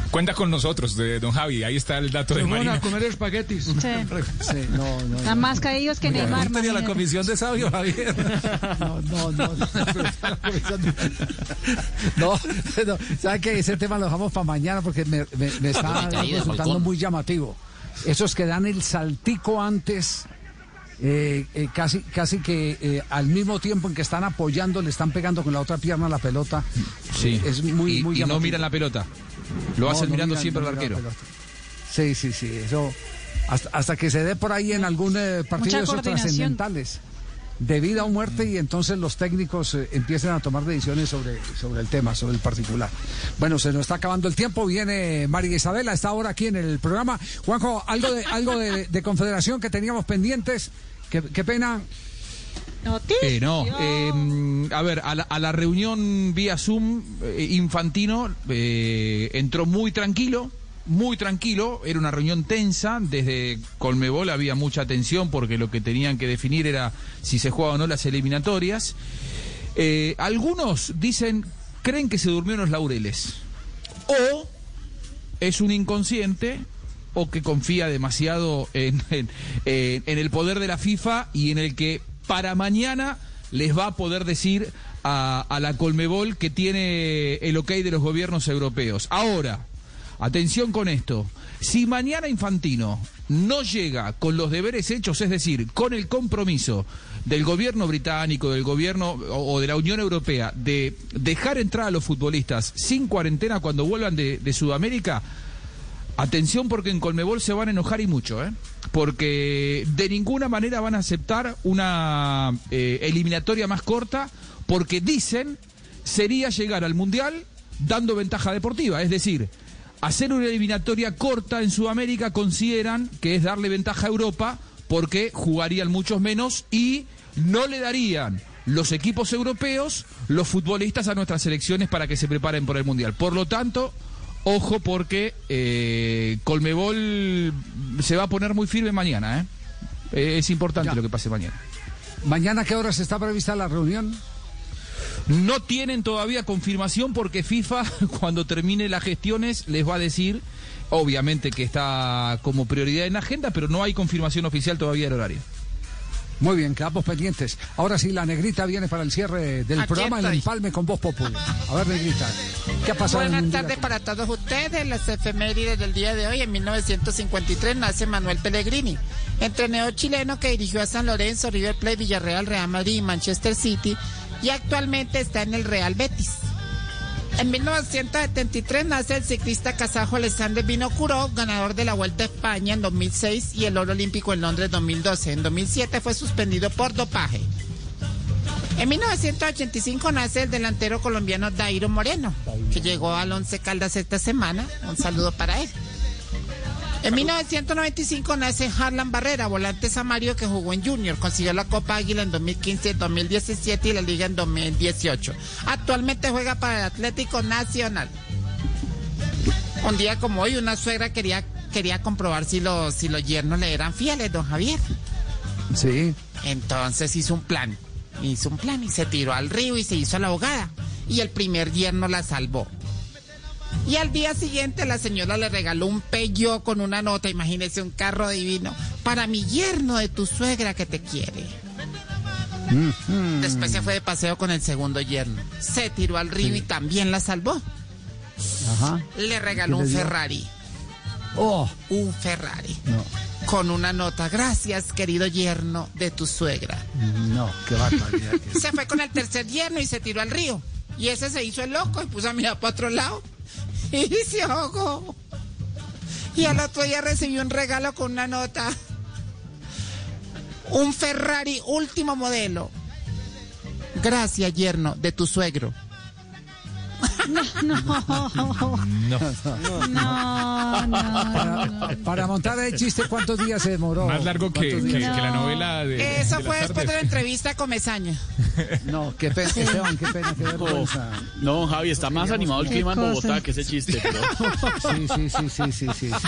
Cuenta con nosotros, de don Javi. Ahí está el dato de Marina. comer espaguetis. Sí. Sí, no, no. Están más caídos que Neymar. tenía la comisión de sabio, Javier. No, no, no. No, no. ¿Sabe qué? Ese tema lo dejamos para mañana porque me, me- me está resultando muy llamativo. Esos que dan el saltico antes, eh, eh, casi, casi que eh, al mismo tiempo en que están apoyando, le están pegando con la otra pierna a la pelota. Sí. Es muy, y, muy y no miran la pelota. Lo No, hacen no mirando miran- siempre no al arquero. Sí, sí, sí. Eso. Hasta, hasta que se dé por ahí en algún eh, partido de esos trascendentales de vida o muerte y entonces los técnicos eh, empiezan a tomar decisiones sobre, sobre el tema, sobre el particular. Bueno, se nos está acabando el tiempo. Viene María Isabela, está ahora aquí en el programa. Juanjo, algo de, algo de, de confederación que teníamos pendientes. Qué, qué pena. Eh, no, eh, a ver, a la, a la reunión vía Zoom, eh, Infantino eh, entró muy tranquilo, muy tranquilo, era una reunión tensa, desde Colmebol había mucha tensión porque lo que tenían que definir era si se juega o no las eliminatorias. Algunos dicen, creen que se durmió en los laureles, o es un inconsciente o que confía demasiado en, el poder de la FIFA y en el que para mañana les va a poder decir a, la Colmebol que tiene el ok de los gobiernos europeos. Ahora, atención con esto, si mañana Infantino no llega con los deberes hechos, es decir, con el compromiso del gobierno británico, del gobierno o, de la Unión Europea de dejar entrar a los futbolistas sin cuarentena cuando vuelvan de Sudamérica, Atención porque en Colmebol se van a enojar y mucho, ¿eh? Porque de ninguna manera van a aceptar una eh, eliminatoria más corta porque dicen sería llegar al Mundial dando ventaja deportiva. Es decir, hacer una eliminatoria corta en Sudamérica consideran que es darle ventaja a Europa porque jugarían muchos menos y no le darían los equipos europeos los futbolistas a nuestras selecciones para que se preparen por el Mundial. Por lo tanto, Ojo porque eh, Colmebol se va a poner muy firme mañana. ¿eh? Eh, es importante lo que pase mañana. ¿Mañana qué horas está prevista la reunión? No tienen todavía confirmación porque FIFA, cuando termine las gestiones, les va a decir, obviamente que está como prioridad en la agenda, pero no hay confirmación oficial todavía del horario. Muy bien, quedamos pendientes. Ahora sí, la negrita viene para el cierre del Aquí programa, el empalme con voz popular. A ver, negrita, ¿qué ha pasado Buenas tardes para todos ustedes. Las efemérides del día de hoy, en 1953, nace Manuel Pellegrini, entrenador chileno que dirigió a San Lorenzo, River Plate, Villarreal, Real Madrid y Manchester City y actualmente está en el Real Betis. En 1973 nace el ciclista kazajo Alexander Vinokurov, ganador de la Vuelta a España en 2006 y el oro olímpico en Londres 2012. En 2007 fue suspendido por dopaje. En 1985 nace el delantero colombiano Dairo Moreno, que llegó al Once Caldas esta semana. Un saludo para él. En 1995 nace Harlan Barrera, volante samario que jugó en Junior. Consiguió la Copa Águila en 2015, 2017 y la Liga en 2018. Actualmente juega para el Atlético Nacional. Un día como hoy, una suegra quería, quería comprobar si los, si los yernos le eran fieles, don Javier. Sí. Entonces hizo un plan. Hizo un plan y se tiró al río y se hizo la ahogada. Y el primer yerno la salvó. Y al día siguiente la señora le regaló un pello con una nota, imagínese un carro divino, para mi yerno de tu suegra que te quiere. Después se fue de paseo con el segundo yerno. Se tiró al río y también la salvó. Ajá. Le regaló ¿Qué un? Ferrari. Oh. Un Ferrari. No. Con una nota. Gracias, querido yerno de tu suegra. No, qué barbaridad. Se fue con el tercer yerno y se tiró al río. Y ese se hizo el loco y puso a mirar para otro lado. Y se ahogó. Y al otro día recibió un regalo con una nota. Un Ferrari último modelo. Gracias, yerno, de tu suegro. No, no. No. No, no, Para, montar el chiste, ¿cuántos días se demoró? Más largo que, la novela de. Eso de fue después de la entrevista a Comesaña. No, qué pena, qué pena, qué vergüenza. No, Javi, está más animado el clima en Bogotá que ese chiste. Pero... Sí, sí, sí, sí, sí, sí.